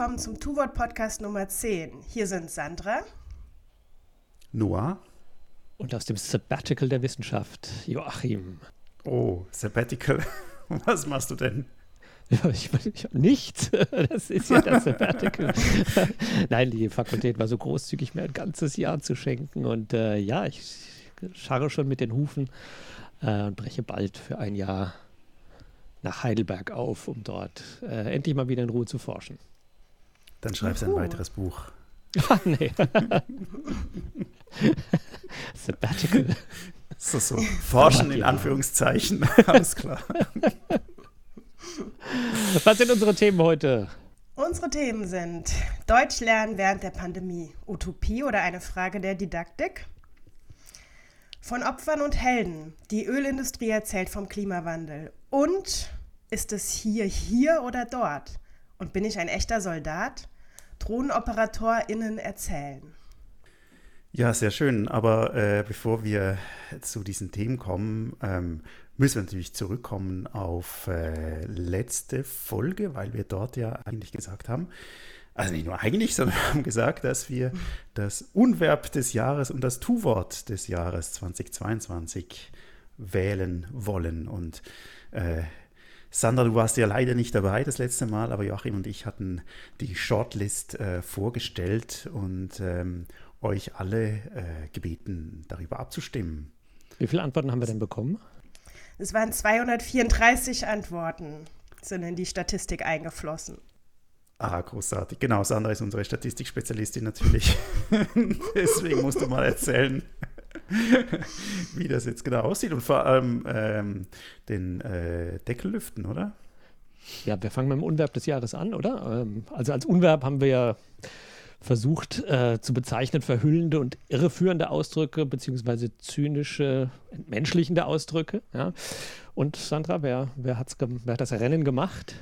willkommen zum Tuwort Podcast Nummer 10. Hier sind Sandra. Noah. Und aus dem Sabbatical der Wissenschaft, Joachim. Oh, Sabbatical. Was machst du denn? Ich, ich, nichts. Das ist ja das Sabbatical. Nein, die Fakultät war so großzügig, mir ein ganzes Jahr zu schenken. Und äh, ja, ich scharre schon mit den Hufen äh, und breche bald für ein Jahr nach Heidelberg auf, um dort äh, endlich mal wieder in Ruhe zu forschen. Dann schreibst du ein weiteres Buch. Ah, nee. Sabbatical. So, so. Forschen in Anführungszeichen. Alles klar. Was sind unsere Themen heute? Unsere Themen sind Deutsch lernen während der Pandemie, Utopie oder eine Frage der Didaktik? Von Opfern und Helden. Die Ölindustrie erzählt vom Klimawandel. Und ist es hier, hier oder dort? Und bin ich ein echter Soldat? DrohnenoperatorInnen erzählen. Ja, sehr schön. Aber äh, bevor wir zu diesen Themen kommen, ähm, müssen wir natürlich zurückkommen auf äh, letzte Folge, weil wir dort ja eigentlich gesagt haben, also nicht nur eigentlich, sondern wir haben gesagt, dass wir das Unverb des Jahres und das Tu-Wort des Jahres 2022 wählen wollen. Und äh, Sandra, du warst ja leider nicht dabei das letzte Mal, aber Joachim und ich hatten die Shortlist äh, vorgestellt und ähm, euch alle äh, gebeten, darüber abzustimmen. Wie viele Antworten haben wir denn bekommen? Es waren 234 Antworten, sind in die Statistik eingeflossen. Ah, großartig. Genau, Sandra ist unsere Statistikspezialistin natürlich. Deswegen musst du mal erzählen, wie das jetzt genau aussieht und vor allem ähm, den äh, Deckel lüften, oder? Ja, wir fangen mit dem Unverb des Jahres an, oder? Ähm, also als Unverb haben wir ja versucht äh, zu bezeichnen verhüllende und irreführende Ausdrücke beziehungsweise zynische, entmenschlichende Ausdrücke. Ja. Und Sandra, wer, wer, hat's wer hat das Rennen gemacht?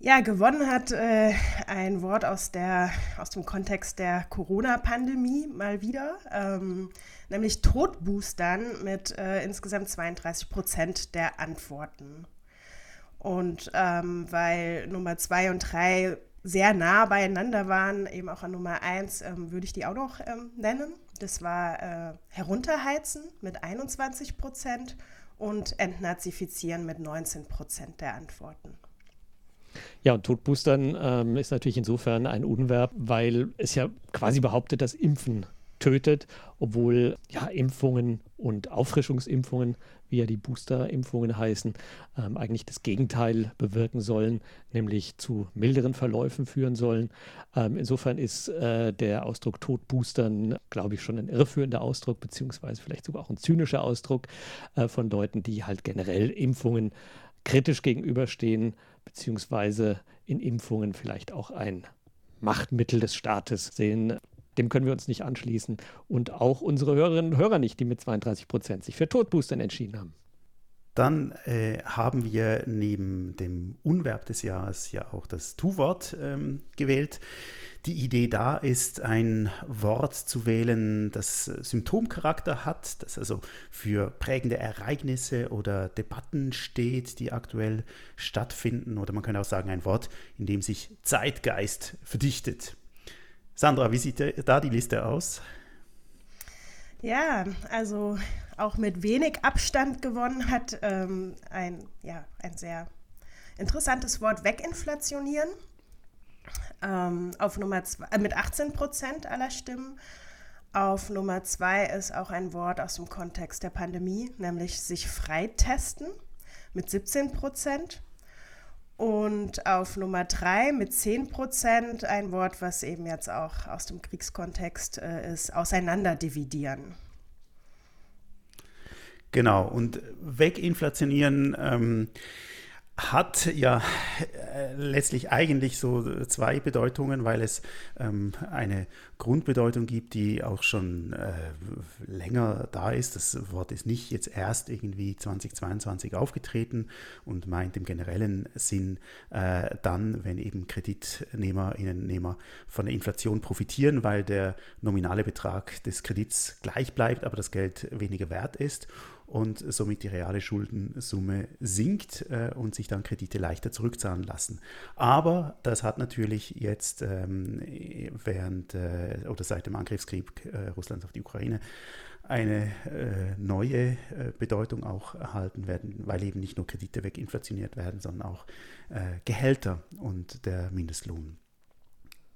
Ja, gewonnen hat äh, ein Wort aus, der, aus dem Kontext der Corona-Pandemie mal wieder, ähm, nämlich Todboostern mit äh, insgesamt 32 Prozent der Antworten. Und ähm, weil Nummer zwei und drei sehr nah beieinander waren, eben auch an Nummer eins, ähm, würde ich die auch noch ähm, nennen. Das war äh, Herunterheizen mit 21 Prozent und Entnazifizieren mit 19 Prozent der Antworten. Ja, und Todboostern ähm, ist natürlich insofern ein Unverb, weil es ja quasi behauptet, dass Impfen tötet, obwohl ja Impfungen und Auffrischungsimpfungen, wie ja die Boosterimpfungen heißen, ähm, eigentlich das Gegenteil bewirken sollen, nämlich zu milderen Verläufen führen sollen. Ähm, insofern ist äh, der Ausdruck Todboostern, glaube ich, schon ein irreführender Ausdruck, beziehungsweise vielleicht sogar auch ein zynischer Ausdruck äh, von Leuten, die halt generell Impfungen kritisch gegenüberstehen, beziehungsweise in Impfungen vielleicht auch ein Machtmittel des Staates sehen. dem können wir uns nicht anschließen. Und auch unsere Hörerinnen und Hörer nicht, die mit 32 Prozent sich für Todboostern entschieden haben. Dann äh, haben wir neben dem Unverb des Jahres ja auch das Tu-Wort ähm, gewählt. Die Idee da ist, ein Wort zu wählen, das Symptomcharakter hat, das also für prägende Ereignisse oder Debatten steht, die aktuell stattfinden. Oder man könnte auch sagen, ein Wort, in dem sich Zeitgeist verdichtet. Sandra, wie sieht da die Liste aus? Ja, also auch mit wenig Abstand gewonnen hat ähm, ein, ja, ein sehr interessantes Wort weginflationieren. Ähm, auf Nummer zwei, äh, mit 18 Prozent aller Stimmen. Auf Nummer zwei ist auch ein Wort aus dem Kontext der Pandemie, nämlich sich freitesten mit 17 Prozent. Und auf Nummer drei mit 10 Prozent ein Wort, was eben jetzt auch aus dem Kriegskontext äh, ist, auseinanderdividieren. Genau, und weginflationieren ähm, hat ja äh, letztlich eigentlich so zwei Bedeutungen, weil es ähm, eine Grundbedeutung gibt, die auch schon äh, länger da ist. Das Wort ist nicht jetzt erst irgendwie 2022 aufgetreten und meint im generellen Sinn äh, dann, wenn eben Kreditnehmerinnen Nehmer von der Inflation profitieren, weil der nominale Betrag des Kredits gleich bleibt, aber das Geld weniger wert ist und somit die reale Schuldensumme sinkt äh, und sich dann Kredite leichter zurückzahlen lassen. Aber das hat natürlich jetzt ähm, während äh, oder seit dem Angriffskrieg äh, Russlands auf die Ukraine eine äh, neue äh, Bedeutung auch erhalten werden, weil eben nicht nur Kredite weginflationiert werden, sondern auch äh, Gehälter und der Mindestlohn.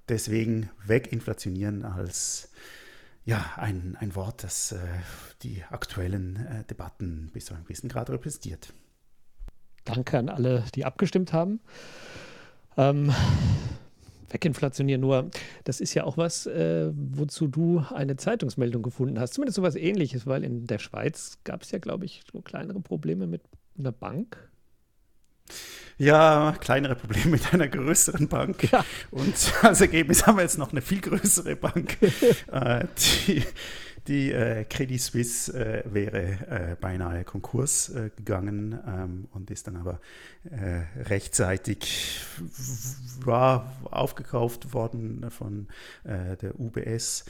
Deswegen weginflationieren als ja, ein, ein Wort, das äh, die aktuellen äh, Debatten bis zu einem gewissen Grad repräsentiert. Danke an alle, die abgestimmt haben. Ähm, weginflationieren nur, das ist ja auch was, äh, wozu du eine Zeitungsmeldung gefunden hast. Zumindest so was ähnliches, weil in der Schweiz gab es ja, glaube ich, so kleinere Probleme mit einer Bank. Ja, kleinere Probleme mit einer größeren Bank. Ja. Und als Ergebnis haben wir jetzt noch eine viel größere Bank. äh, die die äh, Credit Suisse äh, wäre äh, beinahe Konkurs äh, gegangen ähm, und ist dann aber rechtzeitig war aufgekauft worden von der UBS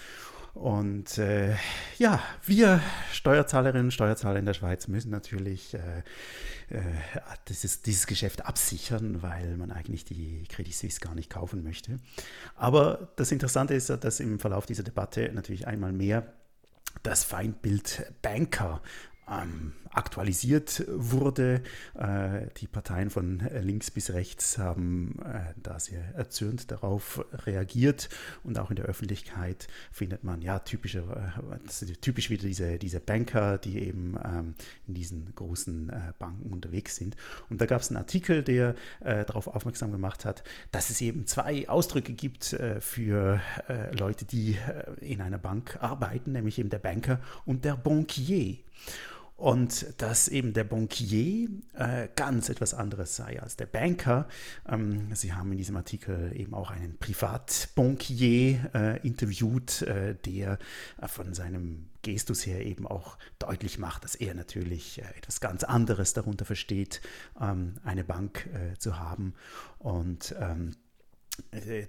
und äh, ja, wir Steuerzahlerinnen und Steuerzahler in der Schweiz müssen natürlich äh, äh, dieses, dieses Geschäft absichern, weil man eigentlich die Credit Suisse gar nicht kaufen möchte. Aber das Interessante ist, dass im Verlauf dieser Debatte natürlich einmal mehr das Feindbild Banker ähm, aktualisiert wurde. Äh, die Parteien von links bis rechts haben äh, da sehr erzürnt darauf reagiert und auch in der Öffentlichkeit findet man ja typische, äh, typisch wieder diese, diese Banker, die eben ähm, in diesen großen Banken unterwegs sind. Und da gab es einen Artikel, der darauf aufmerksam gemacht hat, dass es eben zwei Ausdrücke gibt für Leute, die in einer Bank arbeiten, nämlich eben der Banker und der Banquier und dass eben der Bankier äh, ganz etwas anderes sei als der Banker. Ähm, Sie haben in diesem Artikel eben auch einen Privatbankier äh, interviewt, äh, der von seinem Gestus her eben auch deutlich macht, dass er natürlich äh, etwas ganz anderes darunter versteht, ähm, eine Bank äh, zu haben. Und ähm, äh,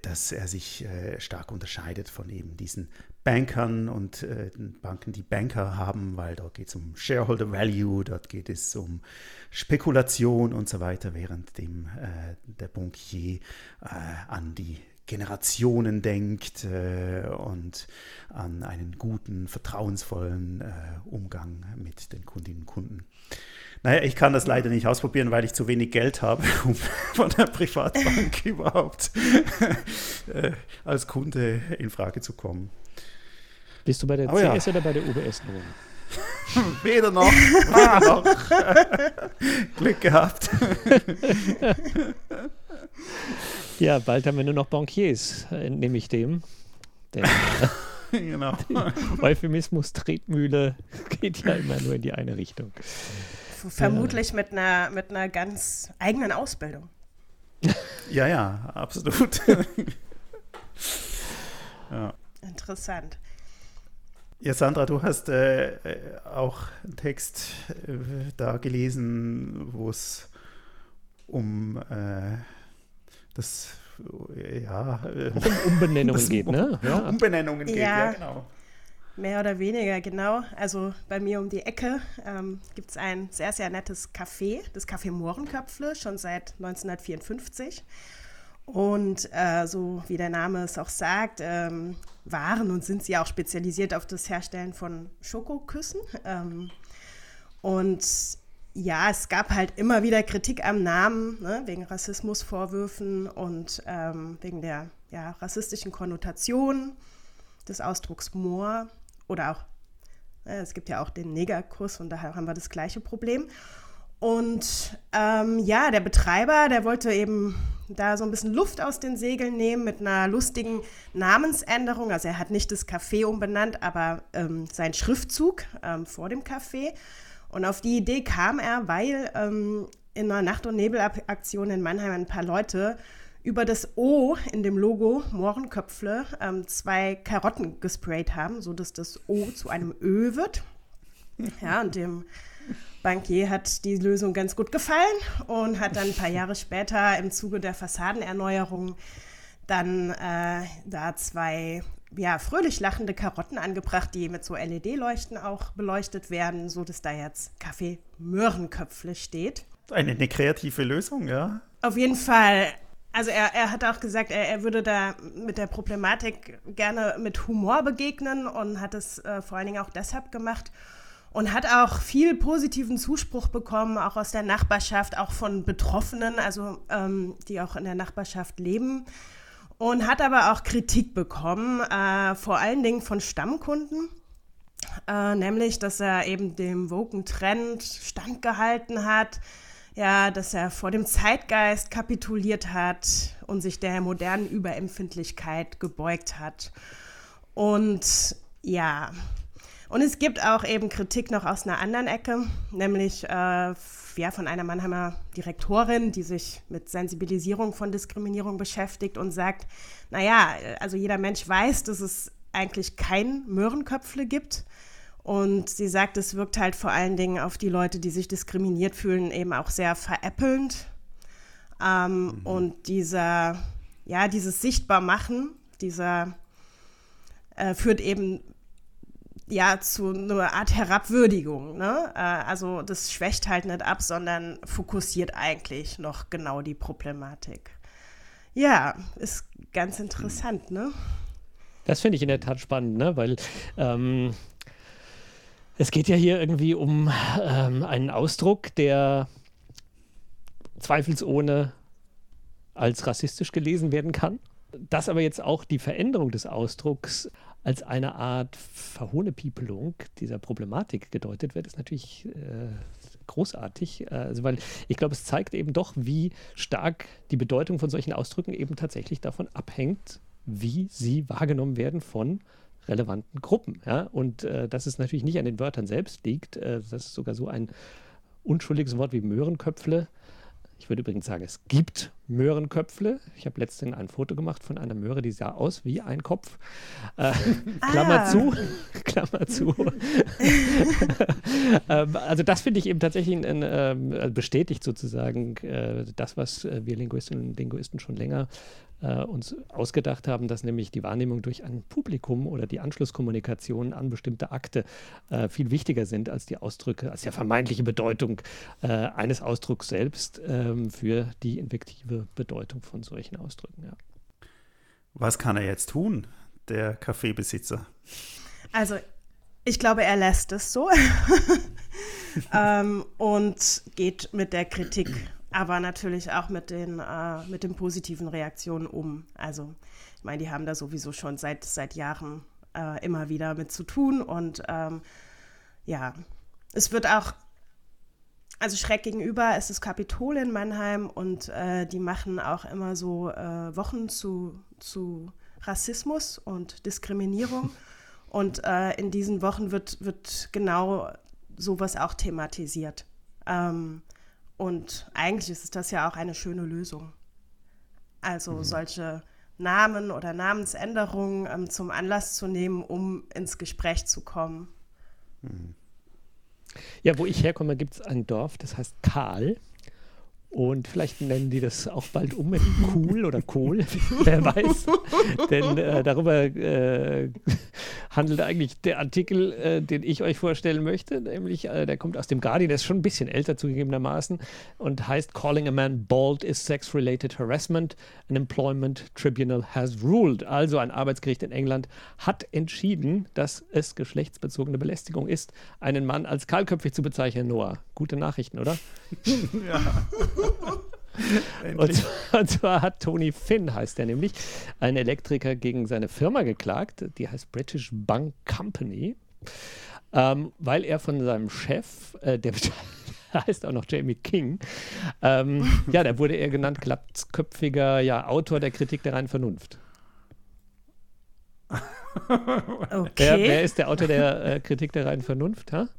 dass er sich äh, stark unterscheidet von eben diesen Bankern und äh, Banken, die Banker haben, weil dort geht es um Shareholder Value, dort geht es um Spekulation und so weiter, während dem äh, der Bankier äh, an die Generationen denkt äh, und an einen guten, vertrauensvollen Umgang mit den Kundinnen und Kunden. Naja, ich kann das leider nicht ausprobieren, weil ich zu wenig Geld habe, um von der Privatbank überhaupt äh, als Kunde in Frage zu kommen. Bist du bei der Aber CS ja. oder bei der UBS nun? weder noch, weder noch. Glück gehabt. ja, bald haben wir nur noch Bankiers, nehme ich dem. Der, genau. Euphemismus Tretmühle geht ja immer nur in die eine Richtung vermutlich ja. mit, einer, mit einer ganz eigenen Ausbildung. Ja, ja, absolut. ja. interessant. Ja, Sandra, du hast äh, auch einen Text äh, da gelesen, wo es um äh, das ja, um Umbenennungen geht, ne? Ja. Umbenennungen geht, ja, ja genau. Mehr oder weniger, genau. Also bei mir um die Ecke ähm, gibt es ein sehr, sehr nettes Café, das Café Mohrenköpfle, schon seit 1954. Und äh, so wie der Name es auch sagt, ähm, waren und sind sie auch spezialisiert auf das Herstellen von Schokoküssen. Ähm, und ja, es gab halt immer wieder Kritik am Namen, ne, wegen Rassismusvorwürfen und ähm, wegen der ja, rassistischen Konnotation des Ausdrucks Moor oder auch, äh, es gibt ja auch den Negerkuss und daher haben wir das gleiche Problem. Und ähm, ja, der Betreiber, der wollte eben da so ein bisschen Luft aus den Segeln nehmen mit einer lustigen Namensänderung. Also er hat nicht das Café umbenannt, aber ähm, sein Schriftzug ähm, vor dem Café. Und auf die Idee kam er, weil ähm, in einer Nacht- und Nebelaktion in Mannheim ein paar Leute über das O in dem Logo Mohrenköpfle ähm, zwei Karotten gesprayt haben, sodass das O zu einem Ö wird. Ja, und dem Bankier hat die Lösung ganz gut gefallen und hat dann ein paar Jahre später im Zuge der Fassadenerneuerung dann äh, da zwei ja, fröhlich lachende Karotten angebracht, die mit so LED-Leuchten auch beleuchtet werden, so dass da jetzt Kaffee Möhrenköpfle steht. Eine, eine kreative Lösung, ja. Auf jeden Fall also er, er hat auch gesagt, er, er, würde da mit der Problematik gerne mit Humor begegnen und hat es äh, vor allen Dingen auch deshalb gemacht und hat auch viel positiven Zuspruch bekommen, auch aus der Nachbarschaft, auch von Betroffenen, also ähm, die auch in der Nachbarschaft leben. Und hat aber auch Kritik bekommen, äh, vor allen Dingen von Stammkunden. Äh, nämlich, dass er eben dem Woken Trend standgehalten hat, ja, dass er vor dem Zeitgeist kapituliert hat und sich der modernen Überempfindlichkeit gebeugt hat. Und ja, und es gibt auch eben Kritik noch aus einer anderen Ecke, nämlich äh, ja, von einer Mannheimer Direktorin, die sich mit Sensibilisierung von Diskriminierung beschäftigt und sagt, naja, also jeder Mensch weiß, dass es eigentlich kein Möhrenköpfle gibt. Und sie sagt, es wirkt halt vor allen Dingen auf die Leute, die sich diskriminiert fühlen, eben auch sehr veräppelnd. Ähm, mhm. Und dieser, ja, dieses Sichtbarmachen, dieser äh, führt eben ja zu einer Art Herabwürdigung. Ne? Äh, also das schwächt halt nicht ab, sondern fokussiert eigentlich noch genau die Problematik. Ja, ist ganz interessant, ne? Das finde ich in der Tat spannend, ne? weil ähm, es geht ja hier irgendwie um ähm, einen Ausdruck, der zweifelsohne als rassistisch gelesen werden kann. Dass aber jetzt auch die Veränderung des Ausdrucks als eine Art Verhohnepiepelung dieser Problematik gedeutet wird, ist natürlich äh, großartig. Also, weil ich glaube, es zeigt eben doch, wie stark die Bedeutung von solchen Ausdrücken eben tatsächlich davon abhängt, wie sie wahrgenommen werden von relevanten Gruppen. Ja? Und äh, dass es natürlich nicht an den Wörtern selbst liegt, äh, das ist sogar so ein unschuldiges Wort wie Möhrenköpfle. Ich würde übrigens sagen, es gibt Möhrenköpfle. Ich habe letztens ein Foto gemacht von einer Möhre, die sah aus wie ein Kopf. Äh, Klammer ah. zu, Klammer zu. ähm, also das finde ich eben tatsächlich ein, ein, äh, bestätigt sozusagen äh, das, was äh, wir Linguistinnen und Linguisten schon länger äh, uns ausgedacht haben, dass nämlich die Wahrnehmung durch ein Publikum oder die Anschlusskommunikation an bestimmte Akte äh, viel wichtiger sind als die Ausdrücke, als die vermeintliche Bedeutung eines Ausdrucks selbst ähm, für die invektive Bedeutung von solchen Ausdrücken. Ja. Was kann er jetzt tun, der Kaffeebesitzer? Also ich glaube, er lässt es so ähm, und geht mit der Kritik aber natürlich auch mit den, äh, mit den positiven Reaktionen um. Also, ich meine, die haben da sowieso schon seit, seit Jahren äh, immer wieder mit zu tun und ähm, ja, es wird auch, also schräg gegenüber ist das Kapitol in Mannheim und äh, die machen auch immer so äh, Wochen zu, zu Rassismus und Diskriminierung. Und äh, in diesen Wochen wird, wird genau sowas auch thematisiert. Ähm, und eigentlich ist das ja auch eine schöne Lösung. Also mhm. solche Namen oder Namensänderungen ähm, zum Anlass zu nehmen, um ins Gespräch zu kommen. Ja, wo ich herkomme, gibt es ein Dorf, das heißt Karl. Und vielleicht nennen die das auch bald um in Cool oder Kohl, wer weiß. Denn äh, darüber äh, handelt eigentlich der Artikel, äh, den ich euch vorstellen möchte. Nämlich, äh, der kommt aus dem Guardian, der ist schon ein bisschen älter zugegebenermaßen und heißt Calling a man bald is sex-related harassment. An employment tribunal has ruled. Also ein Arbeitsgericht in England hat entschieden, dass es geschlechtsbezogene Belästigung ist, einen Mann als kahlköpfig zu bezeichnen. Noah, gute Nachrichten, oder? ja. und, zwar, und, zwar, hat Tony Finn, heißt er nämlich, ein Elektriker gegen seine Firma geklagt, die heißt British Bank Company, ähm, weil er von seinem Chef, äh, der heißt auch noch Jamie King, ähm, ja, da wurde er genannt glatzköpfiger ja, Autor der Kritik der reinen Vernunft. Okay. Wer, wer, ist der Autor der äh, Kritik der reinen Vernunft? Ha?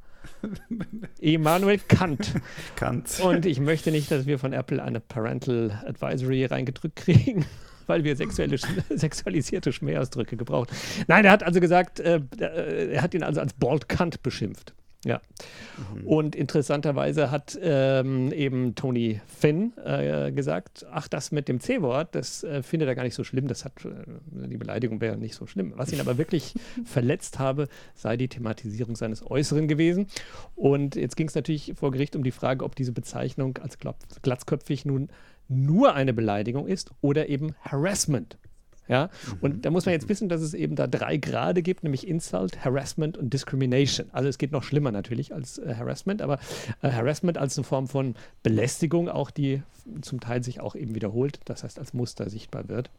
Immanuel Kant. Kant. Und ich möchte nicht, dass wir von Apple eine Parental Advisory reingedrückt kriegen, weil wir sexuelle, sexualisierte Schmähausdrücke gebraucht. Nein, er hat also gesagt, äh, er hat ihn also als Bald Kant beschimpft. Ja. Mhm. Und interessanterweise hat ähm, eben Tony Finn äh, gesagt, ach, das mit dem C-Wort, das äh, findet er gar nicht so schlimm, das hat, äh, die Beleidigung wäre nicht so schlimm. Was ihn aber wirklich verletzt habe, sei die Thematisierung seines Äußeren gewesen. Und jetzt ging es natürlich vor Gericht um die Frage, ob diese Bezeichnung als glatzköpfig nun nur eine Beleidigung ist oder eben Harassment. Ja, und da muss man jetzt wissen, dass es eben da drei Grade gibt, nämlich Insult, Harassment und Discrimination. Also es geht noch schlimmer natürlich als äh, Harassment, aber äh, Harassment als eine Form von Belästigung, auch die zum Teil sich auch eben wiederholt, das heißt als Muster sichtbar wird.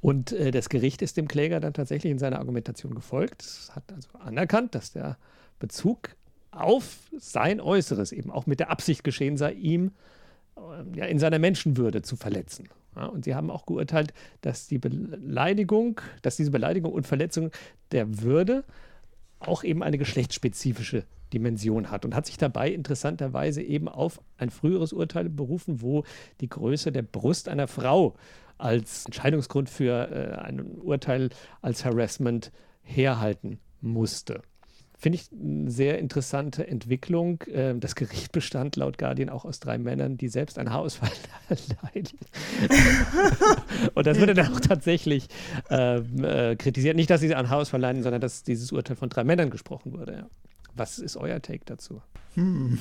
Und äh, das Gericht ist dem Kläger dann tatsächlich in seiner Argumentation gefolgt, hat also anerkannt, dass der Bezug auf sein Äußeres eben auch mit der Absicht geschehen sei, ihm äh, ja, in seiner Menschenwürde zu verletzen. Ja, und sie haben auch geurteilt, dass die Beleidigung, dass diese Beleidigung und Verletzung der Würde auch eben eine geschlechtsspezifische Dimension hat und hat sich dabei interessanterweise eben auf ein früheres Urteil berufen, wo die Größe der Brust einer Frau als Entscheidungsgrund für äh, ein Urteil als Harassment herhalten musste. Finde ich eine sehr interessante Entwicklung. Ähm, das Gericht bestand laut Guardian auch aus drei Männern, die selbst einen Haarausfall leiden. Und das wurde dann auch tatsächlich ähm, äh, kritisiert. Nicht, dass sie einen Haarausfall leiden, sondern dass dieses Urteil von drei Männern gesprochen wurde. Ja. Was ist euer Take dazu? Hm.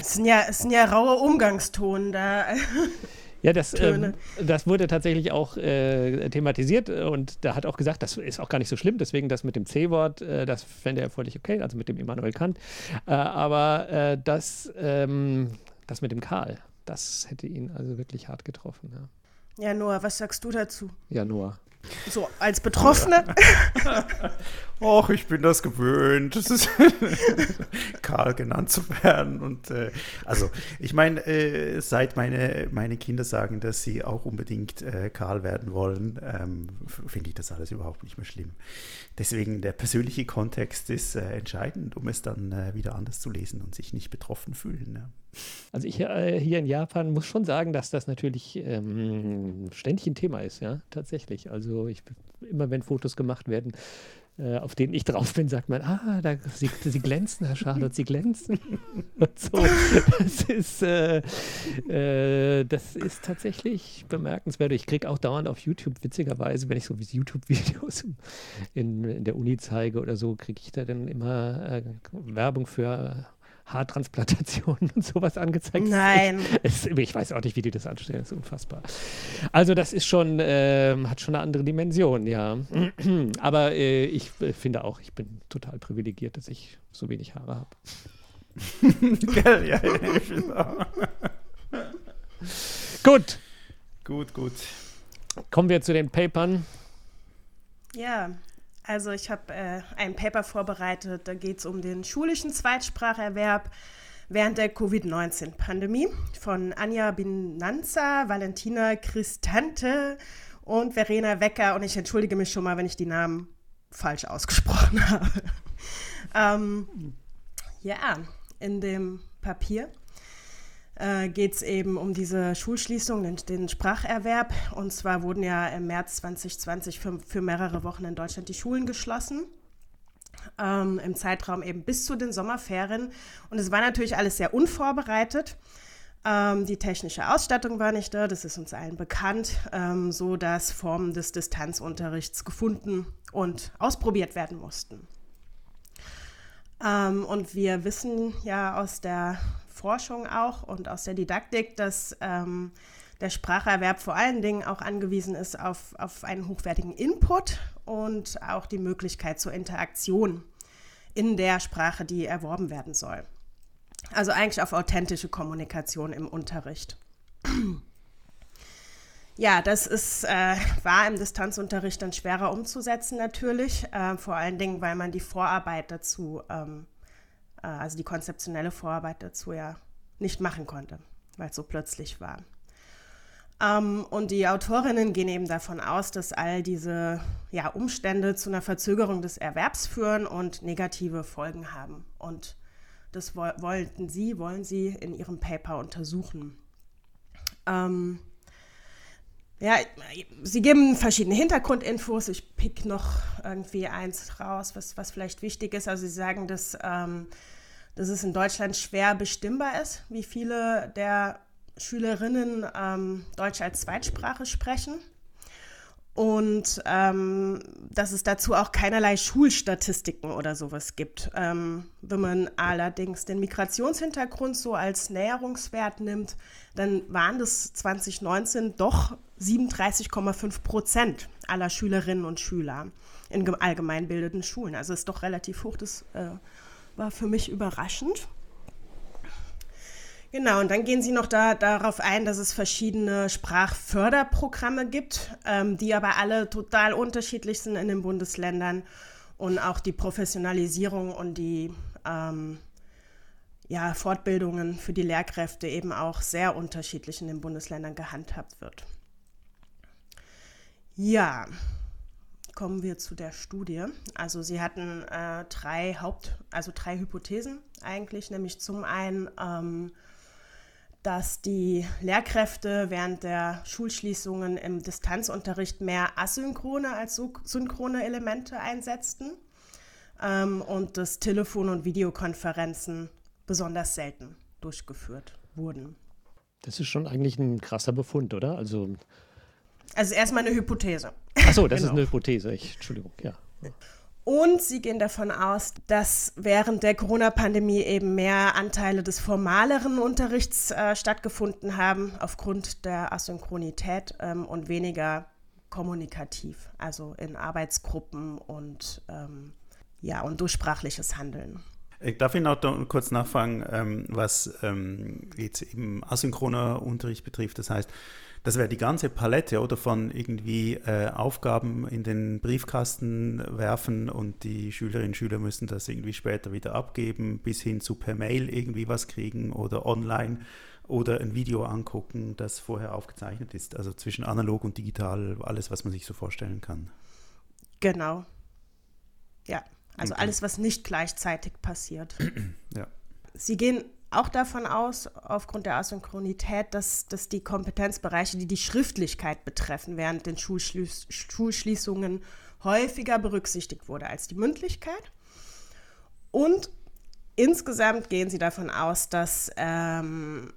es, sind ja, es sind ja raue Umgangston da. Ja, das, ähm, das wurde tatsächlich auch äh, thematisiert und da hat auch gesagt, das ist auch gar nicht so schlimm, deswegen das mit dem C-Wort, äh, das fände er völlig okay, also mit dem Immanuel Kant. Äh, aber äh, das, ähm, das mit dem Karl, das hätte ihn also wirklich hart getroffen. Ja, ja Noah, was sagst du dazu? Ja, Noah. So, als Betroffene. Och, ich bin das gewöhnt, das ist Karl genannt zu werden. Und äh, also, ich meine, äh, seit meine, meine Kinder sagen, dass sie auch unbedingt äh, Karl werden wollen, ähm, finde ich das alles überhaupt nicht mehr schlimm. Deswegen, der persönliche Kontext ist äh, entscheidend, um es dann äh, wieder anders zu lesen und sich nicht betroffen fühlen. Ja. Also ich äh, hier in Japan muss schon sagen, dass das natürlich ähm, ständig ein Thema ist, ja, tatsächlich. Also ich immer wenn Fotos gemacht werden, äh, auf denen ich drauf bin, sagt man, ah, da, sie, sie glänzen, Herr Charlotte, Sie glänzen. Und so. Das ist, äh, äh, das ist tatsächlich bemerkenswert. Ich kriege auch dauernd auf YouTube, witzigerweise, wenn ich so YouTube-Videos in, in der Uni zeige oder so, kriege ich da dann immer äh, Werbung für Haartransplantationen und sowas angezeigt. Nein. Es, ich weiß auch nicht, wie die das anstellen. Das ist unfassbar. Also das ist schon, äh, hat schon eine andere Dimension, ja. Aber äh, ich finde auch, ich bin total privilegiert, dass ich so wenig Haare habe. ja, ja, ich finde auch. gut. Gut, gut. Kommen wir zu den Papern. Ja, also ich habe äh, ein Paper vorbereitet, da geht es um den schulischen Zweitspracherwerb während der Covid-19-Pandemie von Anja Binanza, Valentina Christante und Verena Wecker. Und ich entschuldige mich schon mal, wenn ich die Namen falsch ausgesprochen habe. ähm, ja, in dem Papier äh, geht es eben um diese Schulschließung, den, den, Spracherwerb. Und zwar wurden ja im März 2020 für, für mehrere Wochen in Deutschland die Schulen geschlossen. Ähm, Im Zeitraum eben bis zu den Sommerferien. Und es war natürlich alles sehr unvorbereitet. Ähm, die technische Ausstattung war nicht da, das ist uns allen bekannt, ähm, so dass Formen des Distanzunterrichts gefunden und ausprobiert werden mussten. Ähm, und wir wissen ja aus der Forschung auch und aus der Didaktik, dass ähm, der Spracherwerb vor allen Dingen auch angewiesen ist auf, auf einen hochwertigen Input und auch die Möglichkeit zur Interaktion in der Sprache, die erworben werden soll. Also eigentlich auf authentische Kommunikation im Unterricht. Ja, das ist, äh, war im Distanzunterricht dann schwerer umzusetzen natürlich, äh, vor allen Dingen, weil man die Vorarbeit dazu, ähm, äh, also die konzeptionelle Vorarbeit dazu ja nicht machen konnte, weil es so plötzlich war. Ähm, und die Autorinnen gehen eben davon aus, dass all diese ja, Umstände zu einer Verzögerung des Erwerbs führen und negative Folgen haben. Und das wo wollten sie, wollen sie in ihrem Paper untersuchen. Ähm, ja, sie geben verschiedene Hintergrundinfos. Ich pick noch irgendwie eins raus, was, was vielleicht wichtig ist. Also sie sagen, dass, ähm, dass es in Deutschland schwer bestimmbar ist, wie viele der Schülerinnen ähm, Deutsch als Zweitsprache sprechen und ähm, dass es dazu auch keinerlei Schulstatistiken oder sowas gibt. Ähm, wenn man allerdings den Migrationshintergrund so als Näherungswert nimmt, dann waren das 2019 doch 37,5 Prozent aller Schülerinnen und Schüler in allgemeinbildenden Schulen. Also ist doch relativ hoch. Das äh, war für mich überraschend. Genau, und dann gehen Sie noch da, darauf ein, dass es verschiedene Sprachförderprogramme gibt, ähm, die aber alle total unterschiedlich sind in den Bundesländern und auch die Professionalisierung und die ähm, ja, Fortbildungen für die Lehrkräfte eben auch sehr unterschiedlich in den Bundesländern gehandhabt wird. Ja, kommen wir zu der Studie. Also sie hatten äh, drei Haupt, also drei Hypothesen eigentlich, nämlich zum einen ähm, dass die Lehrkräfte während der Schulschließungen im Distanzunterricht mehr asynchrone als synchrone Elemente einsetzten ähm, und dass Telefon- und Videokonferenzen besonders selten durchgeführt wurden. Das ist schon eigentlich ein krasser Befund, oder? Also, also erstmal eine Hypothese. Achso, das genau. ist eine Hypothese. Ich, Entschuldigung, ja. Und sie gehen davon aus, dass während der Corona-Pandemie eben mehr Anteile des formaleren Unterrichts äh, stattgefunden haben, aufgrund der Asynchronität ähm, und weniger kommunikativ, also in Arbeitsgruppen und, ähm, ja, und durchsprachliches Handeln. Ich darf ich noch kurz nachfragen, ähm, was ähm, jetzt eben asynchroner Unterricht betrifft. Das heißt, das wäre die ganze Palette oder von irgendwie äh, Aufgaben in den Briefkasten werfen und die Schülerinnen und Schüler müssen das irgendwie später wieder abgeben, bis hin zu per Mail irgendwie was kriegen oder online oder ein Video angucken, das vorher aufgezeichnet ist. Also zwischen analog und digital, alles, was man sich so vorstellen kann. Genau. Ja, also okay. alles, was nicht gleichzeitig passiert. ja. Sie gehen auch davon aus, aufgrund der Asynchronität, dass, dass die Kompetenzbereiche, die die Schriftlichkeit betreffen, während den Schulschließ Schulschließungen häufiger berücksichtigt wurde als die Mündlichkeit. Und insgesamt gehen sie davon aus, dass, ähm,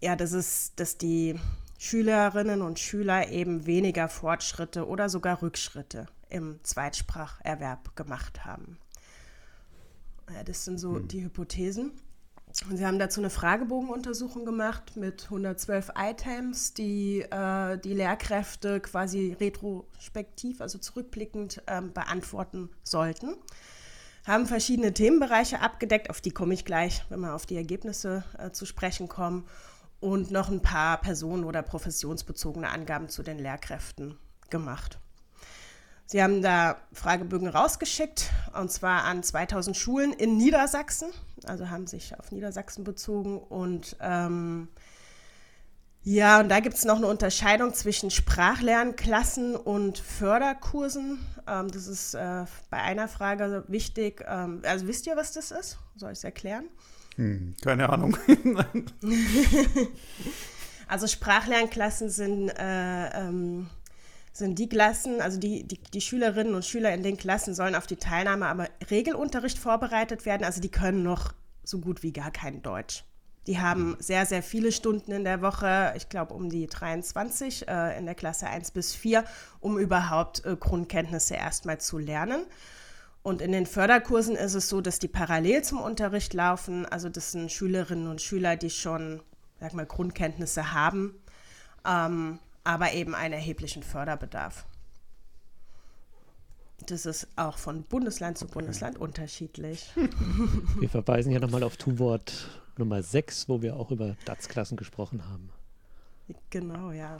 ja, dass, es, dass die Schülerinnen und Schüler eben weniger Fortschritte oder sogar Rückschritte im Zweitspracherwerb gemacht haben. Ja, das sind so hm. die Hypothesen. Und sie haben dazu eine Fragebogenuntersuchung gemacht mit 112 Items, die äh, die Lehrkräfte quasi retrospektiv, also zurückblickend äh, beantworten sollten. Haben verschiedene Themenbereiche abgedeckt, auf die komme ich gleich, wenn wir auf die Ergebnisse äh, zu sprechen kommen. Und noch ein paar personen- oder professionsbezogene Angaben zu den Lehrkräften gemacht. Sie haben da Fragebögen rausgeschickt, und zwar an 2000 Schulen in Niedersachsen, also haben sich auf Niedersachsen bezogen. Und ähm, ja, und da gibt es noch eine Unterscheidung zwischen Sprachlernklassen und Förderkursen. Ähm, das ist äh, bei einer Frage wichtig. Ähm, also wisst ihr, was das ist? Soll ich es erklären? Hm, keine Ahnung. also Sprachlernklassen sind, äh, ähm, sind die Klassen, also die, die, die Schülerinnen und Schüler in den Klassen sollen auf die Teilnahme am Regelunterricht vorbereitet werden. Also die können noch so gut wie gar kein Deutsch. Die haben sehr, sehr viele Stunden in der Woche, ich glaube um die 23 äh, in der Klasse 1 bis 4, um überhaupt äh, Grundkenntnisse erstmal zu lernen. Und in den Förderkursen ist es so, dass die parallel zum Unterricht laufen. Also das sind Schülerinnen und Schüler, die schon, sag mal, Grundkenntnisse haben, ähm, aber eben einen erheblichen Förderbedarf. Das ist auch von Bundesland zu Bundesland unterschiedlich. Wir verweisen hier nochmal auf Tu-Wort Nummer 6, wo wir auch über DATS-Klassen gesprochen haben. Genau, ja.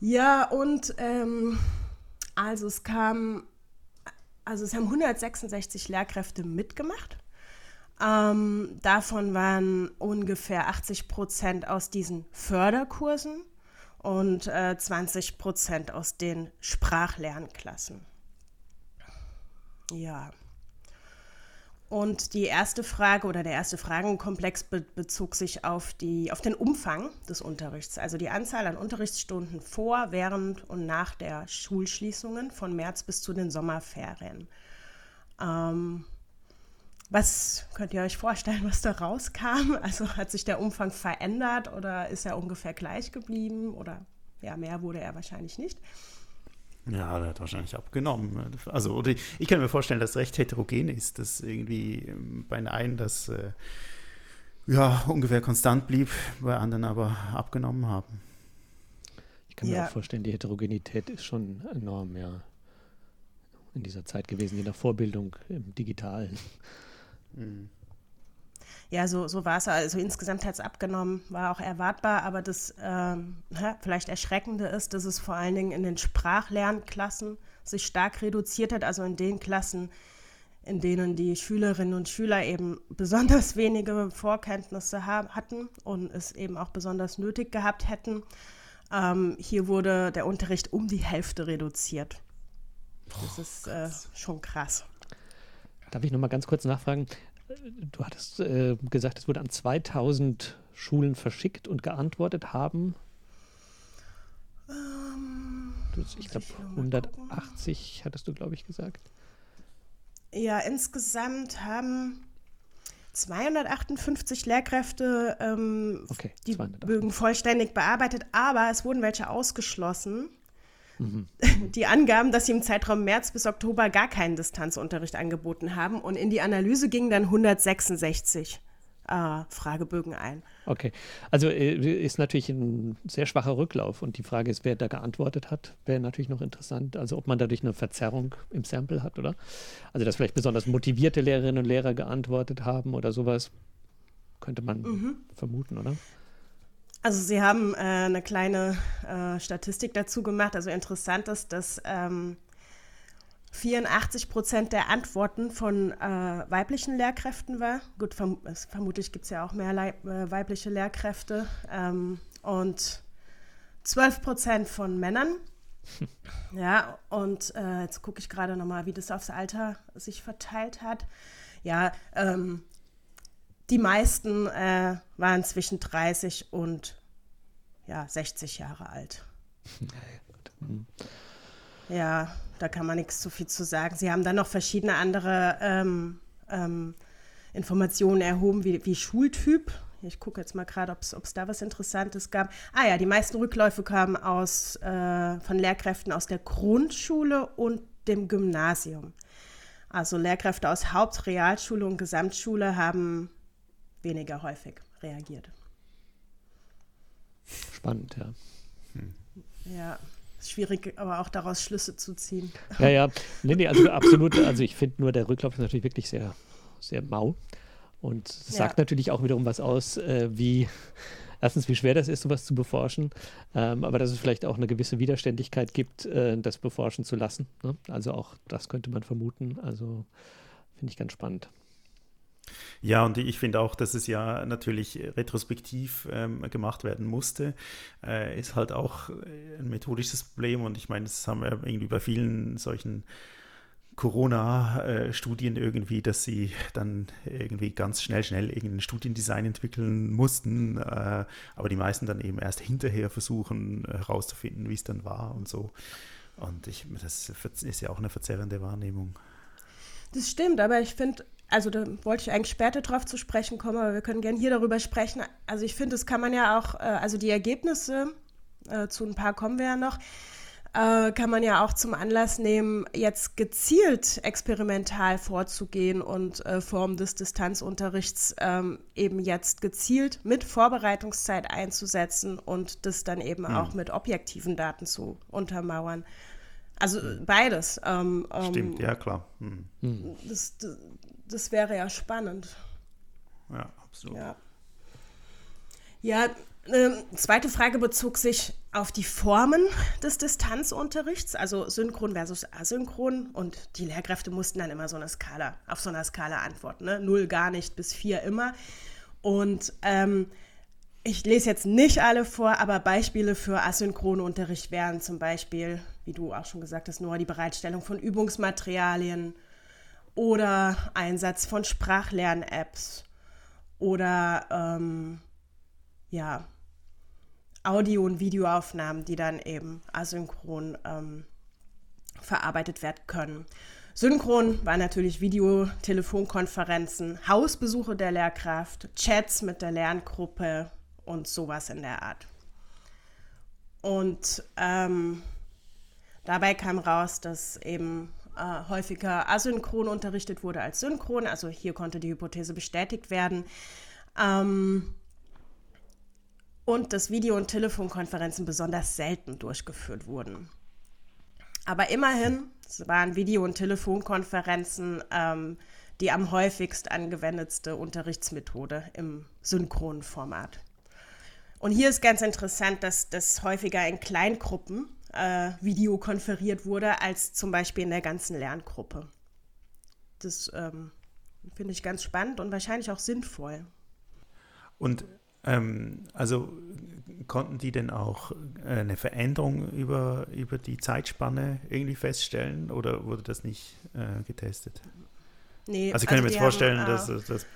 Ja, und ähm, also es kam, also es haben 166 Lehrkräfte mitgemacht. Ähm, davon waren ungefähr 80 Prozent aus diesen Förderkursen und äh, 20 Prozent aus den Sprachlernklassen. Ja. Und die erste Frage oder der erste Fragenkomplex be bezog sich auf, die, auf den Umfang des Unterrichts, also die Anzahl an Unterrichtsstunden vor, während und nach der Schulschließungen von März bis zu den Sommerferien. Ähm, was könnt ihr euch vorstellen, was da rauskam? Also hat sich der Umfang verändert oder ist er ungefähr gleich geblieben oder ja, mehr wurde er wahrscheinlich nicht? Ja, der hat wahrscheinlich abgenommen. Also, oder ich, ich kann mir vorstellen, dass es recht heterogen ist, dass irgendwie ähm, bei den einen das äh, ja, ungefähr konstant blieb, bei anderen aber abgenommen haben. Ich kann mir ja. auch vorstellen, die Heterogenität ist schon enorm, ja. In dieser Zeit gewesen, in der Vorbildung im Digitalen. Mhm. Ja, so, so war es. Also insgesamt hat es abgenommen, war auch erwartbar, aber das ähm, vielleicht Erschreckende ist, dass es vor allen Dingen in den Sprachlernklassen sich stark reduziert hat, also in den Klassen, in denen die Schülerinnen und Schüler eben besonders wenige Vorkenntnisse hatten und es eben auch besonders nötig gehabt hätten. Ähm, hier wurde der Unterricht um die Hälfte reduziert. Das ist äh, schon krass. Darf ich noch mal ganz kurz nachfragen? Du hattest äh, gesagt, es wurde an 2000 Schulen verschickt und geantwortet haben. Ähm, ich glaube, 180 hattest du, glaube ich, gesagt. Ja, insgesamt haben 258 Lehrkräfte ähm, okay, die Bögen vollständig bearbeitet, aber es wurden welche ausgeschlossen. Mhm. Die angaben, dass sie im Zeitraum März bis Oktober gar keinen Distanzunterricht angeboten haben und in die Analyse gingen dann 166 äh, Fragebögen ein. Okay, also äh, ist natürlich ein sehr schwacher Rücklauf und die Frage ist, wer da geantwortet hat, wäre natürlich noch interessant. Also ob man dadurch eine Verzerrung im Sample hat, oder? Also dass vielleicht besonders motivierte Lehrerinnen und Lehrer geantwortet haben oder sowas, könnte man mhm. vermuten, oder? Also Sie haben äh, eine kleine äh, Statistik dazu gemacht. Also interessant ist, dass ähm, 84 Prozent der Antworten von äh, weiblichen Lehrkräften war. Gut, verm vermutlich gibt es ja auch mehr Leib äh, weibliche Lehrkräfte. Ähm, und 12 Prozent von Männern. Ja, und äh, jetzt gucke ich gerade nochmal, wie das aufs Alter sich verteilt hat. Ja, ähm, die meisten äh, waren zwischen 30 und ja, 60 Jahre alt. Ja, da kann man nichts zu viel zu sagen. Sie haben dann noch verschiedene andere ähm, ähm, Informationen erhoben, wie, wie Schultyp. Ich gucke jetzt mal gerade, ob es da was Interessantes gab. Ah ja, die meisten Rückläufe kamen aus, äh, von Lehrkräften aus der Grundschule und dem Gymnasium. Also Lehrkräfte aus Haupt-, Realschule und Gesamtschule haben weniger häufig reagiert. Spannend, ja. Hm. Ja, schwierig, aber auch daraus Schlüsse zu ziehen. Ja, ja, nee, nee, also absolut. Also ich finde nur, der Rücklauf ist natürlich wirklich sehr, sehr mau. Und sagt ja. natürlich auch wiederum was aus, äh, wie erstens, wie schwer das ist, sowas zu beforschen, ähm, aber dass es vielleicht auch eine gewisse Widerständigkeit gibt, äh, das beforschen zu lassen. Ne? Also auch das könnte man vermuten. Also finde ich ganz spannend. Ja, und ich finde auch, dass es ja natürlich retrospektiv ähm, gemacht werden musste, äh, ist halt auch ein methodisches Problem. Und ich meine, das haben wir irgendwie bei vielen solchen Corona-Studien irgendwie, dass sie dann irgendwie ganz schnell, schnell irgendein Studiendesign entwickeln mussten, äh, aber die meisten dann eben erst hinterher versuchen herauszufinden, wie es dann war und so. Und ich, das ist ja auch eine verzerrende Wahrnehmung. Das stimmt, aber ich finde, also da wollte ich eigentlich später drauf zu sprechen kommen, aber wir können gerne hier darüber sprechen. Also ich finde, das kann man ja auch, äh, also die Ergebnisse, äh, zu ein paar kommen wir ja noch, äh, kann man ja auch zum Anlass nehmen, jetzt gezielt experimental vorzugehen und äh, Formen des Distanzunterrichts ähm, eben jetzt gezielt mit Vorbereitungszeit einzusetzen und das dann eben mhm. auch mit objektiven Daten zu untermauern. Also beides. Ähm, Stimmt, ähm, ja klar. Mhm. Das, das, das, wäre ja spannend. Ja, absolut. Ja, ja eine zweite Frage bezog sich auf die Formen des Distanzunterrichts, also synchron versus asynchron. Und die Lehrkräfte mussten dann immer so eine Skala, auf so einer Skala antworten. Ne? Null gar nicht bis vier immer. Und ähm, ich lese jetzt nicht alle vor, aber Beispiele für asynchronen Unterricht wären zum Beispiel, wie du auch schon gesagt hast, nur die Bereitstellung von Übungsmaterialien oder Einsatz von Sprachlern-Apps oder ähm, ja, Audio- und Videoaufnahmen, die dann eben asynchron ähm, verarbeitet werden können. Synchron war natürlich Video, Telefonkonferenzen, Hausbesuche der Lehrkraft, Chats mit der Lerngruppe und sowas in der Art. Und ähm, dabei kam raus, dass eben äh, häufiger asynchron unterrichtet wurde als synchron. Also hier konnte die Hypothese bestätigt werden. Ähm, und dass Video- und Telefonkonferenzen besonders selten durchgeführt wurden. Aber immerhin waren Video- und Telefonkonferenzen ähm, die am häufigst angewendetste Unterrichtsmethode im synchronen Format. Und hier ist ganz interessant, dass das häufiger in Kleingruppen äh, videokonferiert wurde, als zum Beispiel in der ganzen Lerngruppe. Das ähm, finde ich ganz spannend und wahrscheinlich auch sinnvoll. Und ähm, also konnten die denn auch äh, eine Veränderung über, über die Zeitspanne irgendwie feststellen oder wurde das nicht äh, getestet? Nee, also ich kann also mir jetzt vorstellen, haben, dass, dass,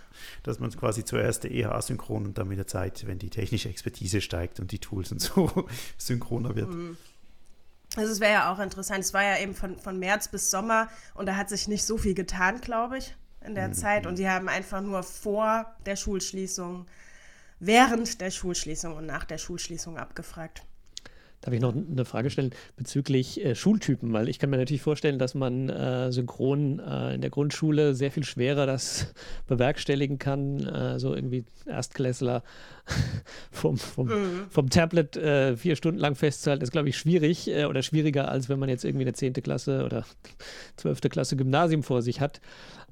dass man quasi zuerst eher asynchron und dann mit der Zeit, wenn die technische Expertise steigt und die Tools und so synchroner wird. Also es wäre ja auch interessant. Es war ja eben von, von März bis Sommer und da hat sich nicht so viel getan, glaube ich, in der mhm. Zeit. Und die haben einfach nur vor der Schulschließung während der Schulschließung und nach der Schulschließung abgefragt. Darf ich noch eine Frage stellen bezüglich äh, Schultypen? Weil ich kann mir natürlich vorstellen, dass man äh, synchron äh, in der Grundschule sehr viel schwerer das bewerkstelligen kann. Äh, so irgendwie Erstklässler vom, vom, mhm. vom Tablet äh, vier Stunden lang festzuhalten, ist, glaube ich, schwierig äh, oder schwieriger, als wenn man jetzt irgendwie eine 10. Klasse oder 12. Klasse Gymnasium vor sich hat.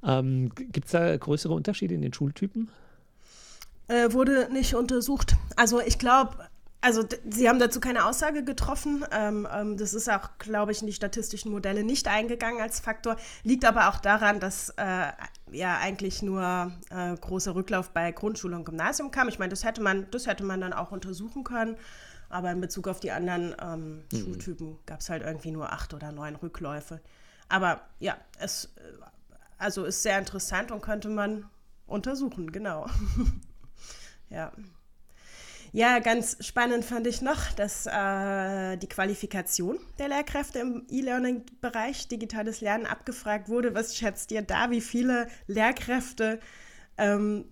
Ähm, Gibt es da größere Unterschiede in den Schultypen? wurde nicht untersucht. Also ich glaube, also sie haben dazu keine Aussage getroffen. Ähm, ähm, das ist auch, glaube ich, in die statistischen Modelle nicht eingegangen als Faktor. Liegt aber auch daran, dass äh, ja eigentlich nur äh, großer Rücklauf bei Grundschule und Gymnasium kam. Ich meine, das hätte man, das hätte man dann auch untersuchen können. Aber in Bezug auf die anderen ähm, mhm. Schultypen gab es halt irgendwie nur acht oder neun Rückläufe. Aber ja, es äh, also ist sehr interessant und könnte man untersuchen, genau. Ja. Ja, ganz spannend fand ich noch, dass äh, die Qualifikation der Lehrkräfte im E-Learning-Bereich digitales Lernen abgefragt wurde. Was schätzt ihr da, wie viele Lehrkräfte ähm,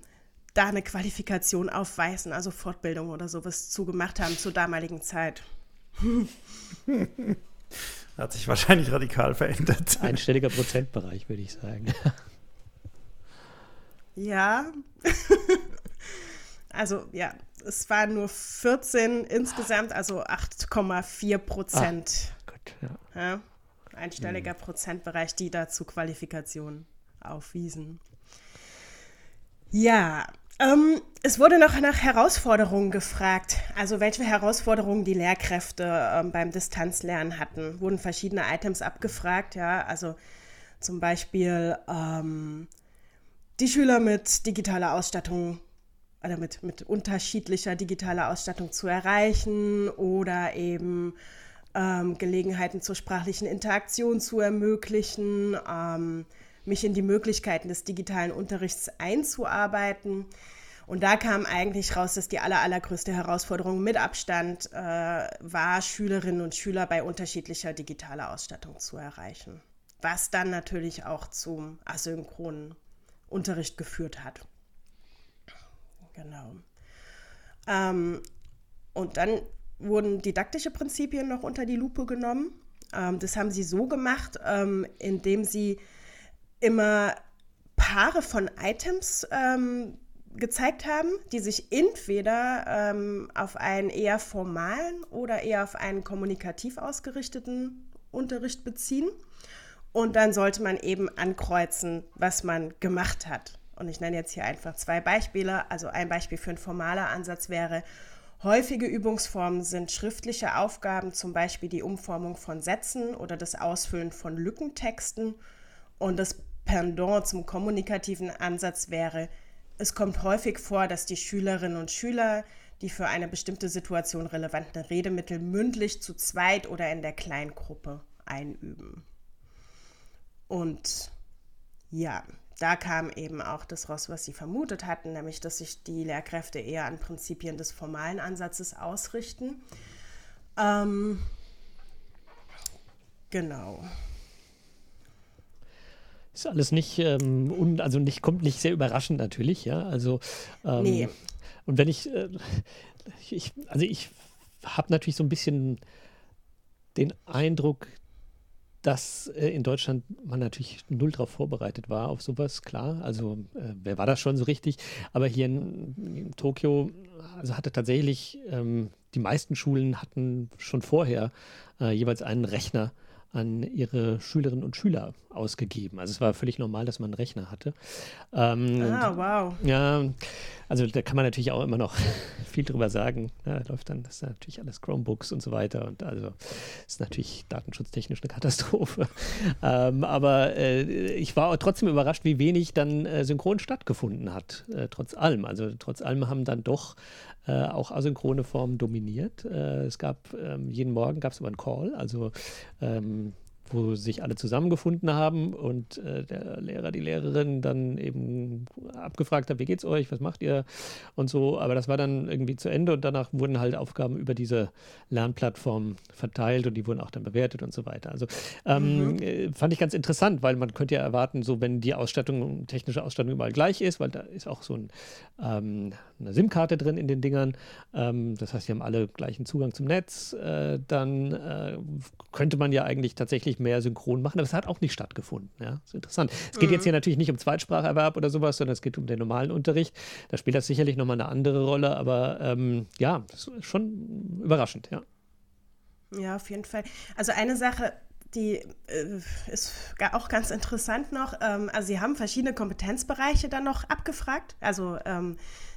da eine Qualifikation aufweisen, also Fortbildung oder sowas zugemacht haben zur damaligen Zeit? Hat sich wahrscheinlich radikal verändert. Einstelliger Prozentbereich, würde ich sagen. Ja. Also ja, es waren nur 14 insgesamt, also 8,4 Prozent. Ah, gut, ja. ja. Einstelliger mhm. Prozentbereich, die dazu Qualifikationen aufwiesen. Ja, ähm, es wurde noch nach Herausforderungen gefragt. Also welche Herausforderungen die Lehrkräfte ähm, beim Distanzlernen hatten. Wurden verschiedene Items abgefragt, ja. Also zum Beispiel ähm, die Schüler mit digitaler Ausstattung oder mit, mit unterschiedlicher digitaler Ausstattung zu erreichen oder eben ähm, Gelegenheiten zur sprachlichen Interaktion zu ermöglichen, ähm, mich in die Möglichkeiten des digitalen Unterrichts einzuarbeiten. Und da kam eigentlich raus, dass die aller, allergrößte Herausforderung mit Abstand äh, war, Schülerinnen und Schüler bei unterschiedlicher digitaler Ausstattung zu erreichen. Was dann natürlich auch zum asynchronen Unterricht geführt hat. Genau. Ähm, und dann wurden didaktische Prinzipien noch unter die Lupe genommen. Ähm, das haben sie so gemacht, ähm, indem sie immer Paare von Items ähm, gezeigt haben, die sich entweder ähm, auf einen eher formalen oder eher auf einen kommunikativ ausgerichteten Unterricht beziehen. Und dann sollte man eben ankreuzen, was man gemacht hat. Und ich nenne jetzt hier einfach zwei Beispiele. Also ein Beispiel für ein formaler Ansatz wäre, häufige Übungsformen sind schriftliche Aufgaben, zum Beispiel die Umformung von Sätzen oder das Ausfüllen von Lückentexten. Und das Pendant zum kommunikativen Ansatz wäre, es kommt häufig vor, dass die Schülerinnen und Schüler die für eine bestimmte Situation relevanten Redemittel mündlich zu zweit oder in der Kleingruppe einüben. Und ja, da kam eben auch das raus, was sie vermutet hatten, nämlich dass sich die Lehrkräfte eher an Prinzipien des formalen Ansatzes ausrichten. Ähm, genau. Ist alles nicht, ähm, un, also nicht, kommt nicht sehr überraschend natürlich, ja. Also ähm, nee. und wenn ich, äh, ich also ich habe natürlich so ein bisschen den Eindruck, dass äh, in Deutschland man natürlich null darauf vorbereitet war auf sowas, klar. Also äh, wer war das schon so richtig? Aber hier in, in Tokio, also hatte tatsächlich, ähm, die meisten Schulen hatten schon vorher äh, jeweils einen Rechner an ihre Schülerinnen und Schüler ausgegeben. Also es war völlig normal, dass man einen Rechner hatte. Ähm, ah, wow. Ja, also da kann man natürlich auch immer noch viel drüber sagen. Ja, läuft dann, das ist natürlich alles Chromebooks und so weiter. Und also ist natürlich datenschutztechnisch eine Katastrophe. ähm, aber äh, ich war trotzdem überrascht, wie wenig dann äh, synchron stattgefunden hat, äh, trotz allem. Also trotz allem haben dann doch äh, auch asynchrone Formen dominiert. Äh, es gab ähm, jeden Morgen gab es immer einen Call, also ähm, wo sich alle zusammengefunden haben und äh, der Lehrer, die Lehrerin dann eben abgefragt hat, wie geht's euch, was macht ihr und so. Aber das war dann irgendwie zu Ende und danach wurden halt Aufgaben über diese Lernplattform verteilt und die wurden auch dann bewertet und so weiter. Also ähm, mhm. Äh, fand ich ganz interessant, weil man könnte ja erwarten, so wenn die Ausstattung, technische Ausstattung überall gleich ist, weil da ist auch so ein, ähm, eine SIM-Karte drin in den Dingern. Ähm, das heißt, die haben alle gleichen Zugang zum Netz. Äh, dann äh, könnte man ja eigentlich tatsächlich mehr synchron machen, aber es hat auch nicht stattgefunden. Ja, das ist interessant. Es geht mhm. jetzt hier natürlich nicht um Zweitspracherwerb oder sowas, sondern es geht um den normalen Unterricht. Da spielt das sicherlich nochmal eine andere Rolle, aber ähm, ja, das ist schon überraschend, ja. Ja, auf jeden Fall. Also eine Sache, die äh, ist auch ganz interessant noch. Ähm, also sie haben verschiedene Kompetenzbereiche dann noch abgefragt, also ähm,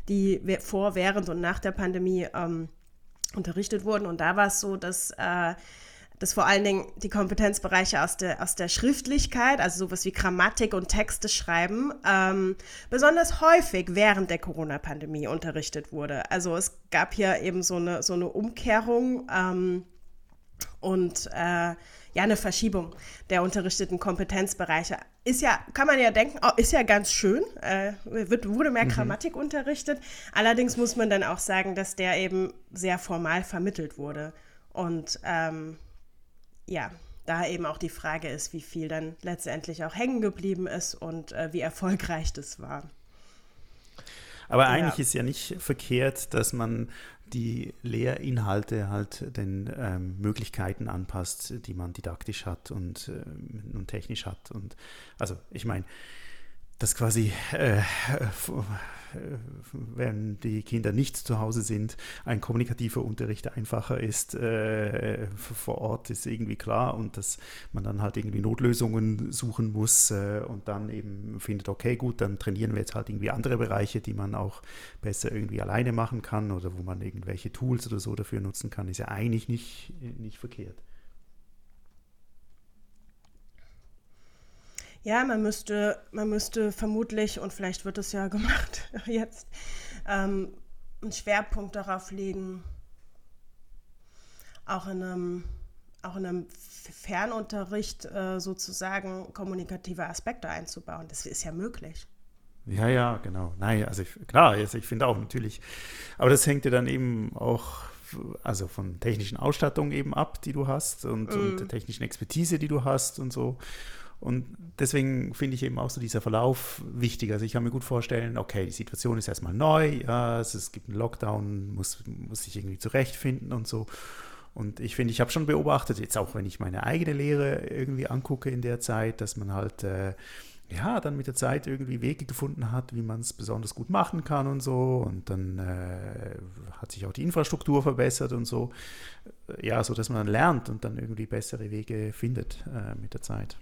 die vor, während und nach der Pandemie ähm, unterrichtet wurden. Und da war es so, dass äh, dass vor allen Dingen die Kompetenzbereiche aus der, aus der Schriftlichkeit, also sowas wie Grammatik und Texte schreiben, ähm, besonders häufig während der Corona-Pandemie unterrichtet wurde. Also es gab hier eben so eine, so eine Umkehrung ähm, und äh, ja, eine Verschiebung der unterrichteten Kompetenzbereiche. Ist ja, kann man ja denken, oh, ist ja ganz schön, äh, wird, wurde mehr mhm. Grammatik unterrichtet. Allerdings muss man dann auch sagen, dass der eben sehr formal vermittelt wurde. Und ähm, ja, da eben auch die Frage ist, wie viel dann letztendlich auch hängen geblieben ist und äh, wie erfolgreich das war. Aber eigentlich ja. ist ja nicht verkehrt, dass man die Lehrinhalte halt den ähm, Möglichkeiten anpasst, die man didaktisch hat und, äh, und technisch hat. Und also ich meine, dass quasi äh, wenn die Kinder nicht zu Hause sind, ein kommunikativer Unterricht einfacher ist äh, vor Ort, ist irgendwie klar und dass man dann halt irgendwie Notlösungen suchen muss äh, und dann eben findet, okay, gut, dann trainieren wir jetzt halt irgendwie andere Bereiche, die man auch besser irgendwie alleine machen kann oder wo man irgendwelche Tools oder so dafür nutzen kann, ist ja eigentlich nicht, nicht verkehrt. Ja, man müsste, man müsste vermutlich, und vielleicht wird es ja gemacht jetzt, ähm, einen Schwerpunkt darauf legen, auch in einem auch in einem Fernunterricht äh, sozusagen kommunikative Aspekte einzubauen. Das ist ja möglich. Ja, ja, genau. Nein, also ich, klar, also ich finde auch natürlich, aber das hängt ja dann eben auch also von technischen Ausstattung eben ab, die du hast und, mm. und der technischen Expertise, die du hast und so. Und deswegen finde ich eben auch so dieser Verlauf wichtig. Also ich kann mir gut vorstellen, okay, die Situation ist erstmal neu, ja, es, es gibt einen Lockdown, muss, muss sich irgendwie zurechtfinden und so. Und ich finde, ich habe schon beobachtet, jetzt auch wenn ich meine eigene Lehre irgendwie angucke in der Zeit, dass man halt äh, ja dann mit der Zeit irgendwie Wege gefunden hat, wie man es besonders gut machen kann und so. Und dann äh, hat sich auch die Infrastruktur verbessert und so. Ja, so dass man dann lernt und dann irgendwie bessere Wege findet äh, mit der Zeit.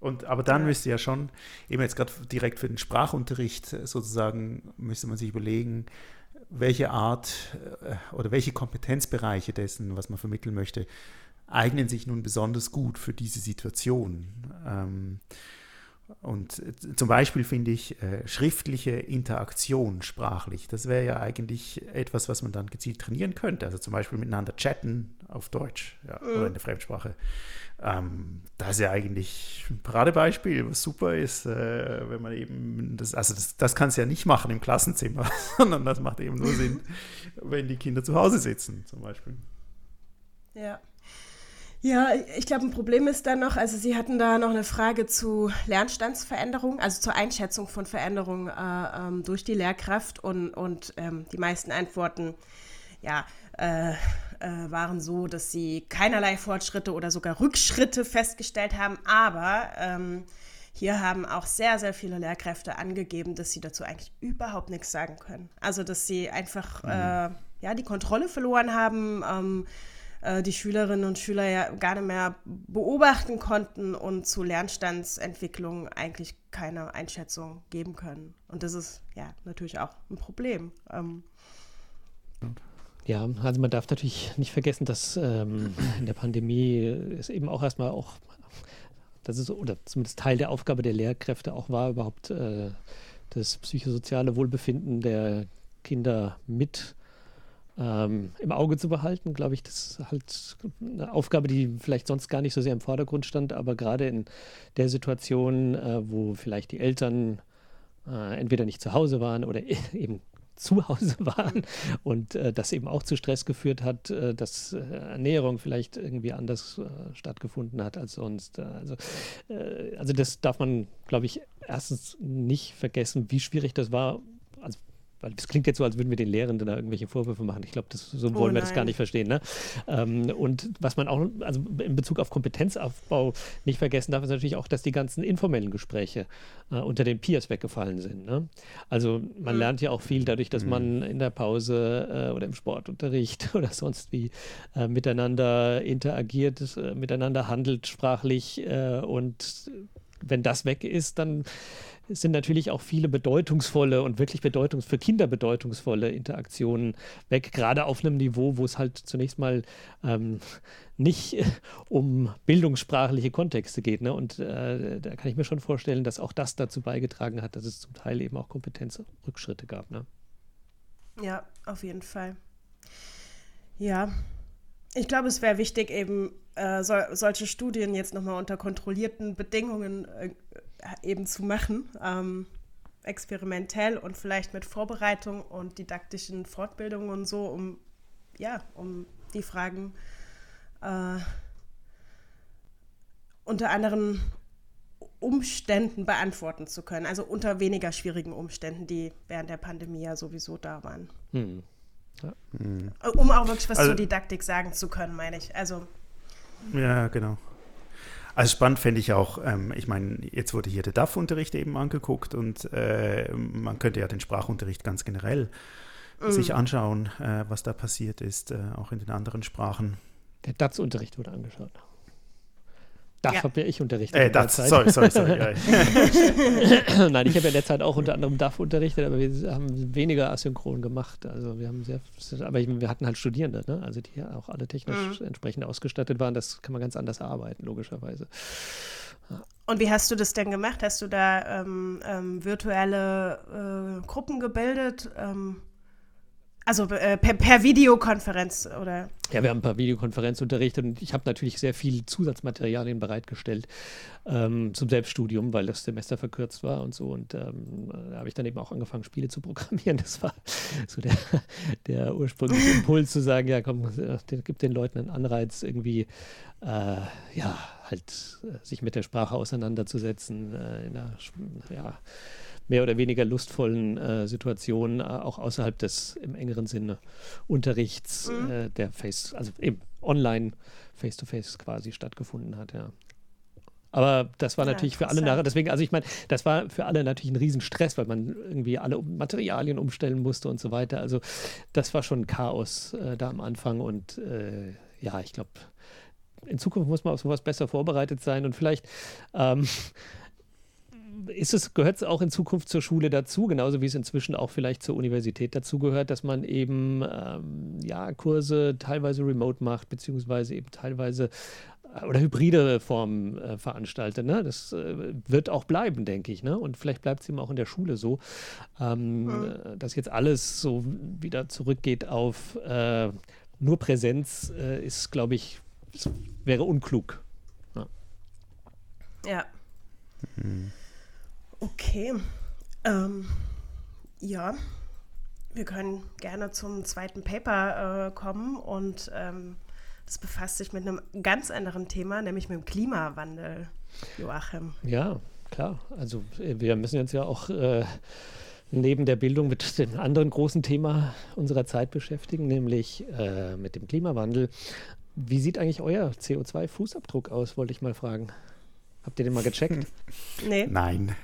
Und, aber dann ja. müsste ja schon, eben jetzt gerade direkt für den Sprachunterricht äh, sozusagen, müsste man sich überlegen, welche Art äh, oder welche Kompetenzbereiche dessen, was man vermitteln möchte, eignen sich nun besonders gut für diese Situation. Ähm, und äh, zum Beispiel finde ich äh, schriftliche Interaktion sprachlich, das wäre ja eigentlich etwas, was man dann gezielt trainieren könnte. Also zum Beispiel miteinander chatten auf Deutsch ja, mhm. oder in der Fremdsprache. Ähm, das ist ja eigentlich ein Paradebeispiel, was super ist, äh, wenn man eben, das, also das, das kannst du ja nicht machen im Klassenzimmer, sondern das macht eben nur Sinn, wenn die Kinder zu Hause sitzen zum Beispiel. Ja. Ja, ich glaube, ein Problem ist dann noch, also Sie hatten da noch eine Frage zu Lernstandsveränderungen, also zur Einschätzung von Veränderungen äh, ähm, durch die Lehrkraft und, und ähm, die meisten Antworten, ja, äh, äh, waren so, dass sie keinerlei Fortschritte oder sogar Rückschritte festgestellt haben, aber ähm, hier haben auch sehr, sehr viele Lehrkräfte angegeben, dass sie dazu eigentlich überhaupt nichts sagen können. Also, dass sie einfach mhm. äh, ja, die Kontrolle verloren haben, ähm, äh, die Schülerinnen und Schüler ja gar nicht mehr beobachten konnten und zu Lernstandsentwicklung eigentlich keine Einschätzung geben können. Und das ist ja natürlich auch ein Problem. Ähm, ja, also man darf natürlich nicht vergessen, dass ähm, in der Pandemie es eben auch erstmal auch, das ist, oder zumindest Teil der Aufgabe der Lehrkräfte auch war, überhaupt äh, das psychosoziale Wohlbefinden der Kinder mit ähm, im Auge zu behalten, glaube ich, das ist halt eine Aufgabe, die vielleicht sonst gar nicht so sehr im Vordergrund stand, aber gerade in der Situation, äh, wo vielleicht die Eltern äh, entweder nicht zu Hause waren oder eben zu Hause waren und äh, das eben auch zu Stress geführt hat, äh, dass äh, Ernährung vielleicht irgendwie anders äh, stattgefunden hat als sonst. Also, also das darf man, glaube ich, erstens nicht vergessen, wie schwierig das war. Also weil das klingt jetzt so, als würden wir den Lehrenden da irgendwelche Vorwürfe machen. Ich glaube, so oh wollen oh wir das gar nicht verstehen. Ne? Ähm, und was man auch, also in Bezug auf Kompetenzaufbau nicht vergessen darf, ist natürlich auch, dass die ganzen informellen Gespräche äh, unter den Peers weggefallen sind. Ne? Also man mhm. lernt ja auch viel dadurch, dass mhm. man in der Pause äh, oder im Sportunterricht oder sonst wie äh, miteinander interagiert, äh, miteinander handelt sprachlich äh, und wenn das weg ist, dann sind natürlich auch viele bedeutungsvolle und wirklich bedeutungs für Kinder bedeutungsvolle Interaktionen weg, gerade auf einem Niveau, wo es halt zunächst mal ähm, nicht um bildungssprachliche Kontexte geht. Ne? Und äh, da kann ich mir schon vorstellen, dass auch das dazu beigetragen hat, dass es zum Teil eben auch Kompetenzrückschritte gab. Ne? Ja, auf jeden Fall. Ja, ich glaube, es wäre wichtig, eben äh, so, solche Studien jetzt nochmal unter kontrollierten Bedingungen äh, eben zu machen, ähm, experimentell und vielleicht mit Vorbereitung und didaktischen Fortbildungen und so, um ja, um die Fragen äh, unter anderen Umständen beantworten zu können. Also unter weniger schwierigen Umständen, die während der Pandemie ja sowieso da waren. Hm. Ja. Hm. Um auch wirklich was also, zur Didaktik sagen zu können, meine ich. Also ja, genau. Also spannend fände ich auch, ähm, ich meine, jetzt wurde hier der DAF-Unterricht eben angeguckt und äh, man könnte ja den Sprachunterricht ganz generell mm. sich anschauen, äh, was da passiert ist, äh, auch in den anderen Sprachen. Der DATS-Unterricht wurde angeschaut. DAF ja. habe ja ich unterrichtet. Äh, DAF, sorry, sorry, sorry. Nein, ich habe ja in der Zeit auch unter anderem DAF unterrichtet, aber wir haben weniger asynchron gemacht. Also wir haben sehr, aber wir hatten halt Studierende, ne? also die auch alle technisch mhm. entsprechend ausgestattet waren. Das kann man ganz anders arbeiten, logischerweise. Ja. Und wie hast du das denn gemacht? Hast du da ähm, ähm, virtuelle äh, Gruppen gebildet? Ähm Also äh, per, per, Videokonferenz oder? Ja, wir haben ein paar Videokonferenzunterricht und ich habe natürlich sehr viel Zusatzmaterialien bereitgestellt ähm, zum Selbststudium, weil das Semester verkürzt war und so. Und ähm, da habe ich dann eben auch angefangen, Spiele zu programmieren. Das war so der, der ursprüngliche Impuls zu sagen, ja komm, äh, gib den Leuten einen Anreiz, irgendwie äh, ja, halt äh, sich mit der Sprache auseinanderzusetzen, äh, in der, ja, mehr oder weniger lustvollen äh, Situationen, äh, auch außerhalb des im engeren Sinne Unterrichts, mhm. äh, der Face, also eben online Face-to-Face quasi stattgefunden hat, ja. Aber das war natürlich ja, für alle nachher, deswegen, also ich meine, das war für alle natürlich ein Riesenstress, weil man irgendwie alle Materialien umstellen musste und so weiter. Also das war schon Chaos äh, da am Anfang und äh, ja, ich glaube, in Zukunft muss man auf sowas besser vorbereitet sein und vielleicht ähm, ist es, gehört es auch in Zukunft zur Schule dazu, genauso wie es inzwischen auch vielleicht zur Universität dazu gehört, dass man eben ähm, ja, Kurse teilweise remote macht, beziehungsweise eben teilweise äh, oder hybride Formen äh, veranstaltet. Ne? Das äh, wird auch bleiben, denke ich. Ne? Und vielleicht bleibt es eben auch in der Schule so, ähm, mhm. dass jetzt alles so wieder zurückgeht auf äh, nur Präsenz, äh, ist, glaube ich, wäre unklug. Ja. ja. Mhm. Okay. Ähm, ja, wir können gerne zum zweiten Paper äh, kommen und ähm, das befasst sich mit einem ganz anderen Thema, nämlich mit dem Klimawandel, Joachim. Ja, klar. Also wir müssen uns ja auch äh, neben der Bildung mit dem anderen großen Thema unserer Zeit beschäftigen, nämlich äh, mit dem Klimawandel. Wie sieht eigentlich euer CO2-Fußabdruck aus, wollte ich mal fragen. Habt ihr den mal gecheckt? Nee. Nein.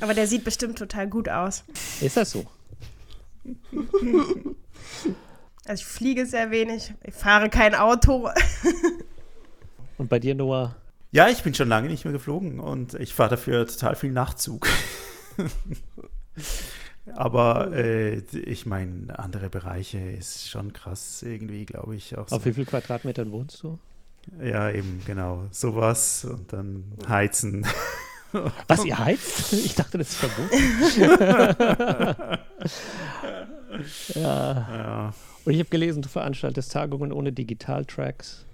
Aber der sieht bestimmt total gut aus. Ist das so? Also ich fliege sehr wenig, ich fahre kein Auto. Und bei dir, Noah? Ja, ich bin schon lange nicht mehr geflogen und ich fahre dafür total viel Nachtzug. Aber äh, ich meine, andere Bereiche ist schon krass irgendwie, glaube ich. Auch so. Auf wie viel Quadratmetern wohnst du? Ja, eben, genau. Sowas und dann heizen. Was, ihr heizt? Ich dachte, das ist verboten. ja. ja. Und ich habe gelesen, du veranstaltest Tagungen ohne Digitaltracks.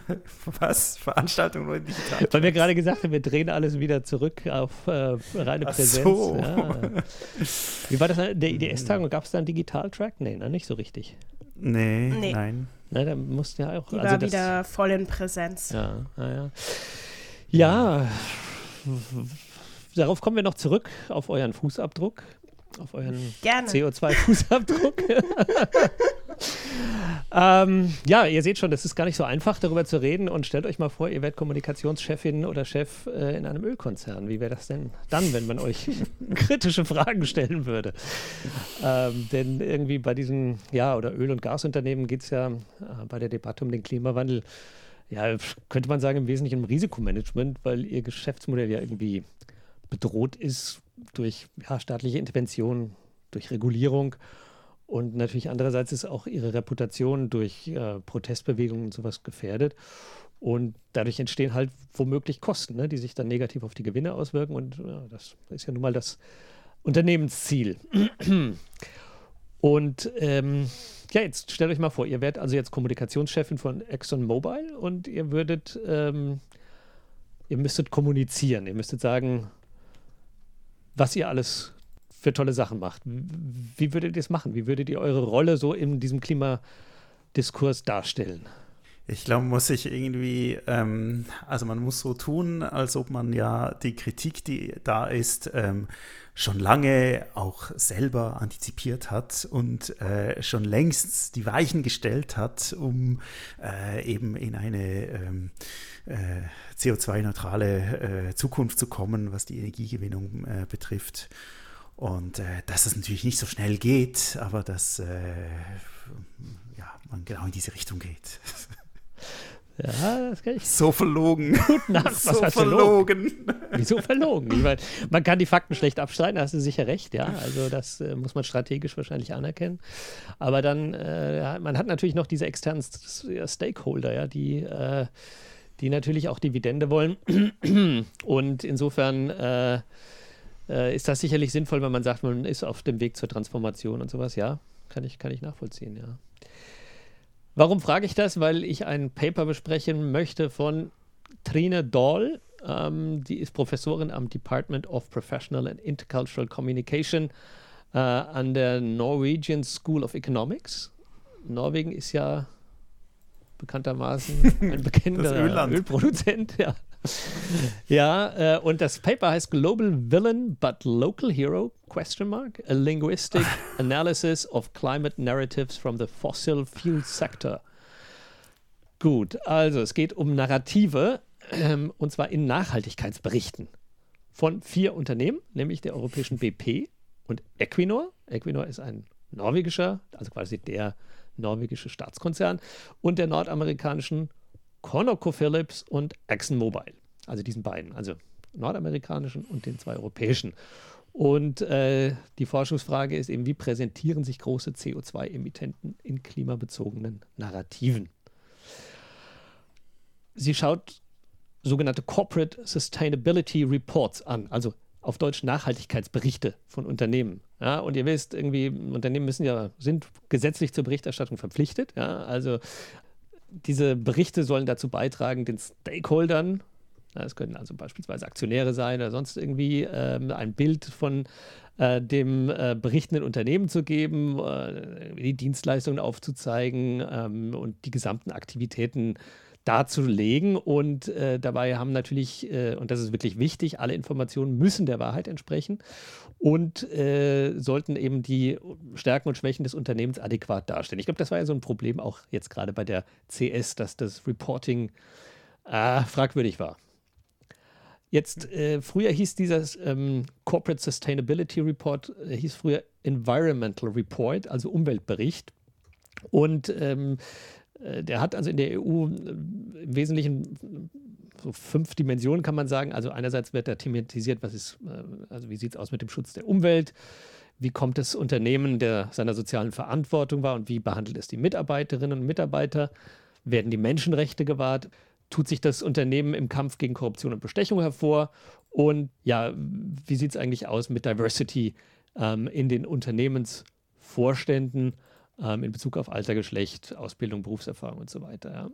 Was? Veranstaltungen ohne Digitaltracks? Weil wir gerade gesagt haben, wir drehen alles wieder zurück auf äh, reine Ach Präsenz. So. Ja. Wie war das? Der IDS-Tagung, gab es da einen Digitaltrack? Nee, na, nicht so richtig. Nee, nee. nein. Na, da musste ja auch. Die also war das, wieder voll in Präsenz. Ja, ja. Ja, darauf kommen wir noch zurück, auf euren Fußabdruck, auf euren CO2-Fußabdruck. ähm, ja, ihr seht schon, das ist gar nicht so einfach, darüber zu reden. Und stellt euch mal vor, ihr werdet Kommunikationschefin oder Chef äh, in einem Ölkonzern. Wie wäre das denn dann, wenn man euch kritische Fragen stellen würde? Ähm, denn irgendwie bei diesen, ja, oder Öl- und Gasunternehmen geht es ja äh, bei der Debatte um den Klimawandel ja, könnte man sagen, im Wesentlichen im Risikomanagement, weil ihr Geschäftsmodell ja irgendwie bedroht ist durch ja, staatliche Intervention, durch Regulierung. Und natürlich andererseits ist auch ihre Reputation durch äh, Protestbewegungen und sowas gefährdet. Und dadurch entstehen halt womöglich Kosten, ne, die sich dann negativ auf die Gewinne auswirken. Und ja, das ist ja nun mal das Unternehmensziel. Und ähm, ja, jetzt stellt euch mal vor, ihr werdet also jetzt Kommunikationschefin von ExxonMobil und ihr würdet, ähm, ihr müsstet kommunizieren, ihr müsstet sagen, was ihr alles für tolle Sachen macht. Wie würdet ihr es machen? Wie würdet ihr eure Rolle so in diesem Klimadiskurs darstellen? Ich glaube, muss sich irgendwie, ähm, also man muss so tun, als ob man ja die Kritik, die da ist, ähm, schon lange auch selber antizipiert hat und äh, schon längst die Weichen gestellt hat, um äh, eben in eine ähm, äh, CO2-neutrale äh, Zukunft zu kommen, was die Energiegewinnung äh, betrifft. Und äh, dass es natürlich nicht so schnell geht, aber dass ja, man genau in diese Richtung geht. Ja, das kann ich. So verlogen. Gut nach, was so heißt verlogen? verlogen? Wieso verlogen? Ich meine, man kann die Fakten schlecht abstreiten, da hast du sicher recht, ja. Also das äh, muss man strategisch wahrscheinlich anerkennen. Aber dann, äh, man hat natürlich noch diese externen Stakeholder, ja, die, äh, die natürlich auch Dividende wollen. Und insofern äh, äh, ist das sicherlich sinnvoll, wenn man sagt, man ist auf dem Weg zur Transformation und sowas, ja. kann ich, kann ich nachvollziehen, ja. Warum frage ich das? Weil ich ein Paper besprechen möchte von Trine Dahl. Ähm, die ist Professorin am Department of Professional and Intercultural Communication äh, an der Norwegian School of Economics. Norwegen ist ja bekanntermaßen ein bekannter Ölproduzent. Ja, ja äh, und das Paper heißt Global Villain but Local Hero? Question mark. A linguistic analysis of climate narratives from the fossil fuel sector. Gut, also es geht um Narrative ähm, und zwar in Nachhaltigkeitsberichten von vier Unternehmen, nämlich der europäischen BP und Equinor. Equinor ist ein norwegischer, also quasi der norwegische Staatskonzern und der nordamerikanischen ConocoPhillips und ExxonMobil. Also diesen beiden, also nordamerikanischen und den zwei europäischen. Und äh, die Forschungsfrage ist eben, wie präsentieren sich große CO2-Emittenten in klimabezogenen Narrativen? Sie schaut sogenannte Corporate Sustainability Reports an, also auf Deutsch Nachhaltigkeitsberichte von Unternehmen. Ja, und ihr wisst, irgendwie, Unternehmen müssen ja, sind gesetzlich zur Berichterstattung verpflichtet. Ja, also diese Berichte sollen dazu beitragen, den Stakeholdern, es können also beispielsweise Aktionäre sein oder sonst irgendwie, ähm, ein Bild von äh, dem äh, berichtenden Unternehmen zu geben, äh, die Dienstleistungen aufzuzeigen ähm, und die gesamten Aktivitäten äh, darzulegen. Und äh, dabei haben natürlich, äh, und das ist wirklich wichtig, alle Informationen müssen der Wahrheit entsprechen und äh, sollten eben die Stärken und Schwächen des Unternehmens adäquat darstellen. Ich glaube, das war ja so ein Problem auch jetzt gerade bei der CS, dass das Reporting äh, fragwürdig war. Jetzt, äh, früher hieß dieser ähm, Corporate Sustainability Report, äh, hieß früher Environmental Report, also Umweltbericht. Und ähm, äh, der hat also in der EU äh, im Wesentlichen so fünf Dimensionen, kann man sagen. Also einerseits wird da thematisiert, was ist, äh, also wie sieht es aus mit dem Schutz der Umwelt, wie kommt das Unternehmen der seiner sozialen Verantwortung war? Und wie behandelt es die Mitarbeiterinnen und Mitarbeiter, werden die Menschenrechte gewahrt, tut sich das Unternehmen im Kampf gegen Korruption und Bestechung hervor? Und ja, wie sieht es eigentlich aus mit Diversity ähm, in den Unternehmensvorständen ähm, in Bezug auf Alter, Geschlecht, Ausbildung, Berufserfahrung und so weiter. Ja.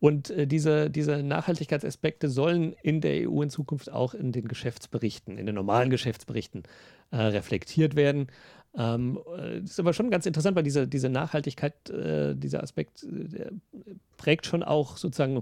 Und äh, diese, diese Nachhaltigkeitsaspekte sollen in der EU in Zukunft auch in den Geschäftsberichten, in den normalen Geschäftsberichten äh, reflektiert werden. Ähm, äh, das ist aber schon ganz interessant, weil diese, diese Nachhaltigkeit, äh, dieser Aspekt, äh, prägt schon auch sozusagen äh,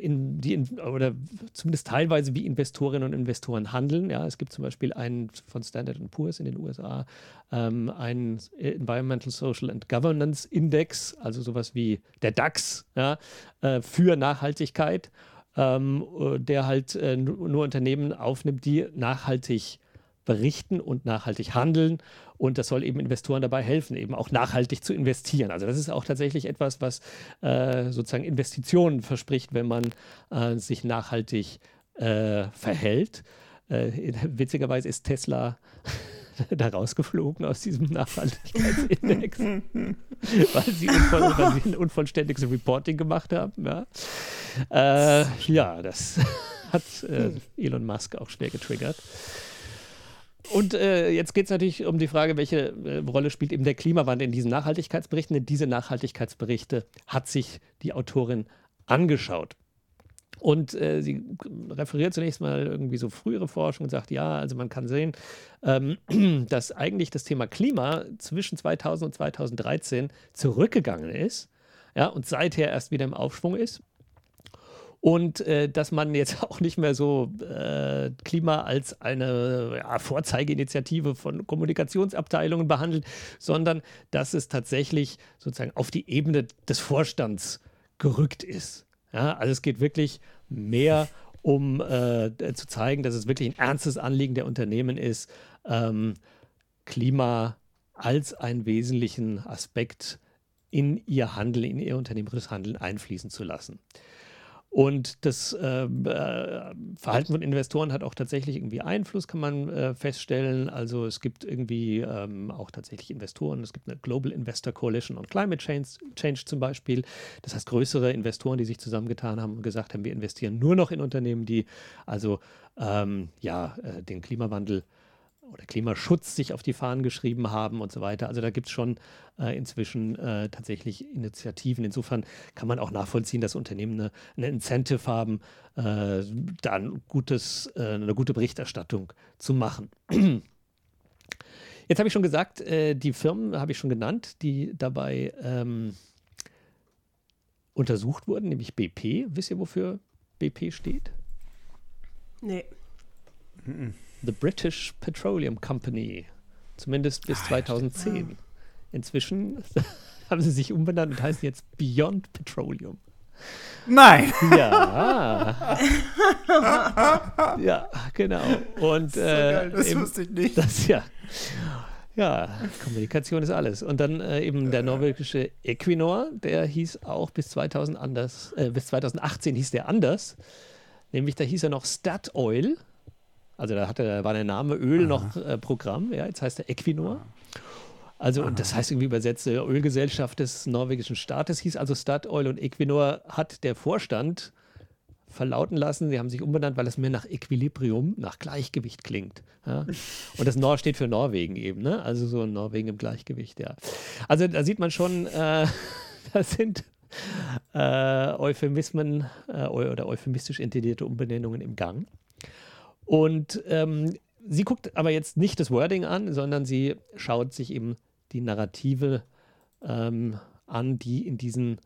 in die in, oder zumindest teilweise wie Investorinnen und Investoren handeln. Ja, es gibt zum Beispiel einen von Standard Poor's in den USA, ähm, einen Environmental Social and Governance Index, also sowas wie der DAX ja, äh, für Nachhaltigkeit, ähm, der halt äh, nur Unternehmen aufnimmt, die nachhaltig berichten und nachhaltig handeln. Und das soll eben Investoren dabei helfen, eben auch nachhaltig zu investieren. Also das ist auch tatsächlich etwas, was äh, sozusagen Investitionen verspricht, wenn man äh, sich nachhaltig äh, verhält. Äh, witzigerweise ist Tesla da rausgeflogen aus diesem Nachhaltigkeitsindex, weil, sie unvoll, weil sie ein unvollständiges Reporting gemacht haben. Ja, äh, ja das hat äh, Elon Musk auch schwer getriggert. Und äh, jetzt geht es natürlich um die Frage, welche äh, Rolle spielt eben der Klimawandel in diesen Nachhaltigkeitsberichten. Denn diese Nachhaltigkeitsberichte hat sich die Autorin angeschaut. Und äh, sie referiert zunächst mal irgendwie so frühere Forschung und sagt, ja, also man kann sehen, ähm, dass eigentlich das Thema Klima zwischen 2000 und 2013 zurückgegangen ist ja, und seither erst wieder im Aufschwung ist und äh, dass man jetzt auch nicht mehr so äh, Klima als eine ja, Vorzeigeinitiative von Kommunikationsabteilungen behandelt, sondern dass es tatsächlich sozusagen auf die Ebene des Vorstands gerückt ist. Ja, also es geht wirklich mehr um äh, zu zeigen, dass es wirklich ein ernstes Anliegen der Unternehmen ist, ähm, Klima als einen wesentlichen Aspekt in ihr Handeln, in ihr unternehmerisches Handeln einfließen zu lassen. Und das ähm, äh, Verhalten von Investoren hat auch tatsächlich irgendwie Einfluss, kann man äh, feststellen. Also es gibt irgendwie ähm, auch tatsächlich Investoren. Es gibt eine Global Investor Coalition on Climate Change, Change zum Beispiel. Das heißt größere Investoren, die sich zusammengetan haben und gesagt haben, wir investieren nur noch in Unternehmen, die also ähm, ja, äh, den Klimawandel oder Klimaschutz sich auf die Fahnen geschrieben haben und so weiter. Also da gibt es schon äh, inzwischen äh, tatsächlich Initiativen. Insofern kann man auch nachvollziehen, dass Unternehmen eine, eine Incentive haben, äh, da ein gutes, äh, eine gute Berichterstattung zu machen. Jetzt habe ich schon gesagt, äh, die Firmen habe ich schon genannt, die dabei ähm, untersucht wurden, nämlich BP. Wisst ihr, wofür BP steht? Nee. The British Petroleum Company. Zumindest bis 2010. Inzwischen haben sie sich umbenannt und heißen jetzt Beyond Petroleum. Nein! Ja. ja, genau. Und äh, das eben, wusste ich nicht. Das, ja. Ja, Kommunikation ist alles. Und dann äh, eben der norwegische Equinor, der hieß auch bis 2000 anders, äh, bis 2018 hieß der anders. Nämlich da hieß er noch Statoil. Also da hatte, war der Name Öl Aha. noch äh, Programm, ja, jetzt heißt er Equinor. Also, und das heißt irgendwie übersetzt, äh, Ölgesellschaft des norwegischen Staates hieß also Statoil und Equinor hat der Vorstand verlauten lassen, sie haben sich umbenannt, weil es mir nach Equilibrium, nach Gleichgewicht klingt. Ja? Und das Nor steht für Norwegen eben, ne? Also so Norwegen im Gleichgewicht, ja. Also da sieht man schon, äh, das sind äh, Euphemismen äh, oder euphemistisch intendierte Umbenennungen im Gang. Und ähm, sie guckt aber jetzt nicht das Wording an, sondern sie schaut sich eben die Narrative ähm, an, die in diesen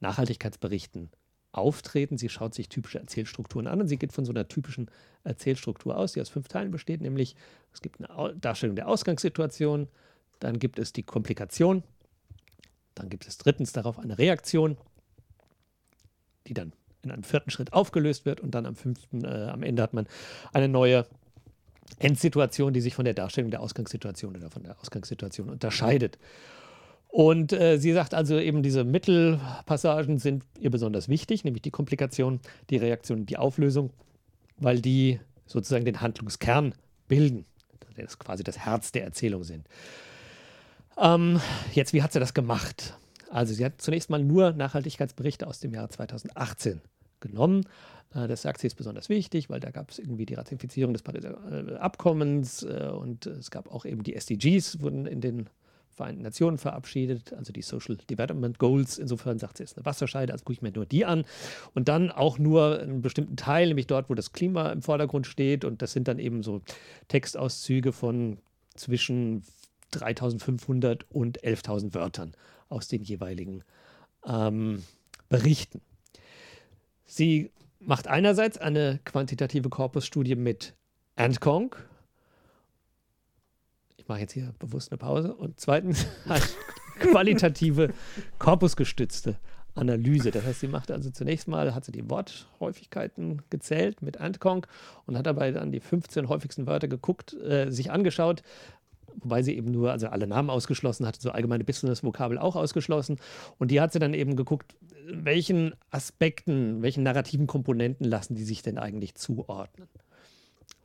Nachhaltigkeitsberichten auftreten. Sie schaut sich typische Erzählstrukturen an und sie geht von so einer typischen Erzählstruktur aus, die aus fünf Teilen besteht, nämlich es gibt eine Darstellung der Ausgangssituation, dann gibt es die Komplikation, dann gibt es drittens darauf eine Reaktion, die dann in einem vierten Schritt aufgelöst wird und dann am fünften, äh, am Ende hat man eine neue Endsituation, die sich von der Darstellung der Ausgangssituation oder von der Ausgangssituation unterscheidet. Und äh, sie sagt also eben, diese Mittelpassagen sind ihr besonders wichtig, nämlich die Komplikation, die Reaktion, die Auflösung, weil die sozusagen den Handlungskern bilden, das quasi das Herz der Erzählung sind. Ähm, jetzt, wie hat sie das gemacht? Also sie hat zunächst mal nur Nachhaltigkeitsberichte aus dem Jahr 2018 genommen. Äh, Das sagt sie ist besonders wichtig, weil da gab es irgendwie die Ratifizierung des Pariser äh, Abkommens äh, und es gab auch eben die SDGs, wurden in den Vereinten Nationen verabschiedet, also die Social Development Goals. Insofern sagt sie, es ist eine Wasserscheide, also gucke ich mir nur die an. Und dann auch nur einen bestimmten Teil, nämlich dort, wo das Klima im Vordergrund steht. Und das sind dann eben so Textauszüge von zwischen 3500 und 11.000 Wörtern aus den jeweiligen ähm, Berichten. Sie macht einerseits eine quantitative Korpusstudie mit Antcong. Ich mache jetzt hier bewusst eine Pause. Und zweitens eine qualitative korpusgestützte Analyse. Das heißt, sie macht also zunächst mal, hat sie die Worthäufigkeiten gezählt mit Antcong und hat dabei dann die 15 häufigsten Wörter geguckt, äh, sich angeschaut, wobei sie eben nur, also alle Namen ausgeschlossen hat, so allgemeine Business-Vokabel auch ausgeschlossen. Und die hat sie dann eben geguckt, welchen Aspekten, welchen narrativen Komponenten lassen die sich denn eigentlich zuordnen?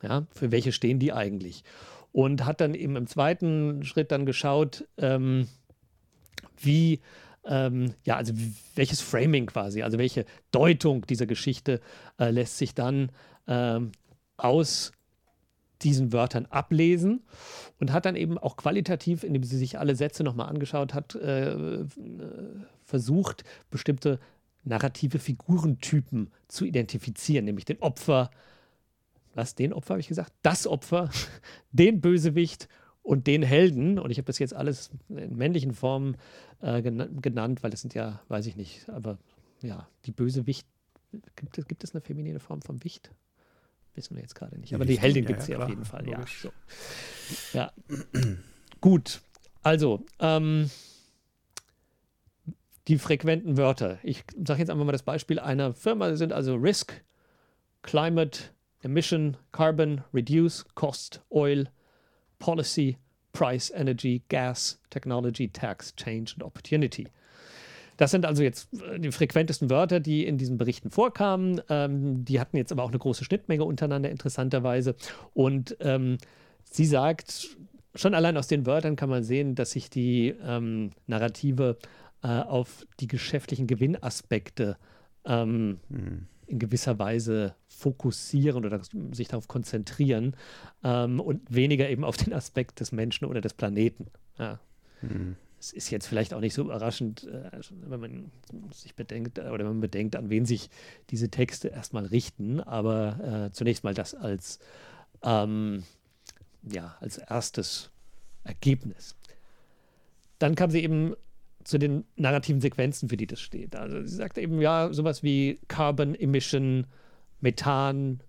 Ja, für welche stehen die eigentlich? Und hat dann eben im zweiten Schritt dann geschaut, ähm, wie, ähm, ja, also welches Framing quasi, also welche Deutung dieser Geschichte äh, lässt sich dann ähm, aus diesen Wörtern ablesen und hat dann eben auch qualitativ, indem sie sich alle Sätze nochmal angeschaut hat, äh, versucht, bestimmte narrative Figurentypen zu identifizieren, nämlich den Opfer, was, den Opfer habe ich gesagt? Das Opfer, den Bösewicht und den Helden. Und ich habe das jetzt alles in männlichen Formen äh, genannt, weil das sind ja, weiß ich nicht, aber ja, die Bösewicht, gibt es, gibt es eine feminine Form vom Wicht? Wissen wir jetzt gerade nicht. Aber die Heldin gibt es ja, auf jeden Fall. Ja, so. ja. Gut. Also, ähm, die frequenten Wörter. Ich sage jetzt einfach mal das Beispiel einer Firma. Das sind also Risk, Climate, Emission, Carbon, Reduce, Cost, Oil, Policy, Price, Energy, Gas, Technology, Tax, Change und Opportunity. Das sind also jetzt die frequentesten Wörter, die in diesen Berichten vorkamen. Ähm, die hatten jetzt aber auch eine große Schnittmenge untereinander, interessanterweise. Und ähm, sie sagt, schon allein aus den Wörtern kann man sehen, dass sich die ähm, Narrative äh, auf die geschäftlichen Gewinnaspekte mhm. in gewisser Weise fokussieren oder sich darauf konzentrieren ähm, und weniger eben auf den Aspekt des Menschen oder des Planeten. Ja. Mhm. Es ist jetzt vielleicht auch nicht so überraschend, äh, wenn man sich bedenkt oder wenn man bedenkt, an wen sich diese Texte erstmal richten, aber äh, zunächst mal das als, ähm, ja, als erstes Ergebnis. Dann kam sie eben zu den narrativen Sequenzen, für die das steht. Also sie sagt eben ja sowas wie Carbon Emission, Methan,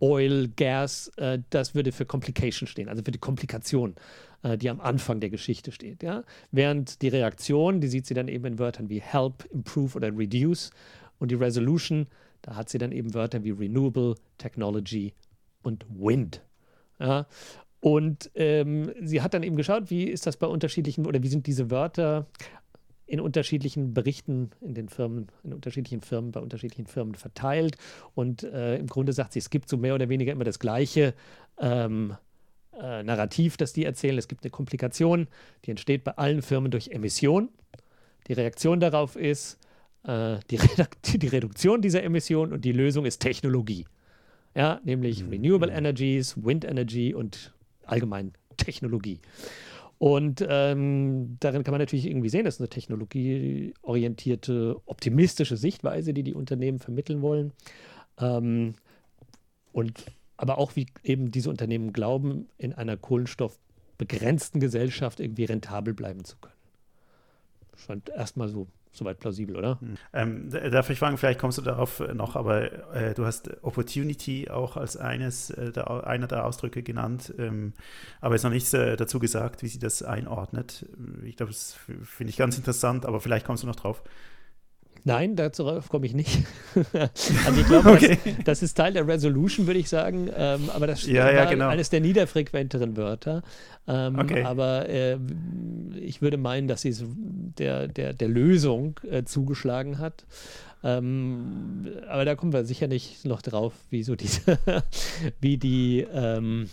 Oil, Gas, äh, das würde für Complication stehen, also für die Komplikation, äh, die am Anfang der Geschichte steht. Ja? Während die Reaktion, die sieht sie dann eben in Wörtern wie Help, Improve oder Reduce und die Resolution, da hat sie dann eben Wörter wie Renewable, Technology und Wind. Ja? Und ähm, sie hat dann eben geschaut, wie ist das bei unterschiedlichen oder wie sind diese Wörter in unterschiedlichen Berichten in den Firmen, in unterschiedlichen Firmen, bei unterschiedlichen Firmen verteilt. Und äh, im Grunde sagt sie, es gibt so mehr oder weniger immer das gleiche ähm, äh, Narrativ, das die erzählen. Es gibt eine Komplikation, die entsteht bei allen Firmen durch Emission. Die Reaktion darauf ist äh, die, die, Reduktion dieser Emission und die Lösung ist Technologie. Ja, nämlich mhm. Renewable Energies, Wind Energy und allgemein Technologie. Und ähm, darin kann man natürlich irgendwie sehen, das ist eine technologieorientierte, optimistische Sichtweise, die die Unternehmen vermitteln wollen. Ähm, und aber auch, wie eben diese Unternehmen glauben, in einer kohlenstoffbegrenzten Gesellschaft irgendwie rentabel bleiben zu können. Scheint erstmal so soweit plausibel, oder? Hm. Ähm, darf ich fragen, vielleicht kommst du darauf noch, aber äh, du hast Opportunity auch als eines äh, der, einer der Ausdrücke genannt, ähm, aber es ist noch nichts äh, dazu gesagt, wie sie das einordnet. Ich glaube, das finde ich ganz interessant, aber vielleicht kommst du noch drauf. Nein, darauf komme ich nicht. also ich glaube, okay. das, das, ist Teil der Resolution, würde ich sagen. Ähm, aber das ja, ja, genau. eines der niederfrequenteren Wörter. Ähm, okay. Aber äh, ich würde meinen, dass sie der, der, der Lösung äh, zugeschlagen hat. Ähm, aber da kommen wir sicher nicht noch drauf, wie so diese, wie die, ähm,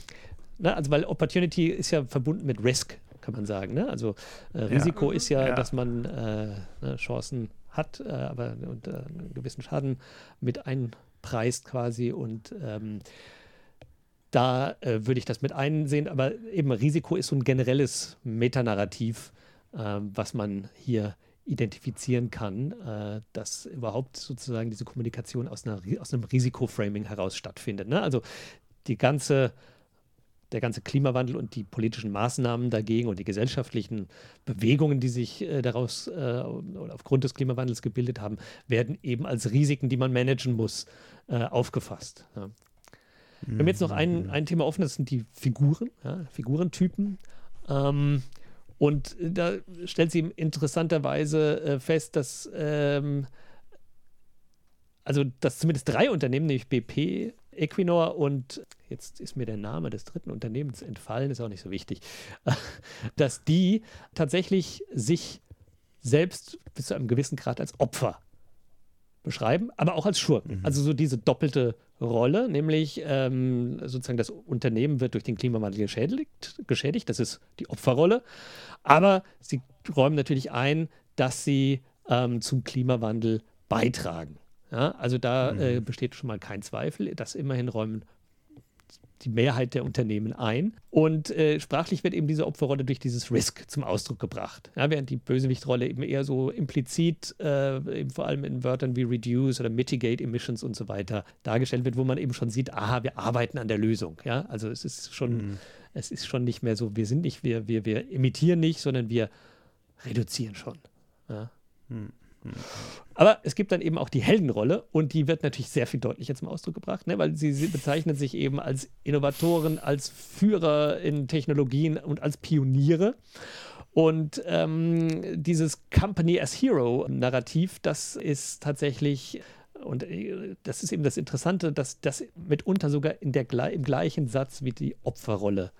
na, also weil Opportunity ist ja verbunden mit Risk, kann man sagen. Ne? Also äh, Risiko ja. ist ja, dass man äh, ne, Chancen hat, äh, aber unter einen gewissen Schaden mit einpreist quasi und ähm, da äh, würde ich das mit einsehen, aber eben Risiko ist so ein generelles Metanarrativ, äh, was man hier identifizieren kann, äh, dass überhaupt sozusagen diese Kommunikation aus, einer, aus einem Risikoframing heraus stattfindet. Ne? Also die ganze der ganze Klimawandel und die politischen Maßnahmen dagegen und die gesellschaftlichen Bewegungen, die sich äh, daraus äh, oder aufgrund des Klimawandels gebildet haben, werden eben als Risiken, die man managen muss, äh, aufgefasst. Ja. Wir haben jetzt noch ein, mhm. ein Thema offen, das sind die Figuren, ja, Figurentypen. Ähm, und da stellt sie interessanterweise äh, fest, dass ähm, also dass zumindest drei Unternehmen, nämlich BP, Equinor und jetzt ist mir der Name des dritten Unternehmens entfallen, ist auch nicht so wichtig, dass die tatsächlich sich selbst bis zu einem gewissen Grad als Opfer beschreiben, aber auch als Schurken. Mhm. Also so diese doppelte Rolle, nämlich ähm, sozusagen das Unternehmen wird durch den Klimawandel geschädigt, geschädigt, das ist die Opferrolle, aber sie räumen natürlich ein, dass sie ähm, zum Klimawandel beitragen. Ja, also da mhm. äh, besteht schon mal kein Zweifel, dass immerhin räumen die Mehrheit der Unternehmen ein. Und äh, sprachlich wird eben diese Opferrolle durch dieses Risk zum Ausdruck gebracht. Ja, während die Bösewichtrolle eben eher so implizit, äh, eben vor allem in Wörtern wie Reduce oder Mitigate Emissions und so weiter dargestellt wird, wo man eben schon sieht, aha, wir arbeiten an der Lösung. Ja, also es ist schon, mhm. es ist schon nicht mehr so, wir sind nicht, wir, wir, wir emittieren nicht, sondern wir reduzieren schon. Ja. Mhm. Aber es gibt dann eben auch die Heldenrolle und die wird natürlich sehr viel deutlicher zum Ausdruck gebracht, ne? weil sie, sie bezeichnen sich eben als Innovatoren, als Führer in Technologien und als Pioniere. Und ähm, dieses Company as Hero-Narrativ, das ist tatsächlich und äh, das ist eben das Interessante, dass das mitunter sogar in der, im gleichen Satz wie die Opferrolle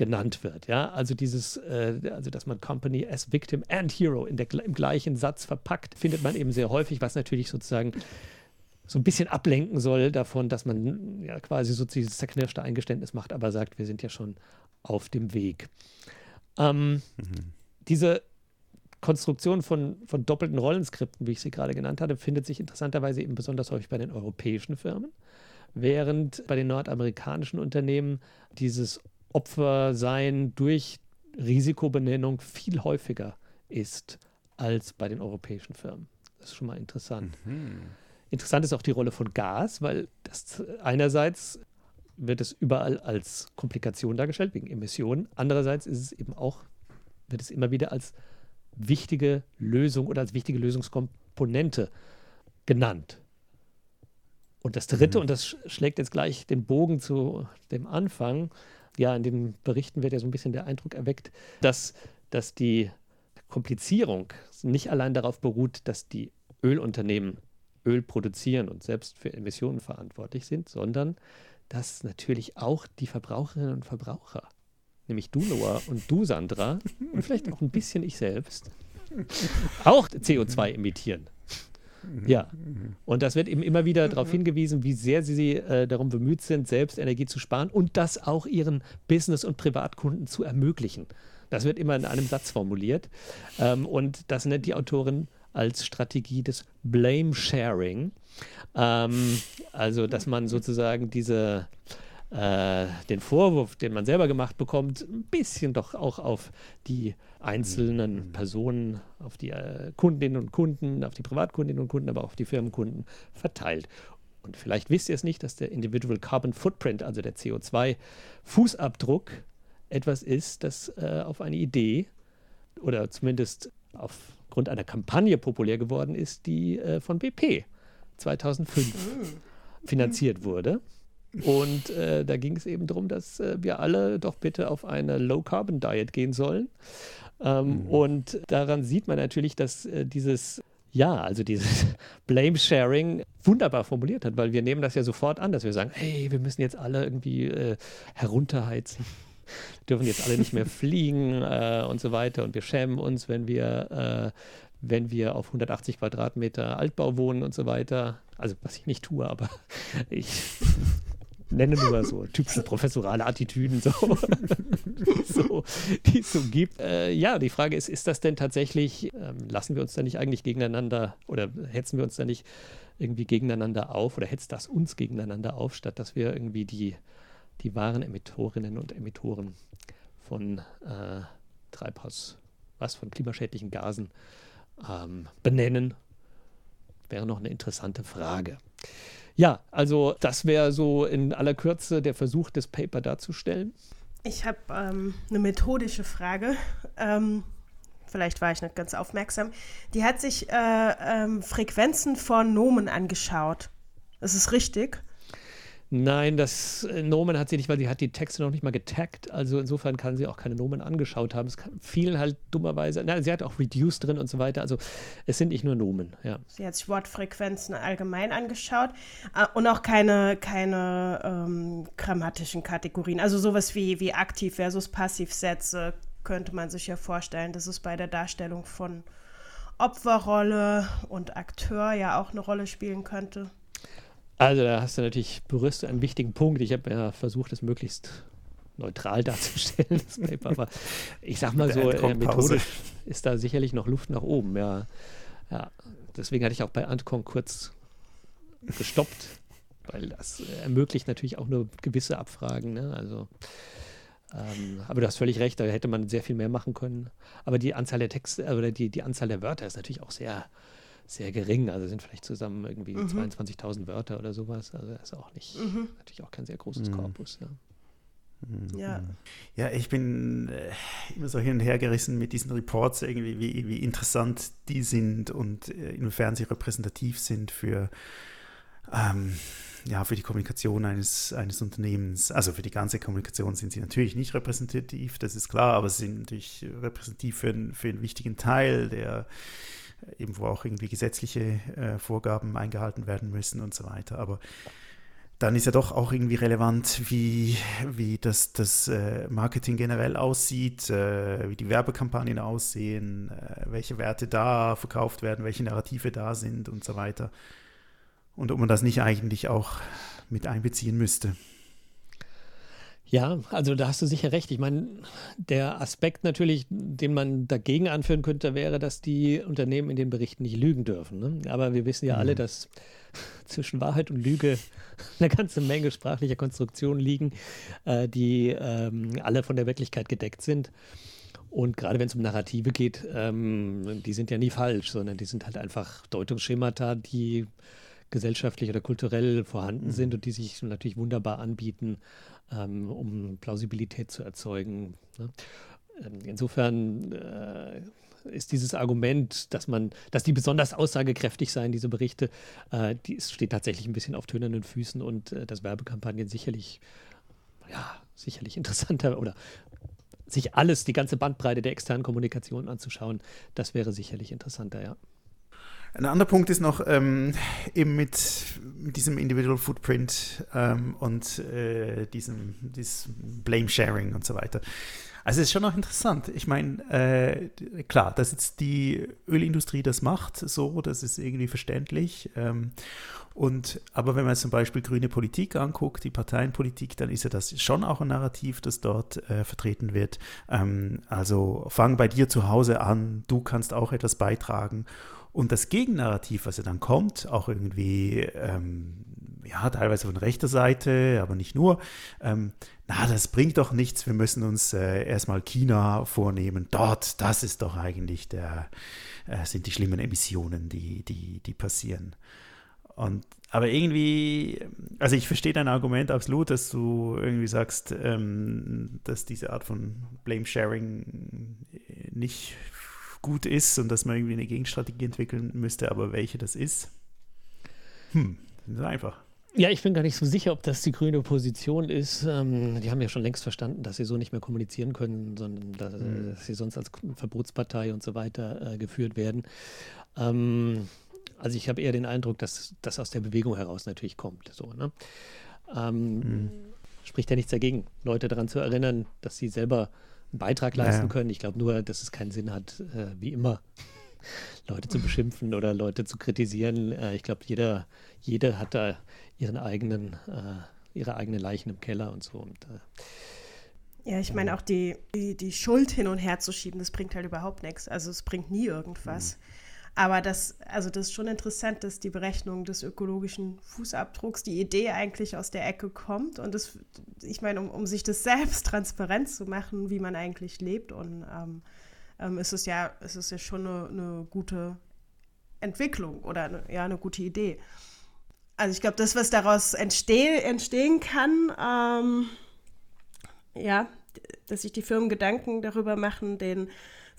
genannt wird. Ja? Also dieses, äh, also dass man Company as Victim and Hero in der, im gleichen Satz verpackt, findet man eben sehr häufig, was natürlich sozusagen so ein bisschen ablenken soll davon, dass man ja quasi so dieses zerknirschte Eingeständnis macht, aber sagt, wir sind ja schon auf dem Weg. Ähm, mhm. Diese Konstruktion von, von doppelten Rollenskripten, wie ich sie gerade genannt hatte, findet sich interessanterweise eben besonders häufig bei den europäischen Firmen, während bei den nordamerikanischen Unternehmen dieses Opfersein durch Risikobenennung viel häufiger ist als bei den europäischen Firmen. Das ist schon mal interessant. Mhm. Interessant ist auch die Rolle von Gas, weil das einerseits wird es überall als Komplikation dargestellt, wegen Emissionen. Andererseits ist es eben auch, wird es immer wieder als wichtige Lösung oder als wichtige Lösungskomponente genannt. Und das Dritte, mhm. und das schlägt jetzt gleich den Bogen zu dem Anfang, ja, in den Berichten wird ja so ein bisschen der Eindruck erweckt, dass, dass die Komplizierung nicht allein darauf beruht, dass die Ölunternehmen Öl produzieren und selbst für Emissionen verantwortlich sind, sondern dass natürlich auch die Verbraucherinnen und Verbraucher, nämlich du, Noah, und du, Sandra, und vielleicht auch ein bisschen ich selbst, auch CO2 emittieren. Ja, und das wird eben immer wieder darauf hingewiesen, wie sehr sie äh, darum bemüht sind, selbst Energie zu sparen und das auch ihren Business- und Privatkunden zu ermöglichen. Das wird immer in einem Satz formuliert. Ähm, und das nennt die Autorin als Strategie des Blame Sharing. Ähm, also, dass man sozusagen diese, äh, den Vorwurf, den man selber gemacht bekommt, ein bisschen doch auch auf die einzelnen mhm. Personen, auf die äh, Kundinnen und Kunden, auf die Privatkundinnen und Kunden, aber auch auf die Firmenkunden verteilt. Und vielleicht wisst ihr es nicht, dass der Individual Carbon Footprint, also der CO2-Fußabdruck, etwas ist, das äh, auf eine Idee oder zumindest aufgrund einer Kampagne populär geworden ist, die äh, von BP 2005 finanziert wurde. Und äh, da ging es eben darum, dass äh, wir alle doch bitte auf eine Low-Carbon-Diet gehen sollen. Ähm, mhm. Und daran sieht man natürlich, dass äh, dieses ja, also dieses Blame-Sharing wunderbar formuliert hat, weil wir nehmen das ja sofort an, dass wir sagen, hey, wir müssen jetzt alle irgendwie äh, herunterheizen dürfen jetzt alle nicht mehr fliegen äh, und so weiter. Und wir schämen uns, wenn wir, äh, wenn wir auf 180 Quadratmeter Altbau wohnen und so weiter. Also was ich nicht tue, aber ich nenne nur so typische professorale Attitüden, so, so die es so gibt. Äh, ja, die Frage ist, ist das denn tatsächlich, ähm, lassen wir uns da nicht eigentlich gegeneinander oder hetzen wir uns da nicht irgendwie gegeneinander auf oder hetzt das uns gegeneinander auf, statt dass wir irgendwie die die wahren Emittorinnen und Emittoren von äh, Treibhaus, was von klimaschädlichen Gasen ähm, benennen, wäre noch eine interessante Frage. Ja, also das wäre so in aller Kürze der Versuch, das Paper darzustellen. Ich habe ähm, eine methodische Frage. Ähm, vielleicht war ich nicht ganz aufmerksam. Die hat sich äh, ähm, Frequenzen von Nomen angeschaut. Das ist richtig? Nein, das äh, Nomen hat sie nicht, weil sie hat die Texte noch nicht mal getaggt. Also insofern kann sie auch keine Nomen angeschaut haben. Es fielen halt dummerweise, nein, sie hat auch Reduce drin und so weiter. Also es sind nicht nur Nomen, ja. Sie hat sich Wortfrequenzen allgemein angeschaut äh, und auch keine, keine ähm, grammatischen Kategorien. Also sowas wie, wie Aktiv versus Passivsätze könnte man sich ja vorstellen, dass es bei der Darstellung von Opferrolle und Akteur ja auch eine Rolle spielen könnte. Also da hast du natürlich, berührst du einen wichtigen Punkt. Ich habe ja versucht, es möglichst neutral darzustellen, das Paper, aber ich sag mal so, äh, methodisch ist da sicherlich noch Luft nach oben. Ja, ja. Deswegen hatte ich auch bei Antcon kurz gestoppt, weil das ermöglicht natürlich auch nur gewisse Abfragen. Ne? Also, ähm, aber du hast völlig recht, da hätte man sehr viel mehr machen können. Aber die Anzahl der Texte oder die, die Anzahl der Wörter ist natürlich auch sehr, sehr gering. Also sind vielleicht zusammen irgendwie mhm. 22.000 Wörter oder sowas. Also das ist auch nicht, mhm. natürlich auch kein sehr großes mhm. Korpus. Ja. Mhm. Ja. ja, ich bin äh, immer so hin und her gerissen mit diesen Reports, irgendwie, wie, wie interessant die sind und äh, inwiefern sie repräsentativ sind für, ähm, ja, für die Kommunikation eines, eines Unternehmens. Also für die ganze Kommunikation sind sie natürlich nicht repräsentativ, das ist klar, aber sie sind natürlich repräsentativ für, für einen wichtigen Teil der eben wo auch irgendwie gesetzliche äh, Vorgaben eingehalten werden müssen und so weiter. Aber dann ist ja doch auch irgendwie relevant, wie, wie das, das äh, Marketing generell aussieht, äh, wie die Werbekampagnen aussehen, äh, welche Werte da verkauft werden, welche Narrative da sind und so weiter. Und ob man das nicht eigentlich auch mit einbeziehen müsste. Ja, also da hast du sicher recht. Ich meine, der Aspekt natürlich, den man dagegen anführen könnte, wäre, dass die Unternehmen in den Berichten nicht lügen dürfen. Ne? Aber wir wissen ja mhm. alle, dass zwischen Wahrheit und Lüge eine ganze Menge sprachlicher Konstruktionen liegen, äh, die ähm, alle von der Wirklichkeit gedeckt sind. Und gerade wenn es um Narrative geht, ähm, die sind ja nie falsch, sondern die sind halt einfach Deutungsschemata, die gesellschaftlich oder kulturell vorhanden mhm. sind und die sich natürlich wunderbar anbieten, ähm, um Plausibilität zu erzeugen. Ne? Ähm, insofern äh, ist dieses Argument, dass man, dass die besonders aussagekräftig seien, diese Berichte, äh, die steht tatsächlich ein bisschen auf tönernen Füßen und äh, dass Werbekampagnen sicherlich, ja, sicherlich interessanter oder sich alles, die ganze Bandbreite der externen Kommunikation anzuschauen, das wäre sicherlich interessanter, ja. Ein anderer Punkt ist noch ähm, eben mit, mit, diesem Individual Footprint ähm, und äh, diesem, diesem Blame Sharing und so weiter. Also es ist schon noch interessant. Ich meine, äh, klar, dass jetzt die Ölindustrie das macht, so, das ist irgendwie verständlich. Ähm, und, aber wenn man zum Beispiel grüne Politik anguckt, die Parteienpolitik, dann ist ja das schon auch ein Narrativ, das dort äh, vertreten wird. Ähm, also fang bei dir zu Hause an, du kannst auch etwas beitragen. Und das Gegennarrativ, was ja dann kommt, auch irgendwie, ähm, ja, teilweise von rechter Seite, aber nicht nur, ähm, na, das bringt doch nichts, wir müssen uns äh, erstmal China vornehmen. Dort, das ist doch eigentlich der, äh, sind die schlimmen Emissionen, die, die, die passieren. Und, aber irgendwie, also ich verstehe dein Argument absolut, dass du irgendwie sagst, ähm, dass diese Art von Blame-Sharing nicht gut ist und dass man irgendwie eine Gegenstrategie entwickeln müsste, aber welche das ist, hm, das ist einfach. Ja, ich bin gar nicht so sicher, ob das die grüne Position ist. Ähm, die haben ja schon längst verstanden, dass sie so nicht mehr kommunizieren können, sondern dass, mhm. dass sie sonst als Verbotspartei und so weiter äh, geführt werden. Ähm, also ich habe eher den Eindruck, dass das aus der Bewegung heraus natürlich kommt. So, ne? ähm, mhm. Spricht ja nichts dagegen, Leute daran zu erinnern, dass sie selber einen Beitrag leisten ja. können. Ich glaube nur, dass es keinen Sinn hat, äh, wie immer Leute zu beschimpfen oder Leute zu kritisieren. Äh, ich glaube, jeder, jeder hat da ihren eigenen, äh, ihre eigenen Leichen im Keller und so. Und, äh, ja, ich meine auch die, die, die, Schuld hin und her zu schieben, das bringt halt überhaupt nichts. Also es bringt nie irgendwas. Mhm. Aber das, also das ist schon interessant, dass die Berechnung des ökologischen Fußabdrucks, die Idee eigentlich aus der Ecke kommt. Und das, ich meine, um, um sich das selbst transparent zu machen, wie man eigentlich lebt. Und ähm, ähm, ist es ja, ist es ja schon eine, eine gute Entwicklung oder eine, ja, eine gute Idee. Also ich glaube, das, was daraus entsteh, entstehen kann, ähm, ja, dass sich die Firmen Gedanken darüber machen, den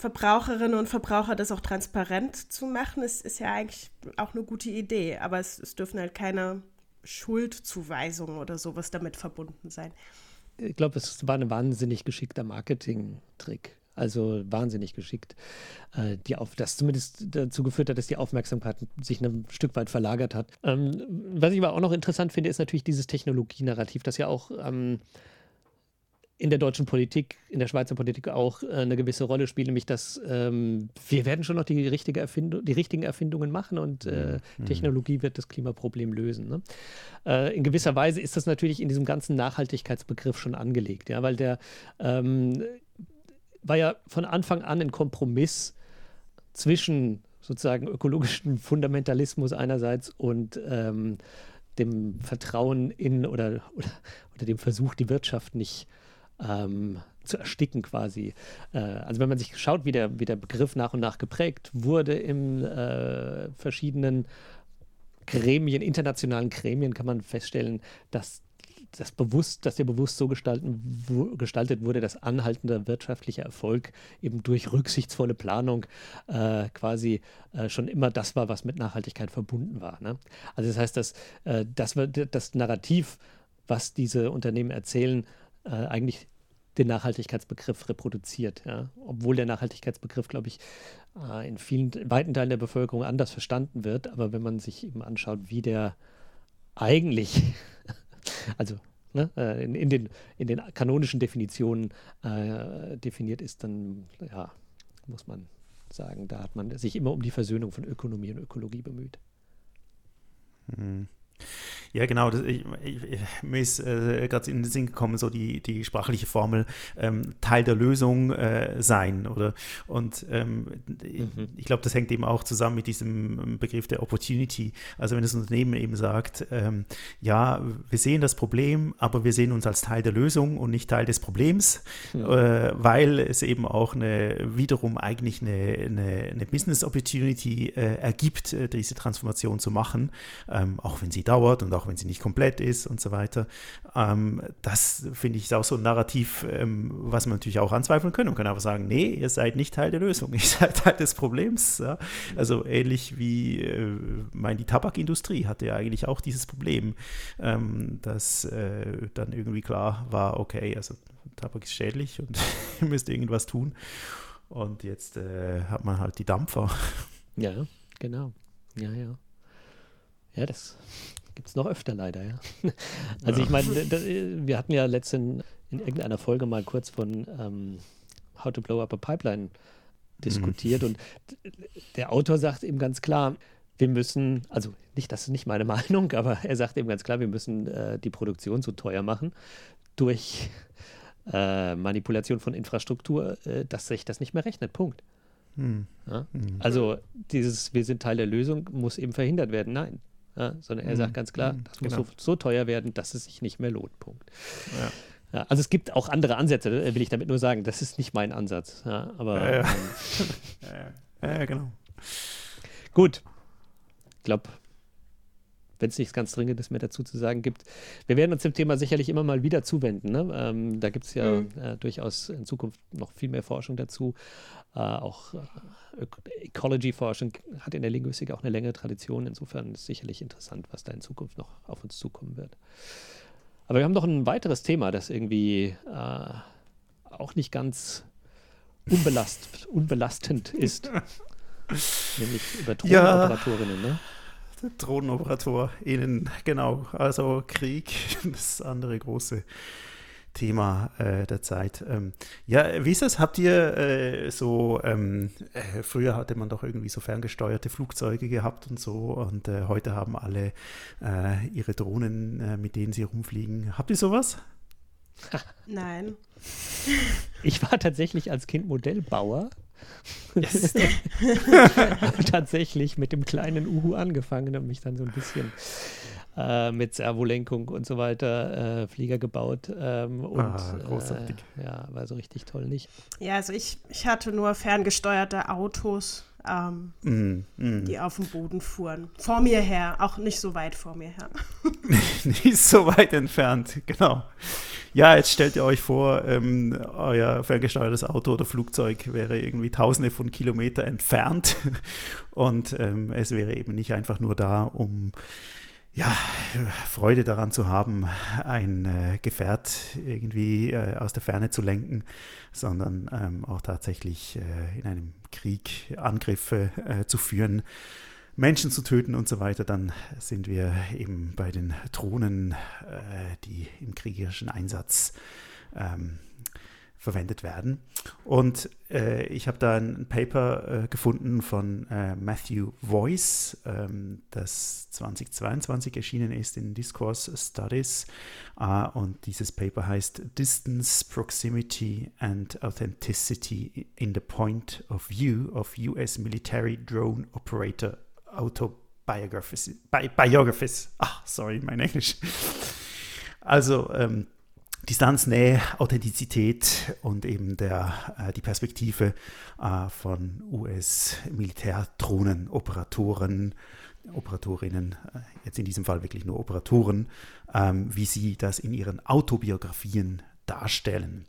Verbraucherinnen und Verbraucher das auch transparent zu machen, ist, ist ja eigentlich auch eine gute Idee. Aber es, es dürfen halt keine Schuldzuweisungen oder sowas damit verbunden sein. Ich glaube, es war ein wahnsinnig geschickter Marketing-Trick. Also wahnsinnig geschickt, äh, die auf, das zumindest dazu geführt hat, dass die Aufmerksamkeit sich ein Stück weit verlagert hat. Ähm, was ich aber auch noch interessant finde, ist natürlich dieses Technologienarrativ, das ja auch ähm, in der deutschen Politik, in der Schweizer Politik auch äh, eine gewisse Rolle spielt, nämlich dass ähm, wir werden schon noch die, richtige Erfindung, die richtigen Erfindungen machen und äh, mhm. Technologie wird das Klimaproblem lösen. Ne? Äh, in gewisser Weise ist das natürlich in diesem ganzen Nachhaltigkeitsbegriff schon angelegt, ja, weil der ähm, war ja von Anfang an ein Kompromiss zwischen sozusagen ökologischen Fundamentalismus einerseits und ähm, dem Vertrauen in oder, oder, oder dem Versuch, die Wirtschaft nicht äh, ähm, zu ersticken quasi. Äh, also wenn man sich schaut, wie der, wie der Begriff nach und nach geprägt wurde in äh, verschiedenen Gremien, internationalen Gremien, kann man feststellen, dass das bewusst, dass der bewusst so gestaltet wurde, dass anhaltender wirtschaftlicher Erfolg eben durch rücksichtsvolle Planung äh, quasi äh, schon immer das war, was mit Nachhaltigkeit verbunden war. Ne? Also das heißt, dass äh, das, das Narrativ, was diese Unternehmen erzählen, äh, eigentlich den Nachhaltigkeitsbegriff reproduziert. Ja? Obwohl der Nachhaltigkeitsbegriff, glaube ich, äh, in vielen, weiten Teilen der Bevölkerung anders verstanden wird. Aber wenn man sich eben anschaut, wie der eigentlich, also ne, äh, in, in, den, in den kanonischen Definitionen äh, definiert ist, dann ja, muss man sagen, da hat man sich immer um die Versöhnung von Ökonomie und Ökologie bemüht. Hm. Ja, genau. Das, ich, ich, mir ist äh, gerade in den Sinn gekommen, so die, die sprachliche Formel ähm, Teil der Lösung äh, sein, oder? Und ähm, mhm. ich glaube, das hängt eben auch zusammen mit diesem Begriff der Opportunity. Also wenn das Unternehmen eben sagt, ähm, ja, wir sehen das Problem, aber wir sehen uns als Teil der Lösung und nicht Teil des Problems, ja. äh, weil es eben auch eine wiederum eigentlich eine, eine, eine Business Opportunity äh, ergibt, äh, diese Transformation zu machen, ähm, auch wenn sie dauert und auch wenn sie nicht komplett ist und so weiter. Ähm, das finde ich auch so ein Narrativ, ähm, was man natürlich auch anzweifeln können. Man kann aber sagen, nee, ihr seid nicht Teil der Lösung, ihr seid Teil des Problems. Ja? Also ähnlich wie, äh, mein, die Tabakindustrie hatte ja eigentlich auch dieses Problem, ähm, dass äh, dann irgendwie klar war, okay, also Tabak ist schädlich und ihr müsst irgendwas tun. Und jetzt äh, hat man halt die Dampfer. Ja, genau. Ja, ja. Ja, das Gibt es noch öfter leider, ja. Also ja. ich meine, wir hatten ja letztens in irgendeiner Folge mal kurz von ähm, How to Blow Up a Pipeline diskutiert mhm. und der Autor sagt eben ganz klar, wir müssen, also nicht, das ist nicht meine Meinung, aber er sagt eben ganz klar, wir müssen äh, die Produktion so teuer machen durch äh, Manipulation von Infrastruktur, äh, dass sich das nicht mehr rechnet. Punkt. Hm. Ja? Hm. Also dieses, wir sind Teil der Lösung, muss eben verhindert werden. Nein, ja, sondern er sagt mhm. ganz klar, mhm. das muss genau. so, so, teuer werden, dass es sich nicht mehr lohnt. Punkt. Ja. Ja, also es gibt auch andere Ansätze, äh, will ich damit nur sagen. Das ist nicht mein Ansatz. Aber ähm, ja. genau. Gut. Ich glaube, wenn es nichts ganz Dringendes mehr dazu zu sagen gibt, wir werden uns dem Thema sicherlich immer mal wieder zuwenden. Ne? Ähm, da gibt es ja mhm. äh, durchaus in Zukunft noch viel mehr Forschung dazu. Äh, auch äh, Ecology-Forschung hat in der Linguistik auch eine längere Tradition. Insofern ist es sicherlich interessant, was da in Zukunft noch auf uns zukommen wird. Aber wir haben noch ein weiteres Thema, das irgendwie äh, auch nicht ganz unbelast, unbelastend ist. Nämlich über Drohnenoperatorinnen. Ja. Ne? DrohnenoperatorInnen, genau. Also Krieg, das andere große Thema äh, der Zeit. Ähm, ja, wie ist das? Habt ihr äh, so, ähm, äh, früher hatte man doch irgendwie so ferngesteuerte Flugzeuge gehabt und so und äh, heute haben alle äh, ihre Drohnen, äh, mit denen sie rumfliegen. Habt ihr sowas? Nein. Ich war tatsächlich als Kind Modellbauer. Yes. habe tatsächlich mit dem kleinen Uhu angefangen und mich dann so ein bisschen äh, mit Servolenkung und so weiter äh, Flieger gebaut. Ähm, und, ah, großartig. Äh, ja, war so richtig toll nicht. Ja, also ich, ich hatte nur ferngesteuerte Autos, ähm, mm, mm. die auf dem Boden fuhren. Vor mir her, auch nicht so weit vor mir her. nicht so weit entfernt, genau. Ja, jetzt stellt ihr euch vor, ähm, euer ferngesteuertes Auto oder Flugzeug wäre irgendwie tausende von Kilometern entfernt und ähm, es wäre eben nicht einfach nur da, um ja, Freude daran zu haben, ein äh, Gefährt irgendwie äh, aus der Ferne zu lenken, sondern ähm, auch tatsächlich äh, in einem Krieg Angriffe äh, zu führen, Menschen zu töten und so weiter, dann sind wir eben bei den Drohnen, äh, die im kriegerischen Einsatz ähm, verwendet werden. Und äh, ich habe da ein Paper äh, gefunden von äh, Matthew Voice, ähm, das 2022 erschienen ist in Discourse Studies. Uh, und dieses Paper heißt Distance, Proximity and Authenticity in the Point of View of US Military Drone Operator Autobiographies. Bi Biographies. Ah, sorry, mein Englisch. Also, ähm, Distanz, Nähe, Authentizität und eben der, äh, die Perspektive äh, von US-Militärdrohnen, Operatoren, Operatorinnen, äh, jetzt in diesem Fall wirklich nur Operatoren, ähm, wie sie das in ihren Autobiografien darstellen.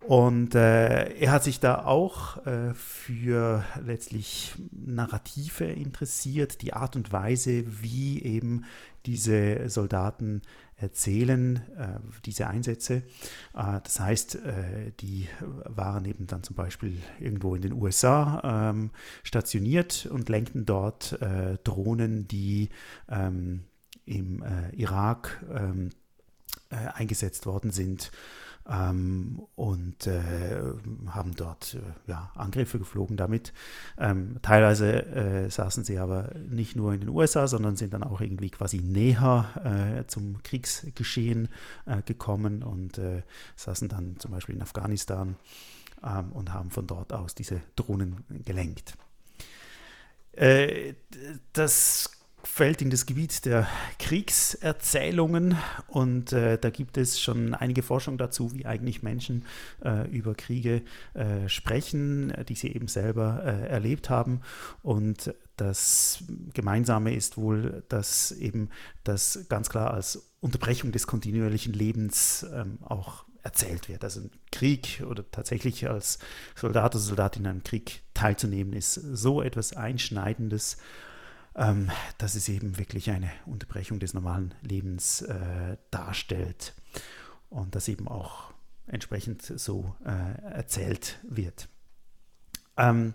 Und äh, er hat sich da auch äh, für letztlich Narrative interessiert, die Art und Weise, wie eben diese Soldaten erzählen, äh, diese Einsätze. Äh, das heißt, äh, die waren eben dann zum Beispiel irgendwo in den USA ähm, stationiert und lenkten dort Drohnen, die ähm, im Irak ähm, eingesetzt worden sind ähm, und äh, haben dort äh, ja, Angriffe geflogen damit. Ähm, teilweise äh, saßen sie aber nicht nur in den USA, sondern sind dann auch irgendwie quasi näher äh, zum Kriegsgeschehen äh, gekommen und äh, saßen dann zum Beispiel in Afghanistan ähm, und haben von dort aus diese Drohnen gelenkt. das fällt in das Gebiet der Kriegserzählungen und äh, da gibt es schon einige Forschung dazu, wie eigentlich Menschen äh, über Kriege äh, sprechen, die sie eben selber äh, erlebt haben und das Gemeinsame ist wohl, dass eben das ganz klar als Unterbrechung des kontinuierlichen Lebens ähm, auch erzählt wird. Also ein Krieg oder tatsächlich als Soldat oder Soldatin in einem Krieg teilzunehmen, ist so etwas Einschneidendes ähm, dass es eben wirklich eine Unterbrechung des normalen Lebens äh, darstellt und das eben auch entsprechend so äh, erzählt wird. Ähm,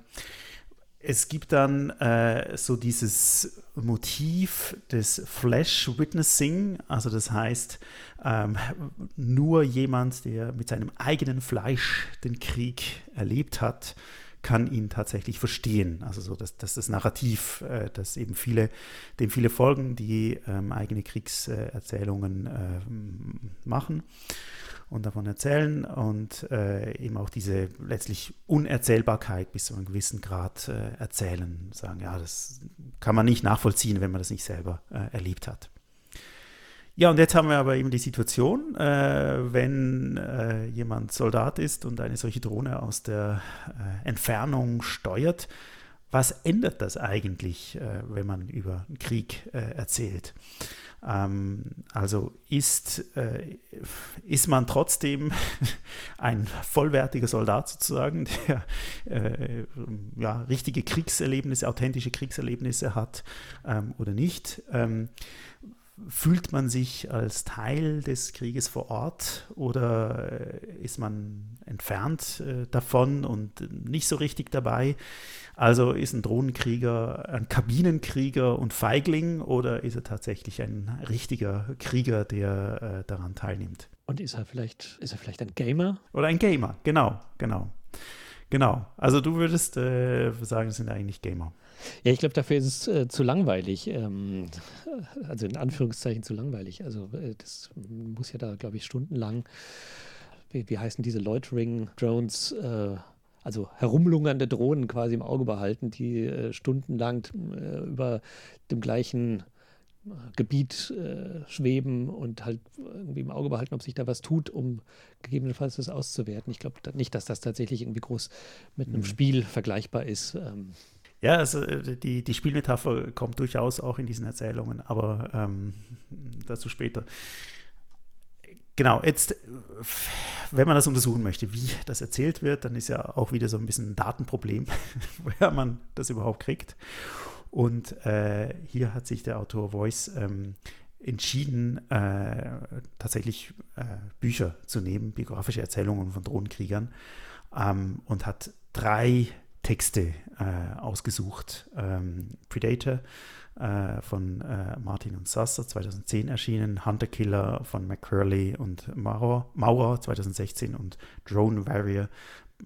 es gibt dann äh, so dieses Motiv des Flash Witnessing, also das heißt, ähm, nur jemand, der mit seinem eigenen Fleisch den Krieg erlebt hat, kann ihn tatsächlich verstehen. Also so, dass, dass das Narrativ, äh, das eben viele, dem viele folgen, die ähm, eigene Kriegserzählungen äh, machen und davon erzählen und äh, eben auch diese letztlich Unerzählbarkeit bis zu einem gewissen Grad äh, erzählen. Sagen, ja, das kann man nicht nachvollziehen, wenn man das nicht selber äh, erlebt hat. Ja, und jetzt haben wir aber eben die Situation, äh, wenn äh, jemand Soldat ist und eine solche Drohne aus der äh, Entfernung steuert, was ändert das eigentlich, äh, wenn man über einen Krieg äh, erzählt? Ähm, also ist, äh, ist man trotzdem ein vollwertiger Soldat sozusagen, der ja, richtige Kriegserlebnisse, authentische Kriegserlebnisse hat ähm, oder nicht? Ähm, Fühlt man sich als Teil des Krieges vor Ort oder äh, ist man entfernt äh, davon und nicht so richtig dabei? Also ist ein Drohnenkrieger ein Kabinenkrieger und Feigling oder ist er tatsächlich ein richtiger Krieger, der äh, daran teilnimmt? Und ist er vielleicht, ist er vielleicht ein Gamer? Oder ein Gamer, genau, genau. Genau. Also du würdest äh, sagen, es sind eigentlich Gamer. Ja, ich glaube, dafür ist es äh, zu langweilig. Ähm, also in Anführungszeichen zu langweilig. Also äh, das muss ja da, glaube ich, stundenlang, wie, wie heißen diese Loitering-Drones, äh, also herumlungernde Drohnen quasi im Auge behalten, die äh, stundenlang äh, über dem gleichen äh, Gebiet schweben und halt irgendwie im Auge behalten, ob sich da was tut, um gegebenenfalls das auszuwerten. Ich glaube nicht, dass das tatsächlich irgendwie groß mit einem mhm. Spiel vergleichbar ist. Ähm, ja, also äh, die, die Spielmetapher kommt durchaus auch in diesen Erzählungen, aber ähm, dazu später. Genau, jetzt, wenn man das untersuchen möchte, wie das erzählt wird, dann ist ja auch wieder so ein bisschen ein Datenproblem, woher man das überhaupt kriegt. Und äh, hier hat sich der Autor Voice ähm, entschieden, äh, tatsächlich äh, Bücher zu nehmen, biografische Erzählungen von Drohnenkriegern, ähm, und hat drei Texte äh, ausgesucht. Ähm, Predator äh, von äh, Martin und Sasser 2010 erschienen, Hunter Killer von McCurley und Maurer, Maurer 2016 und Drone Warrior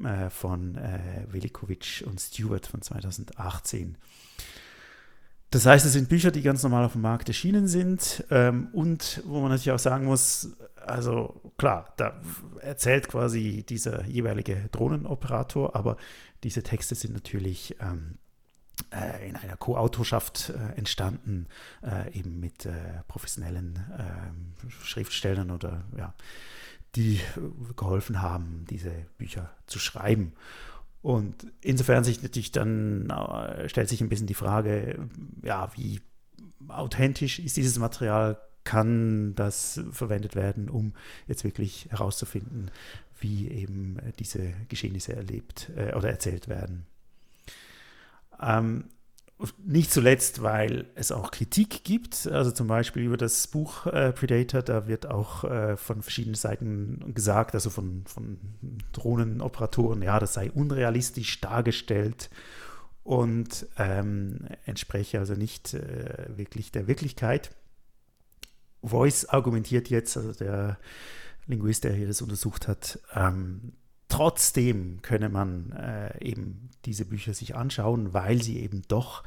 äh, von äh, Velikovic und Stewart von 2018. Das heißt, es sind Bücher, die ganz normal auf dem Markt erschienen sind ähm, und wo man natürlich auch sagen muss, also klar, da erzählt quasi dieser jeweilige Drohnenoperator, aber diese Texte sind natürlich ähm, äh, in einer Co-Autorschaft äh, entstanden, äh, eben mit äh, professionellen ähm, Schriftstellern oder ja, die geholfen haben, diese Bücher zu schreiben. Und insofern sich natürlich dann äh, stellt sich ein bisschen die Frage, ja, wie authentisch ist dieses Material? Kann das verwendet werden, um jetzt wirklich herauszufinden, wie eben äh, diese Geschehnisse erlebt äh, oder erzählt werden. Ähm, nicht zuletzt, weil es auch Kritik gibt, also zum Beispiel über das Buch äh, Predator, da wird auch äh, von verschiedenen Seiten gesagt, also von, von Drohnenoperatoren, ja, das sei unrealistisch dargestellt und ähm, entspreche also nicht äh, wirklich der Wirklichkeit. Voice argumentiert jetzt, also der Linguist, der hier das untersucht hat. Ähm, trotzdem könne man äh, eben diese Bücher sich anschauen, weil sie eben doch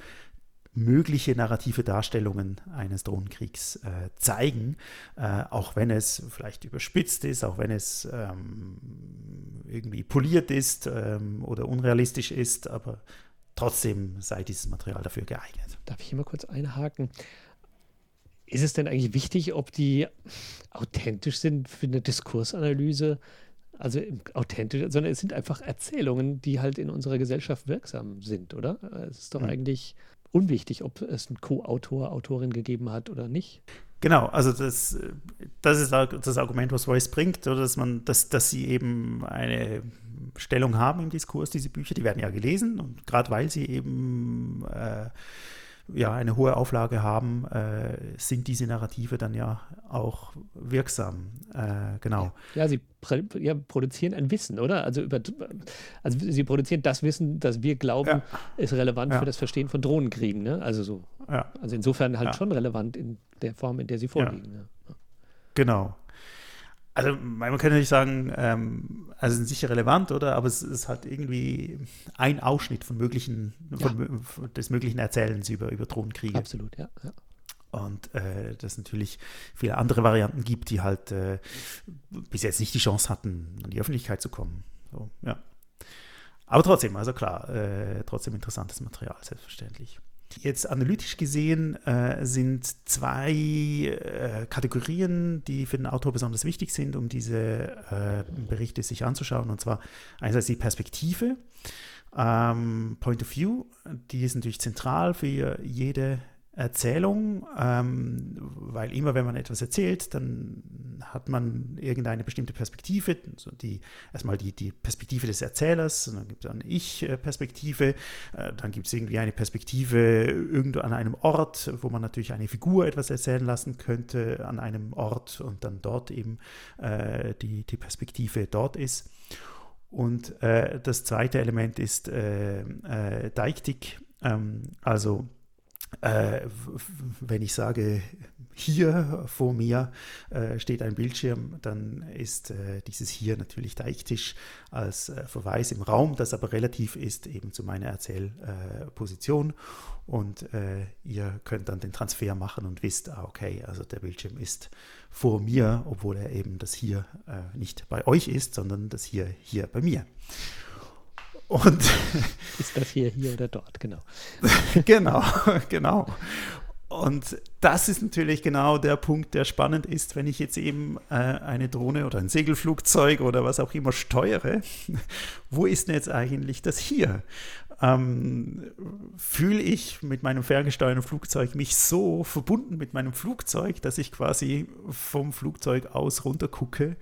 mögliche narrative Darstellungen eines Drohnenkriegs äh, zeigen, äh, auch wenn es vielleicht überspitzt ist, auch wenn es ähm, irgendwie poliert ist ähm, oder unrealistisch ist, aber trotzdem sei dieses Material dafür geeignet. Darf ich hier mal kurz einhaken? Ist es denn eigentlich wichtig, ob die authentisch sind für eine Diskursanalyse? Also authentisch, sondern es sind einfach Erzählungen, die halt in unserer Gesellschaft wirksam sind, oder? Es ist doch mhm. eigentlich unwichtig, ob es einen Co-Autor, Autorin gegeben hat oder nicht. Genau, also das, das ist das Argument, was Royce bringt, oder dass man, dass, dass sie eben eine Stellung haben im Diskurs, diese Bücher, die werden ja gelesen und gerade weil sie eben äh, ja, eine hohe Auflage haben, äh, sind diese Narrative dann ja auch wirksam. Äh, genau. Ja, sie ja, produzieren ein Wissen, oder? Also, über, also sie produzieren das Wissen, das wir glauben, ja. ist relevant ja. für das Verstehen von Drohnenkriegen. Ne? Also so. Also insofern halt schon relevant in der Form, in der sie vorliegen. Ne? Genau. Also man kann natürlich sagen, ähm, also sind sicher relevant, oder? Aber es ist halt irgendwie ein Ausschnitt von möglichen, ja. von, des möglichen Erzählens über, über Drohnenkriege. Absolut, ja. ja. Und äh, dass es natürlich viele andere Varianten gibt, die halt äh, bis jetzt nicht die Chance hatten, an die Öffentlichkeit zu kommen. So, ja. Aber trotzdem, also klar, äh, trotzdem interessantes Material, selbstverständlich. Jetzt analytisch gesehen äh, sind zwei äh, Kategorien, die für den Autor besonders wichtig sind, um diese äh, Berichte sich anzuschauen. Und zwar einerseits die Perspektive, ähm, Point of View, die ist natürlich zentral für jede Erzählung, ähm, weil immer wenn man etwas erzählt, dann hat man irgendeine bestimmte Perspektive, also die, erstmal die, die Perspektive des Erzählers, dann gibt es eine Ich-Perspektive, äh, dann gibt es irgendwie eine Perspektive irgendwo an einem Ort, wo man natürlich eine Figur etwas erzählen lassen könnte, an einem Ort und dann dort eben äh, die, die Perspektive dort ist. Und äh, das zweite Element ist äh, äh, Deiktik, ähm, also äh, wenn ich sage, hier vor mir äh, steht ein Bildschirm, dann ist äh, dieses hier natürlich deiktisch als äh, Verweis im Raum, das aber relativ ist eben zu meiner Erzählposition. und äh, ihr könnt dann den Transfer machen und wisst, ah, okay, also der Bildschirm ist vor mir, obwohl er eben das hier äh, nicht bei euch ist, sondern das hier hier bei mir. Und ist das hier, hier oder dort, genau. genau, genau. Und das ist natürlich genau der Punkt, der spannend ist, wenn ich jetzt eben äh, eine Drohne oder ein Segelflugzeug oder was auch immer steuere. Wo ist denn jetzt eigentlich das hier? Ähm, fühle ich mit meinem ferngesteuerten Flugzeug mich so verbunden mit meinem Flugzeug, dass ich quasi vom Flugzeug aus runter gucke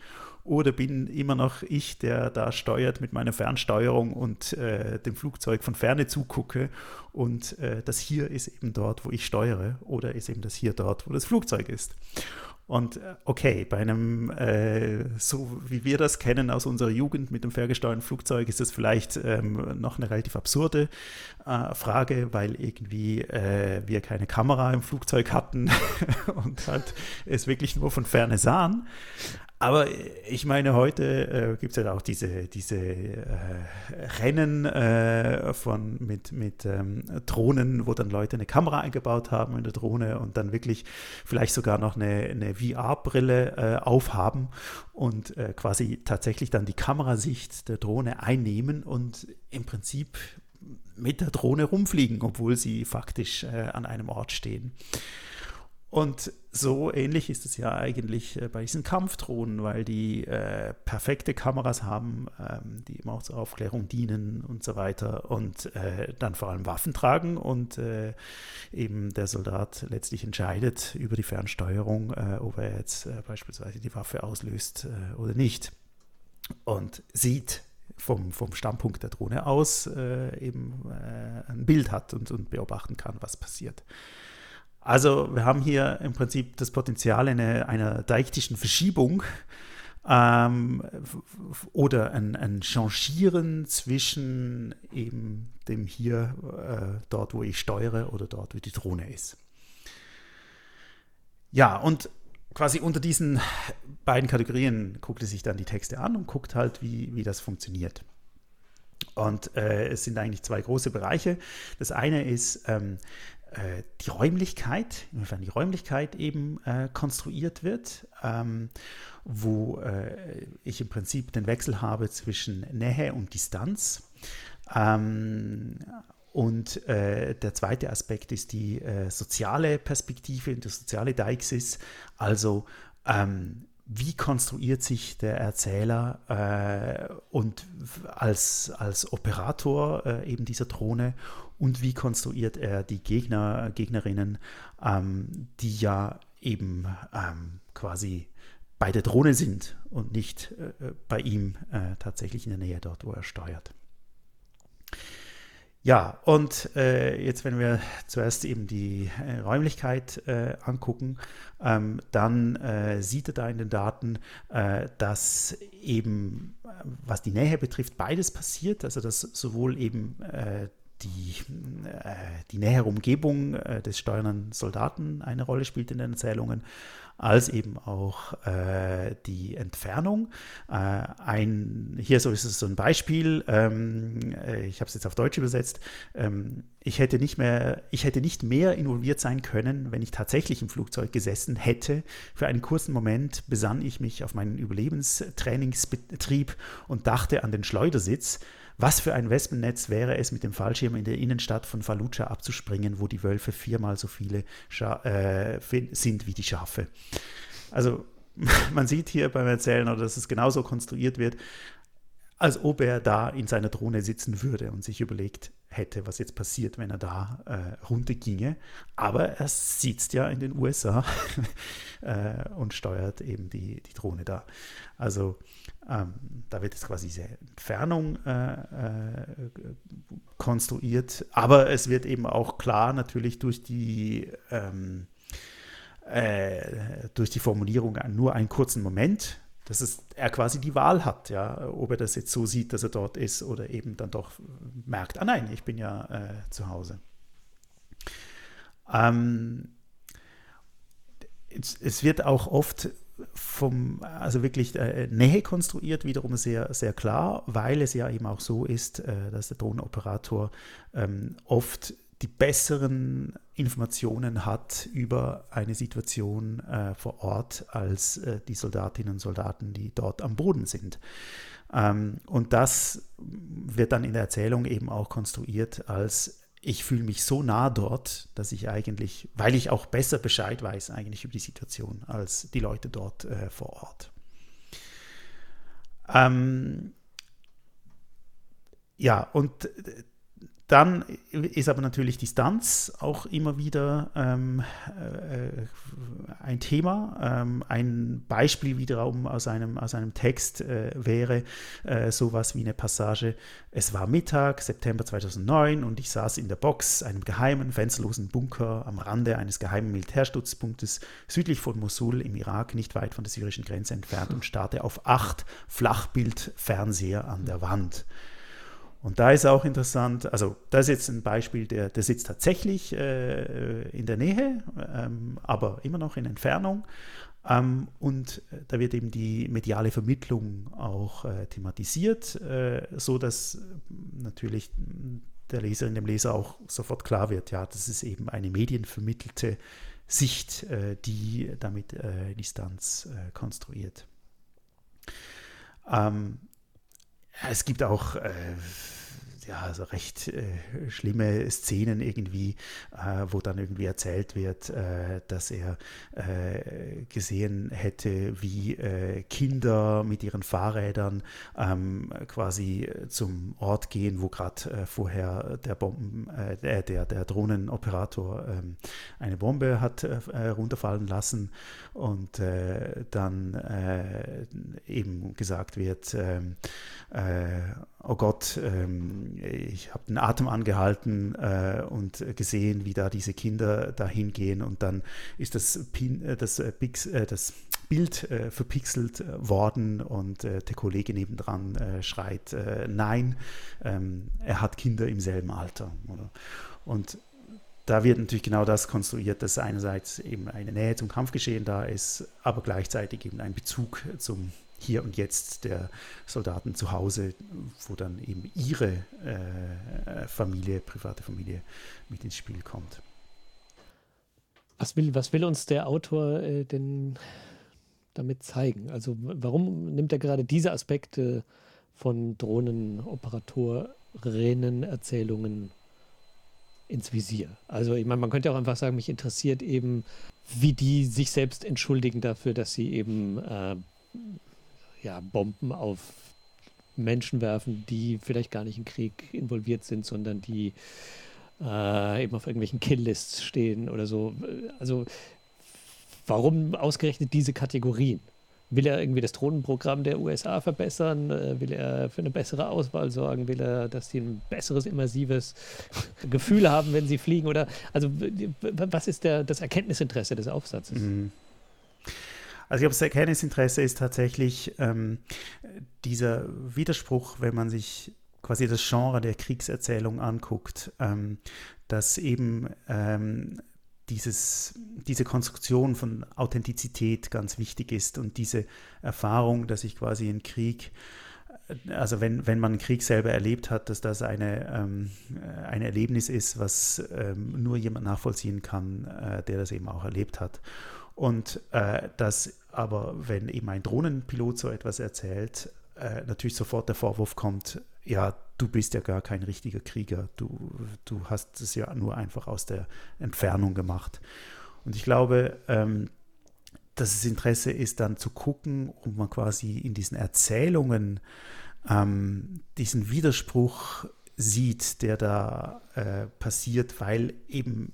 oder bin immer noch ich, der da steuert mit meiner Fernsteuerung und äh, dem Flugzeug von ferne zugucke und äh, das hier ist eben dort, wo ich steuere oder ist eben das hier dort, wo das Flugzeug ist. Und äh, okay, bei einem, äh, so wie wir das kennen aus unserer Jugend mit dem ferngesteuerten Flugzeug, ist das vielleicht ähm, noch eine relativ absurde äh, Frage, weil irgendwie äh, wir keine Kamera im Flugzeug hatten und halt es wirklich nur von ferne sahen. Aber ich meine, heute äh, gibt es ja auch diese, diese äh, Rennen äh, von, mit, mit ähm, Drohnen, wo dann Leute eine Kamera eingebaut haben in der Drohne und dann wirklich vielleicht sogar noch eine, eine VR-Brille äh, aufhaben und äh, quasi tatsächlich dann die Kamerasicht der Drohne einnehmen und im Prinzip mit der Drohne rumfliegen, obwohl sie faktisch äh, an einem Ort stehen. Und so ähnlich ist es ja eigentlich äh, bei diesen Kampfdrohnen, weil die äh, perfekte Kameras haben, ähm, die immer auch zur Aufklärung dienen und so weiter und äh, dann vor allem Waffen tragen und äh, eben der Soldat letztlich entscheidet über die Fernsteuerung, äh, ob er jetzt äh, beispielsweise die Waffe auslöst oder nicht. Und sieht vom, vom Standpunkt der Drohne aus eben ein Bild hat und, und beobachten kann, was passiert. Also wir haben hier im Prinzip das Potenzial einer, einer deiktischen Verschiebung ähm, oder ein, ein Changieren zwischen eben dem hier, äh, dort wo ich steuere oder dort wo die Drohne ist. Ja, und quasi unter diesen beiden Kategorien guckt er sich dann die Texte an und guckt halt, wie, wie das funktioniert. Und äh, es sind eigentlich zwei große Bereiche. Das eine ist ähm, äh, die Räumlichkeit, inwiefern die Räumlichkeit eben äh, konstruiert wird, ähm, wo äh, ich im Prinzip den Wechsel habe zwischen Nähe und Distanz. Ähm, und äh, der zweite Aspekt ist die äh, soziale Perspektive, die soziale Deixis, also ähm, wie konstruiert sich der Erzähler äh, und als, als Operator äh, eben dieser Drohne und wie konstruiert er die Gegner, Gegnerinnen, ähm, die ja eben ähm, quasi bei der Drohne sind und nicht äh, bei ihm äh, tatsächlich in der Nähe dort, wo er steuert. Ja, und äh, jetzt, wenn wir zuerst eben die äh, Räumlichkeit äh, angucken, ähm, dann äh, sieht er da in den Daten, äh, dass eben, äh, was die Nähe betrifft, beides passiert. Also, dass sowohl eben die, die nähere Umgebung des steuernden Soldaten eine Rolle spielt in den Erzählungen, als eben auch äh, die Entfernung. Äh, ein, hier so ist es so ein Beispiel, ähm, äh, ich habe es jetzt auf Deutsch übersetzt. Ähm, ich hätte nicht mehr, ich hätte nicht mehr involviert sein können, wenn ich tatsächlich im Flugzeug gesessen hätte. Für einen kurzen Moment besann ich mich auf meinen Überlebenstrainingsbetrieb und dachte an den Schleudersitz. Was für ein Wespennetz wäre es, mit dem Fallschirm in der Innenstadt von Fallujah abzuspringen, wo die Wölfe viermal so viele Scha äh, sind wie die Schafe. Also man sieht hier beim Erzählen, dass es genauso konstruiert wird, als ob er da in seiner Drohne sitzen würde und sich überlegt hätte, was jetzt passiert, wenn er da äh, runterginge. Aber er sitzt ja in den USA äh, und steuert eben die, die Drohne da. Also ähm, da wird jetzt quasi diese Entfernung äh, äh, konstruiert, aber es wird eben auch klar natürlich durch die, ähm, äh, durch die Formulierung nur einen kurzen Moment, dass es, er quasi die Wahl hat, ja, ob er das jetzt so sieht, dass er dort ist oder eben dann doch merkt, ah nein, ich bin ja äh, zu Hause. Ähm, es, es wird auch oft vom, also wirklich äh, Nähe konstruiert, wiederum sehr, sehr klar, weil es ja eben auch so ist, äh, dass der Drohnenoperator ähm, oft die besseren Informationen hat über eine Situation äh, vor Ort als äh, die Soldatinnen und Soldaten, die dort am Boden sind. Ähm, und das wird dann in der Erzählung eben auch konstruiert als ich fühle mich so nah dort, dass ich eigentlich, weil ich auch besser Bescheid weiß eigentlich über die Situation als die Leute dort äh, vor Ort. Ähm, ja, und äh, dann ist aber natürlich Distanz auch immer wieder ähm, äh, ein Thema. Ähm, ein Beispiel wiederum aus einem, aus einem Text äh, wäre äh, sowas wie eine Passage. Es war Mittag, September 2009 und ich saß in der Box, einem geheimen, fensterlosen Bunker am Rande eines geheimen Militärstützpunktes südlich von Mosul im Irak, nicht weit von der syrischen Grenze entfernt und starrte auf acht Flachbildfernseher an der Wand. Und da ist auch interessant, also das ist jetzt ein Beispiel, der, der sitzt tatsächlich äh, in der Nähe, ähm, aber immer noch in Entfernung. Ähm, und da wird eben die mediale Vermittlung auch äh, thematisiert, äh, so dass natürlich der Leserin, dem Leser auch sofort klar wird, ja, das ist eben eine medienvermittelte Sicht, äh, die damit äh, Distanz äh, konstruiert. Ähm, es gibt auch äh, ja, also recht äh, schlimme Szenen irgendwie, äh, wo dann irgendwie erzählt wird, äh, dass er äh, gesehen hätte, wie äh, Kinder mit ihren Fahrrädern ähm, quasi zum Ort gehen, wo gerade äh, vorher der Bomben, der, der Drohnenoperator ähm, eine Bombe hat runterfallen lassen und dann eben gesagt wird, ähm, oh Gott, ähm, ich habe den Atem angehalten äh, und gesehen, wie da diese Kinder da hingehen und dann ist das, Pin, äh, das, äh, Pix, das Bild verpixelt worden und der Kollege nebendran schreit, nein, ähm, er hat Kinder im selben Alter. Und da wird natürlich genau das konstruiert, dass einerseits eben eine Nähe zum Kampfgeschehen da ist, aber gleichzeitig eben ein Bezug zum Hier und Jetzt der Soldaten zu Hause, wo dann eben ihre äh, Familie, private Familie mit ins Spiel kommt. Was will, was will uns der Autor äh, denn damit zeigen? Also warum nimmt er gerade diese Aspekte von Drohnenoperatorinnen, Erzählungen ins Visier? Also ich meine, man könnte auch einfach sagen, mich interessiert eben, wie die sich selbst entschuldigen dafür, dass sie eben äh, ja, Bomben auf Menschen werfen, die vielleicht gar nicht im Krieg involviert sind, sondern die äh, eben auf irgendwelchen Kill-Lists stehen oder so. Also warum ausgerechnet diese Kategorien? Will er irgendwie das Drohnenprogramm der USA verbessern? Äh, will er für eine bessere Auswahl sorgen? Will er, dass sie ein besseres, immersives Gefühl haben, wenn sie fliegen? Oder also was ist der, das Erkenntnisinteresse des Aufsatzes? Mhm. Also ich glaube, das Erkenntnisinteresse ist tatsächlich ähm, dieser Widerspruch, wenn man sich quasi das Genre der Kriegserzählung anguckt, ähm, dass eben ähm, dieses, diese Konstruktion von Authentizität ganz wichtig ist und diese Erfahrung, dass ich quasi in Krieg, also wenn, wenn man Krieg selber erlebt hat, dass das eine, ähm, ein Erlebnis ist, was ähm, nur jemand nachvollziehen kann, äh, der das eben auch erlebt hat. Und äh, dass aber, wenn eben ein Drohnenpilot so etwas erzählt, äh, natürlich sofort der Vorwurf kommt, ja, du bist ja gar kein richtiger Krieger, du, du hast es ja nur einfach aus der Entfernung gemacht. Und ich glaube, ähm, dass das Interesse ist dann zu gucken, ob man quasi in diesen Erzählungen ähm, diesen Widerspruch sieht, der da äh, passiert, weil eben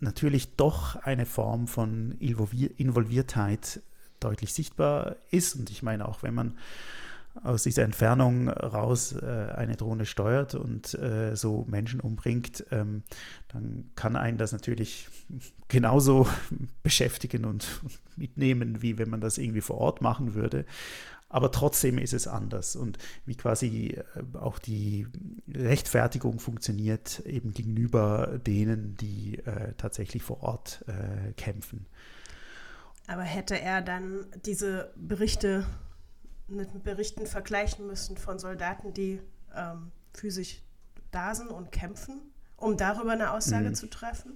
natürlich doch eine Form von Involviertheit deutlich sichtbar ist. Und ich meine, auch wenn man aus dieser Entfernung raus äh, eine Drohne steuert und äh, so Menschen umbringt, ähm, dann kann einen das natürlich genauso beschäftigen und mitnehmen, wie wenn man das irgendwie vor Ort machen würde. Aber trotzdem ist es anders und wie quasi äh, auch die Rechtfertigung funktioniert eben gegenüber denen, die äh, tatsächlich vor Ort äh, kämpfen. Aber hätte er dann diese Berichte mit Berichten vergleichen müssen von Soldaten, die ähm, physisch da sind und kämpfen, um darüber eine Aussage mhm. zu treffen?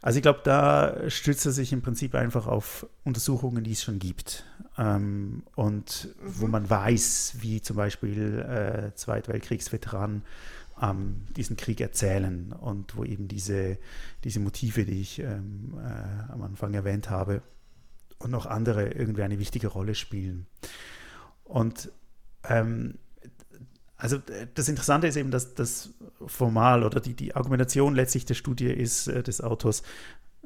Also ich glaube, da stützt er sich im Prinzip einfach auf Untersuchungen, die es schon gibt. Ähm, und mhm. wo man weiß, wie zum Beispiel äh, Zweitweltkriegsveteranen ähm, diesen Krieg erzählen und wo eben diese, diese Motive, die ich ähm, äh, am Anfang erwähnt habe, und noch andere irgendwie eine wichtige Rolle spielen. Und ähm, also das Interessante ist eben, dass das Formal oder die, die Argumentation letztlich der Studie ist, äh, des Autors,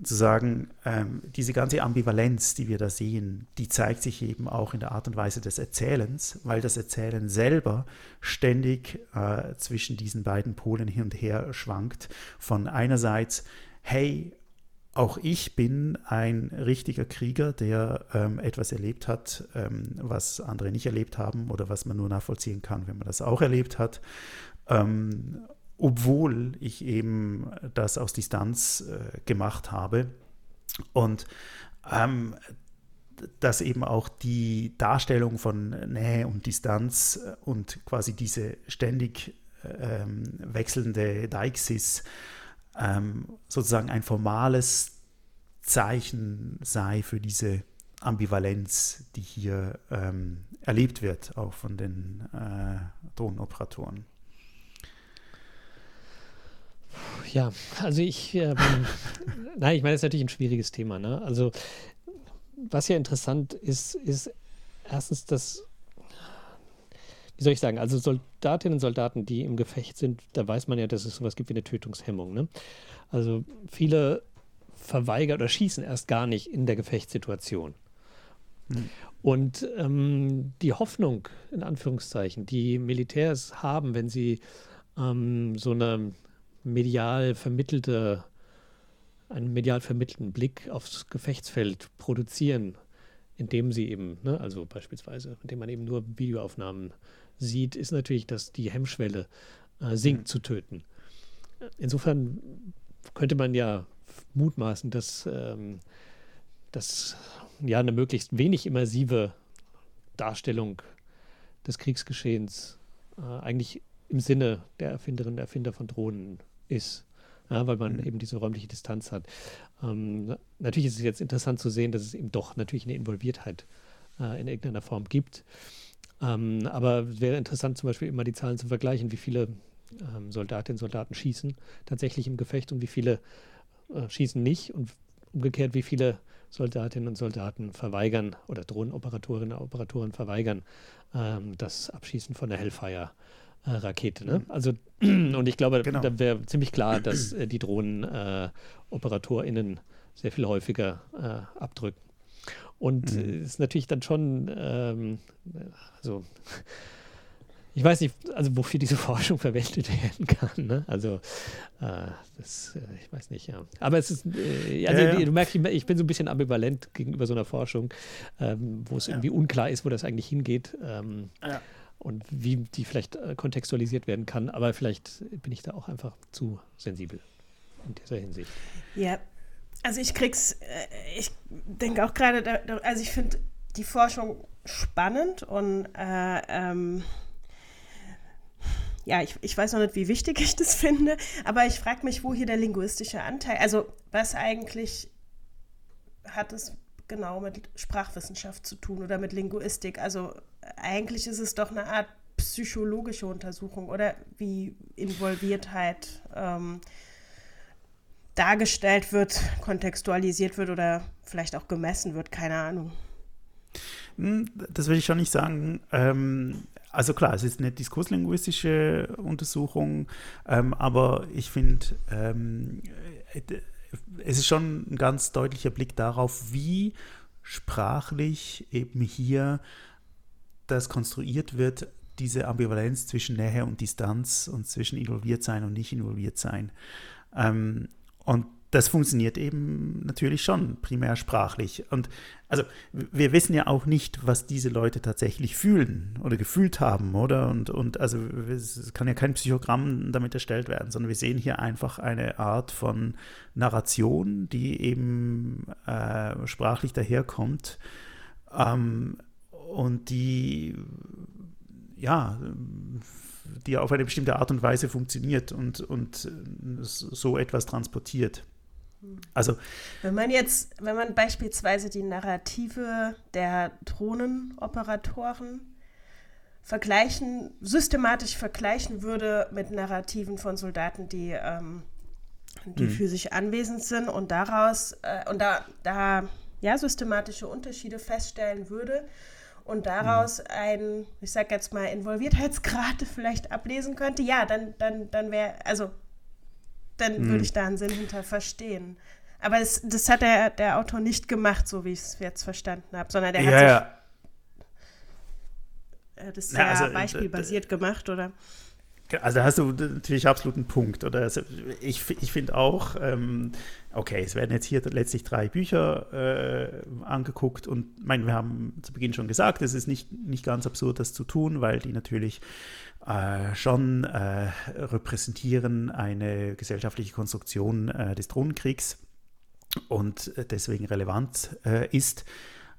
zu sagen, ähm, diese ganze Ambivalenz, die wir da sehen, die zeigt sich eben auch in der Art und Weise des Erzählens, weil das Erzählen selber ständig äh, zwischen diesen beiden Polen hin und her schwankt. Von einerseits, hey, auch ich bin ein richtiger Krieger, der ähm, etwas erlebt hat, ähm, was andere nicht erlebt haben oder was man nur nachvollziehen kann, wenn man das auch erlebt hat. Ähm, obwohl ich eben das aus Distanz äh, gemacht habe. Und ähm, dass eben auch die Darstellung von Nähe und Distanz und quasi diese ständig ähm, wechselnde Deixis ähm, sozusagen ein formales Zeichen sei für diese Ambivalenz, die hier ähm, erlebt wird, auch von den äh, Drohnenoperatoren. Ja, also ich, ähm, nein, ich meine, das ist natürlich ein schwieriges Thema. Ne? Also, was ja interessant ist, ist erstens, dass, wie soll ich sagen, also Soldatinnen und Soldaten, die im Gefecht sind, da weiß man ja, dass es sowas gibt wie eine Tötungshemmung. Ne? Also, viele verweigern oder schießen erst gar nicht in der Gefechtssituation. Hm. Und ähm, die Hoffnung, in Anführungszeichen, die Militärs haben, wenn sie ähm, so eine medial vermittelte, einen medial vermittelten Blick aufs Gefechtsfeld produzieren, indem sie eben, ne, also beispielsweise, indem man eben nur Videoaufnahmen sieht, ist natürlich, dass die Hemmschwelle äh, sinkt mhm. zu töten. Insofern könnte man ja mutmaßen, dass ähm, das ja eine möglichst wenig immersive Darstellung des Kriegsgeschehens äh, eigentlich im Sinne der Erfinderinnen und Erfinder von Drohnen ist. Ja, weil man mhm. eben diese räumliche Distanz hat. Ähm, natürlich ist es jetzt interessant zu sehen, dass es eben doch natürlich eine Involviertheit äh, in irgendeiner Form gibt. Ähm, aber es wäre interessant, zum Beispiel immer die Zahlen zu vergleichen, wie viele ähm, Soldatinnen und Soldaten schießen tatsächlich im Gefecht und wie viele äh, schießen nicht und umgekehrt, wie viele Soldatinnen und Soldaten verweigern oder Drohnenoperatorinnen und Operatoren verweigern ähm, das Abschießen von der Hellfire-Rakete. Ne? Mhm. Also, und ich glaube, genau. da wäre ziemlich klar, dass äh, die DrohnenoperatorInnen äh, sehr viel häufiger äh, abdrücken. Und mhm. Ist natürlich dann schon, ähm, also ich weiß nicht, also wofür diese Forschung verwendet werden kann. Ne? Also, äh, das, äh, ich weiß nicht, ja. Aber es ist, äh, also ja, ja. du merkst, ich bin so ein bisschen ambivalent gegenüber so einer Forschung, ähm, wo es ja. irgendwie unklar ist, wo das eigentlich hingeht. Ähm, und wie die vielleicht äh, kontextualisiert werden kann. Aber vielleicht bin ich da auch einfach zu sensibel in dieser Hinsicht. Ja, also ich krieg's, äh, ich denke auch gerade, also ich finde die Forschung spannend und äh, ähm, ja, ich, ich weiß noch nicht, wie wichtig ich das finde, aber ich frage mich, wo hier der linguistische Anteil, also was eigentlich hat es genau mit Sprachwissenschaft zu tun oder mit Linguistik? Also eigentlich ist es doch eine Art psychologische Untersuchung oder wie Involviertheit ähm, dargestellt wird, kontextualisiert wird oder vielleicht auch gemessen wird, keine Ahnung. Hm, das will ich schon nicht sagen. Ähm, also klar, es ist eine diskurslinguistische Untersuchung, ähm, aber ich finde, ähm, es ist schon ein ganz deutlicher Blick darauf, wie sprachlich eben hier das konstruiert wird, diese Ambivalenz zwischen Nähe und Distanz und zwischen involviert sein und nicht involviert sein. Ähm, und das funktioniert eben natürlich schon primär sprachlich. Und also wir wissen ja auch nicht, was diese Leute tatsächlich fühlen oder gefühlt haben, oder? Und, und also es kann ja kein Psychogramm damit erstellt werden, sondern wir sehen hier einfach eine Art von Narration, die eben äh, sprachlich daherkommt ähm, und die ja die auf eine bestimmte Art und Weise funktioniert und, und so etwas transportiert. Also, wenn man jetzt, wenn man beispielsweise die Narrative der Drohnenoperatoren vergleichen, systematisch vergleichen würde mit Narrativen von Soldaten, die, ähm, die mhm. physisch anwesend sind und daraus äh, und da, da ja systematische Unterschiede feststellen würde und daraus mhm. ein, ich sag jetzt mal, Involviertheitsgrad vielleicht ablesen könnte, ja, dann, dann, dann wäre, also dann hm. würde ich da einen Sinn hinter verstehen. Aber es, das hat der, der Autor nicht gemacht, so wie ich es jetzt verstanden habe, sondern der ja, hat ja. sich das sehr also, beispielbasiert gemacht, oder? Also hast du natürlich absolut einen Punkt. Oder? Also ich, ich finde auch, ähm, okay, es werden jetzt hier letztlich drei Bücher äh, angeguckt und mein, wir haben zu Beginn schon gesagt, es ist nicht, nicht ganz absurd, das zu tun, weil die natürlich äh, schon äh, repräsentieren eine gesellschaftliche Konstruktion äh, des Drohnenkriegs und deswegen relevant äh, ist.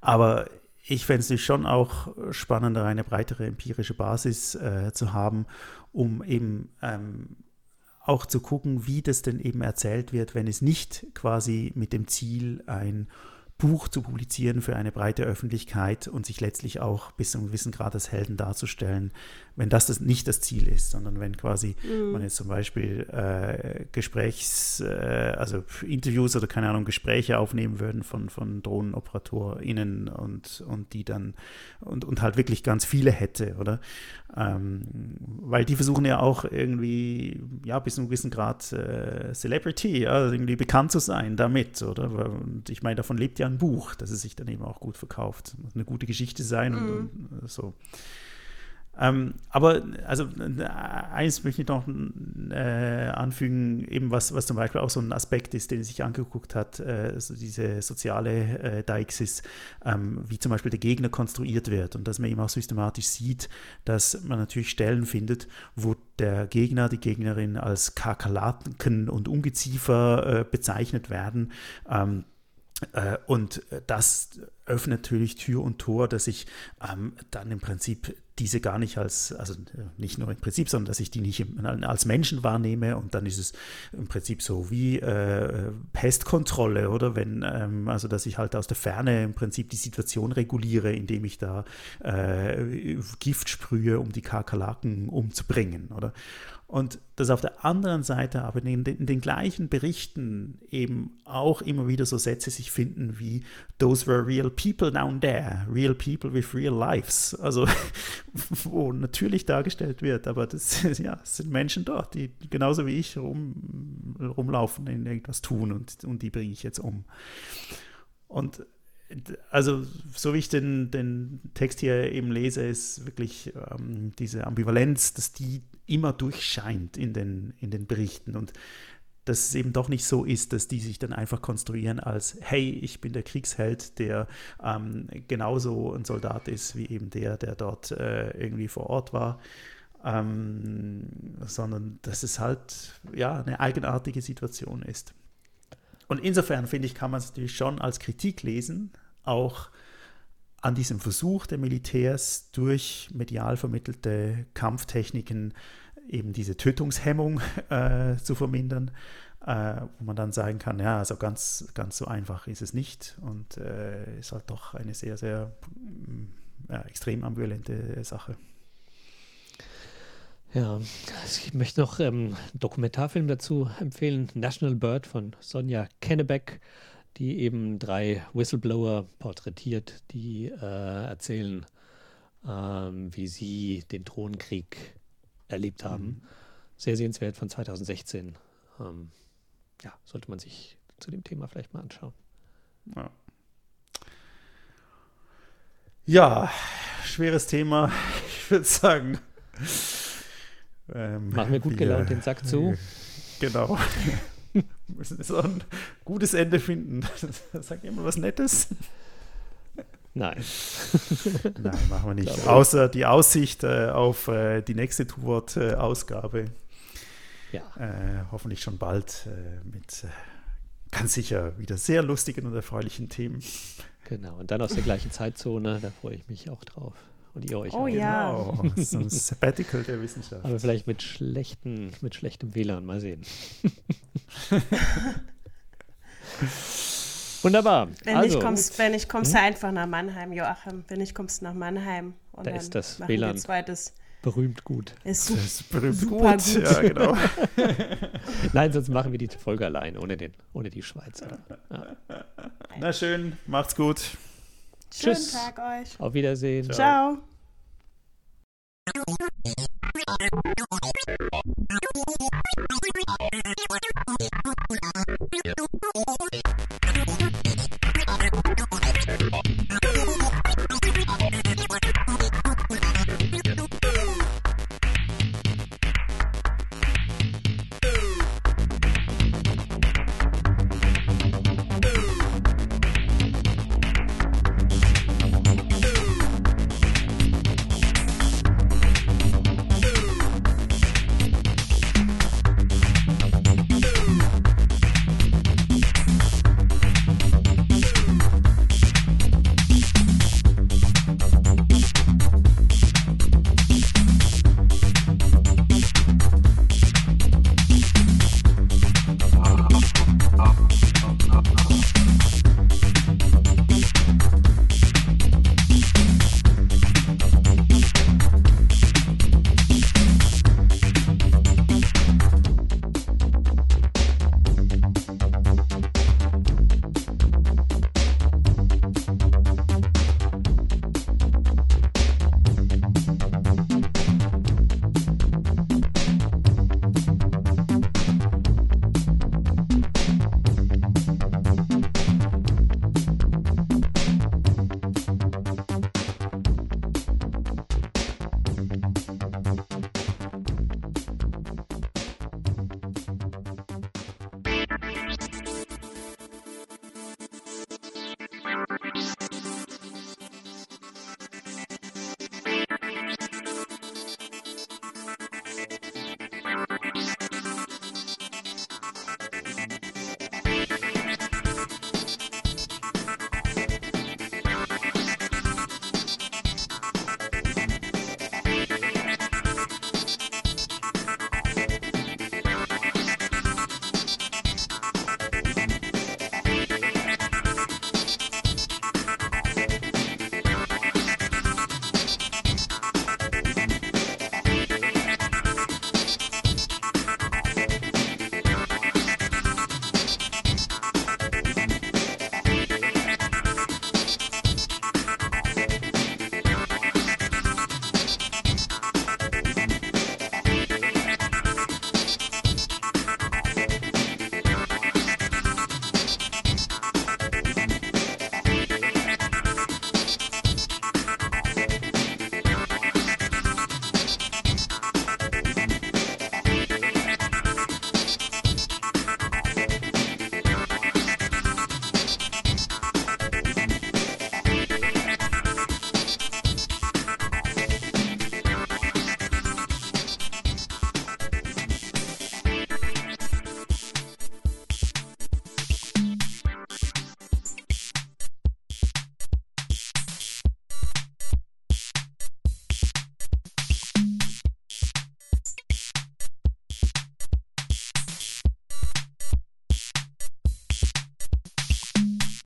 Aber ich fände es schon auch spannender, eine breitere empirische Basis äh, zu haben, um eben ähm, auch zu gucken, wie das denn eben erzählt wird, wenn es nicht quasi mit dem Ziel ein Buch zu publizieren für eine breite Öffentlichkeit und sich letztlich auch bis zu einem gewissen Grad als Helden darzustellen, wenn das, das nicht das Ziel ist, sondern wenn quasi mhm. man jetzt zum Beispiel äh, Gesprächs, äh, also Interviews oder keine Ahnung, Gespräche aufnehmen würden von, von DrohnenoperatorInnen und, und die dann und, und halt wirklich ganz viele hätte, oder? Ähm, weil die versuchen ja auch irgendwie, ja, bis zu einem gewissen Grad äh, Celebrity, ja, irgendwie bekannt zu sein damit, oder? Und ich meine, davon lebt ja ein Buch, dass es sich dann eben auch gut verkauft. Muss eine gute Geschichte sein mhm. und, und so. Ähm, aber also eins möchte ich noch äh, anfügen, eben was, was zum Beispiel auch so ein Aspekt ist, den sich angeguckt hat, äh, so diese soziale äh, Deixis, ähm, wie zum Beispiel der Gegner konstruiert wird und dass man eben auch systematisch sieht, dass man natürlich Stellen findet, wo der Gegner, die Gegnerin als Kakerlaken und Ungeziefer äh, bezeichnet werden. Ähm, äh, und das öffnet natürlich Tür und Tor, dass ich ähm, dann im Prinzip diese gar nicht als, also nicht nur im Prinzip, sondern dass ich die nicht als Menschen wahrnehme und dann ist es im Prinzip so wie äh, Pestkontrolle, oder wenn, ähm, also dass ich halt aus der Ferne im Prinzip die Situation reguliere, indem ich da äh, Gift sprühe, um die Kakerlaken umzubringen, oder? Und dass auf der anderen Seite aber in den, in den, gleichen Berichten eben auch immer wieder so Sätze sich finden wie Those were real people down there, real people with real lives. Also wo natürlich dargestellt wird, aber das, ja, sind Menschen dort, die genauso wie ich rum, rumlaufen, in irgendwas tun und, und die bringe ich jetzt um. Und also so wie ich den, den Text hier eben lese, ist wirklich ähm, diese Ambivalenz, dass die immer durchscheint in den, in den Berichten und dass es eben doch nicht so ist, dass die sich dann einfach konstruieren als, hey, ich bin der Kriegsheld, der ähm, genauso ein Soldat ist wie eben der, der dort äh, irgendwie vor Ort war, ähm, sondern dass es halt ja eine eigenartige Situation ist. Und insofern finde ich, kann man es natürlich schon als Kritik lesen, auch an diesem Versuch der Militärs durch medial vermittelte Kampftechniken eben diese Tötungshemmung äh, zu vermindern, äh, wo man dann sagen kann, ja, also ganz, ganz so einfach ist es nicht und äh, ist halt doch eine sehr, sehr ja, extrem ambivalente Sache. Ja, ich möchte noch ähm, einen Dokumentarfilm dazu empfehlen, National Bird von Sonja Kennebeck, die eben drei Whistleblower porträtiert, die äh, erzählen, ähm, wie sie den Drohnenkrieg erlebt haben. Mhm. Sehr sehenswert von 2016. Ähm, ja, sollte man sich zu dem Thema vielleicht mal anschauen. Ja. ja schweres Thema. Ich würde sagen. Ähm, Machen wir gut gelaunt den Sack zu. Genau. Wir müssen so ein gutes Ende finden. Sag immer was Nettes. Nein. Nein, machen wir nicht. Außer die Aussicht äh, auf äh, die nächste Tourwort-Ausgabe. ja. Äh, hoffentlich schon bald äh, mit äh, ganz sicher wieder sehr lustigen und erfreulichen Themen. Genau, und dann aus der gleichen Zeitzone, da freue ich mich auch drauf. Und ihr euch oh, auch. ja. Genau, so ein Sabbatical der Wissenschaft. Aber vielleicht mit, schlechten, mit schlechtem WLAN, mal sehen. Wunderbar. Wenn also, ich kommst, wenn ich kommst hm? einfach nach Mannheim, Joachim. Wenn ich kommst nach Mannheim. Und da ist das WLAN zweites. berühmt gut. Ist, su ist berühmt super gut. gut. Ja, genau. Nein, sonst machen wir die Folge allein, ohne, den, ohne die Schweizer. Ja. Na schön, macht's gut. Schönen Tschüss. Tag euch. Auf Wiedersehen. Ciao. Ciao.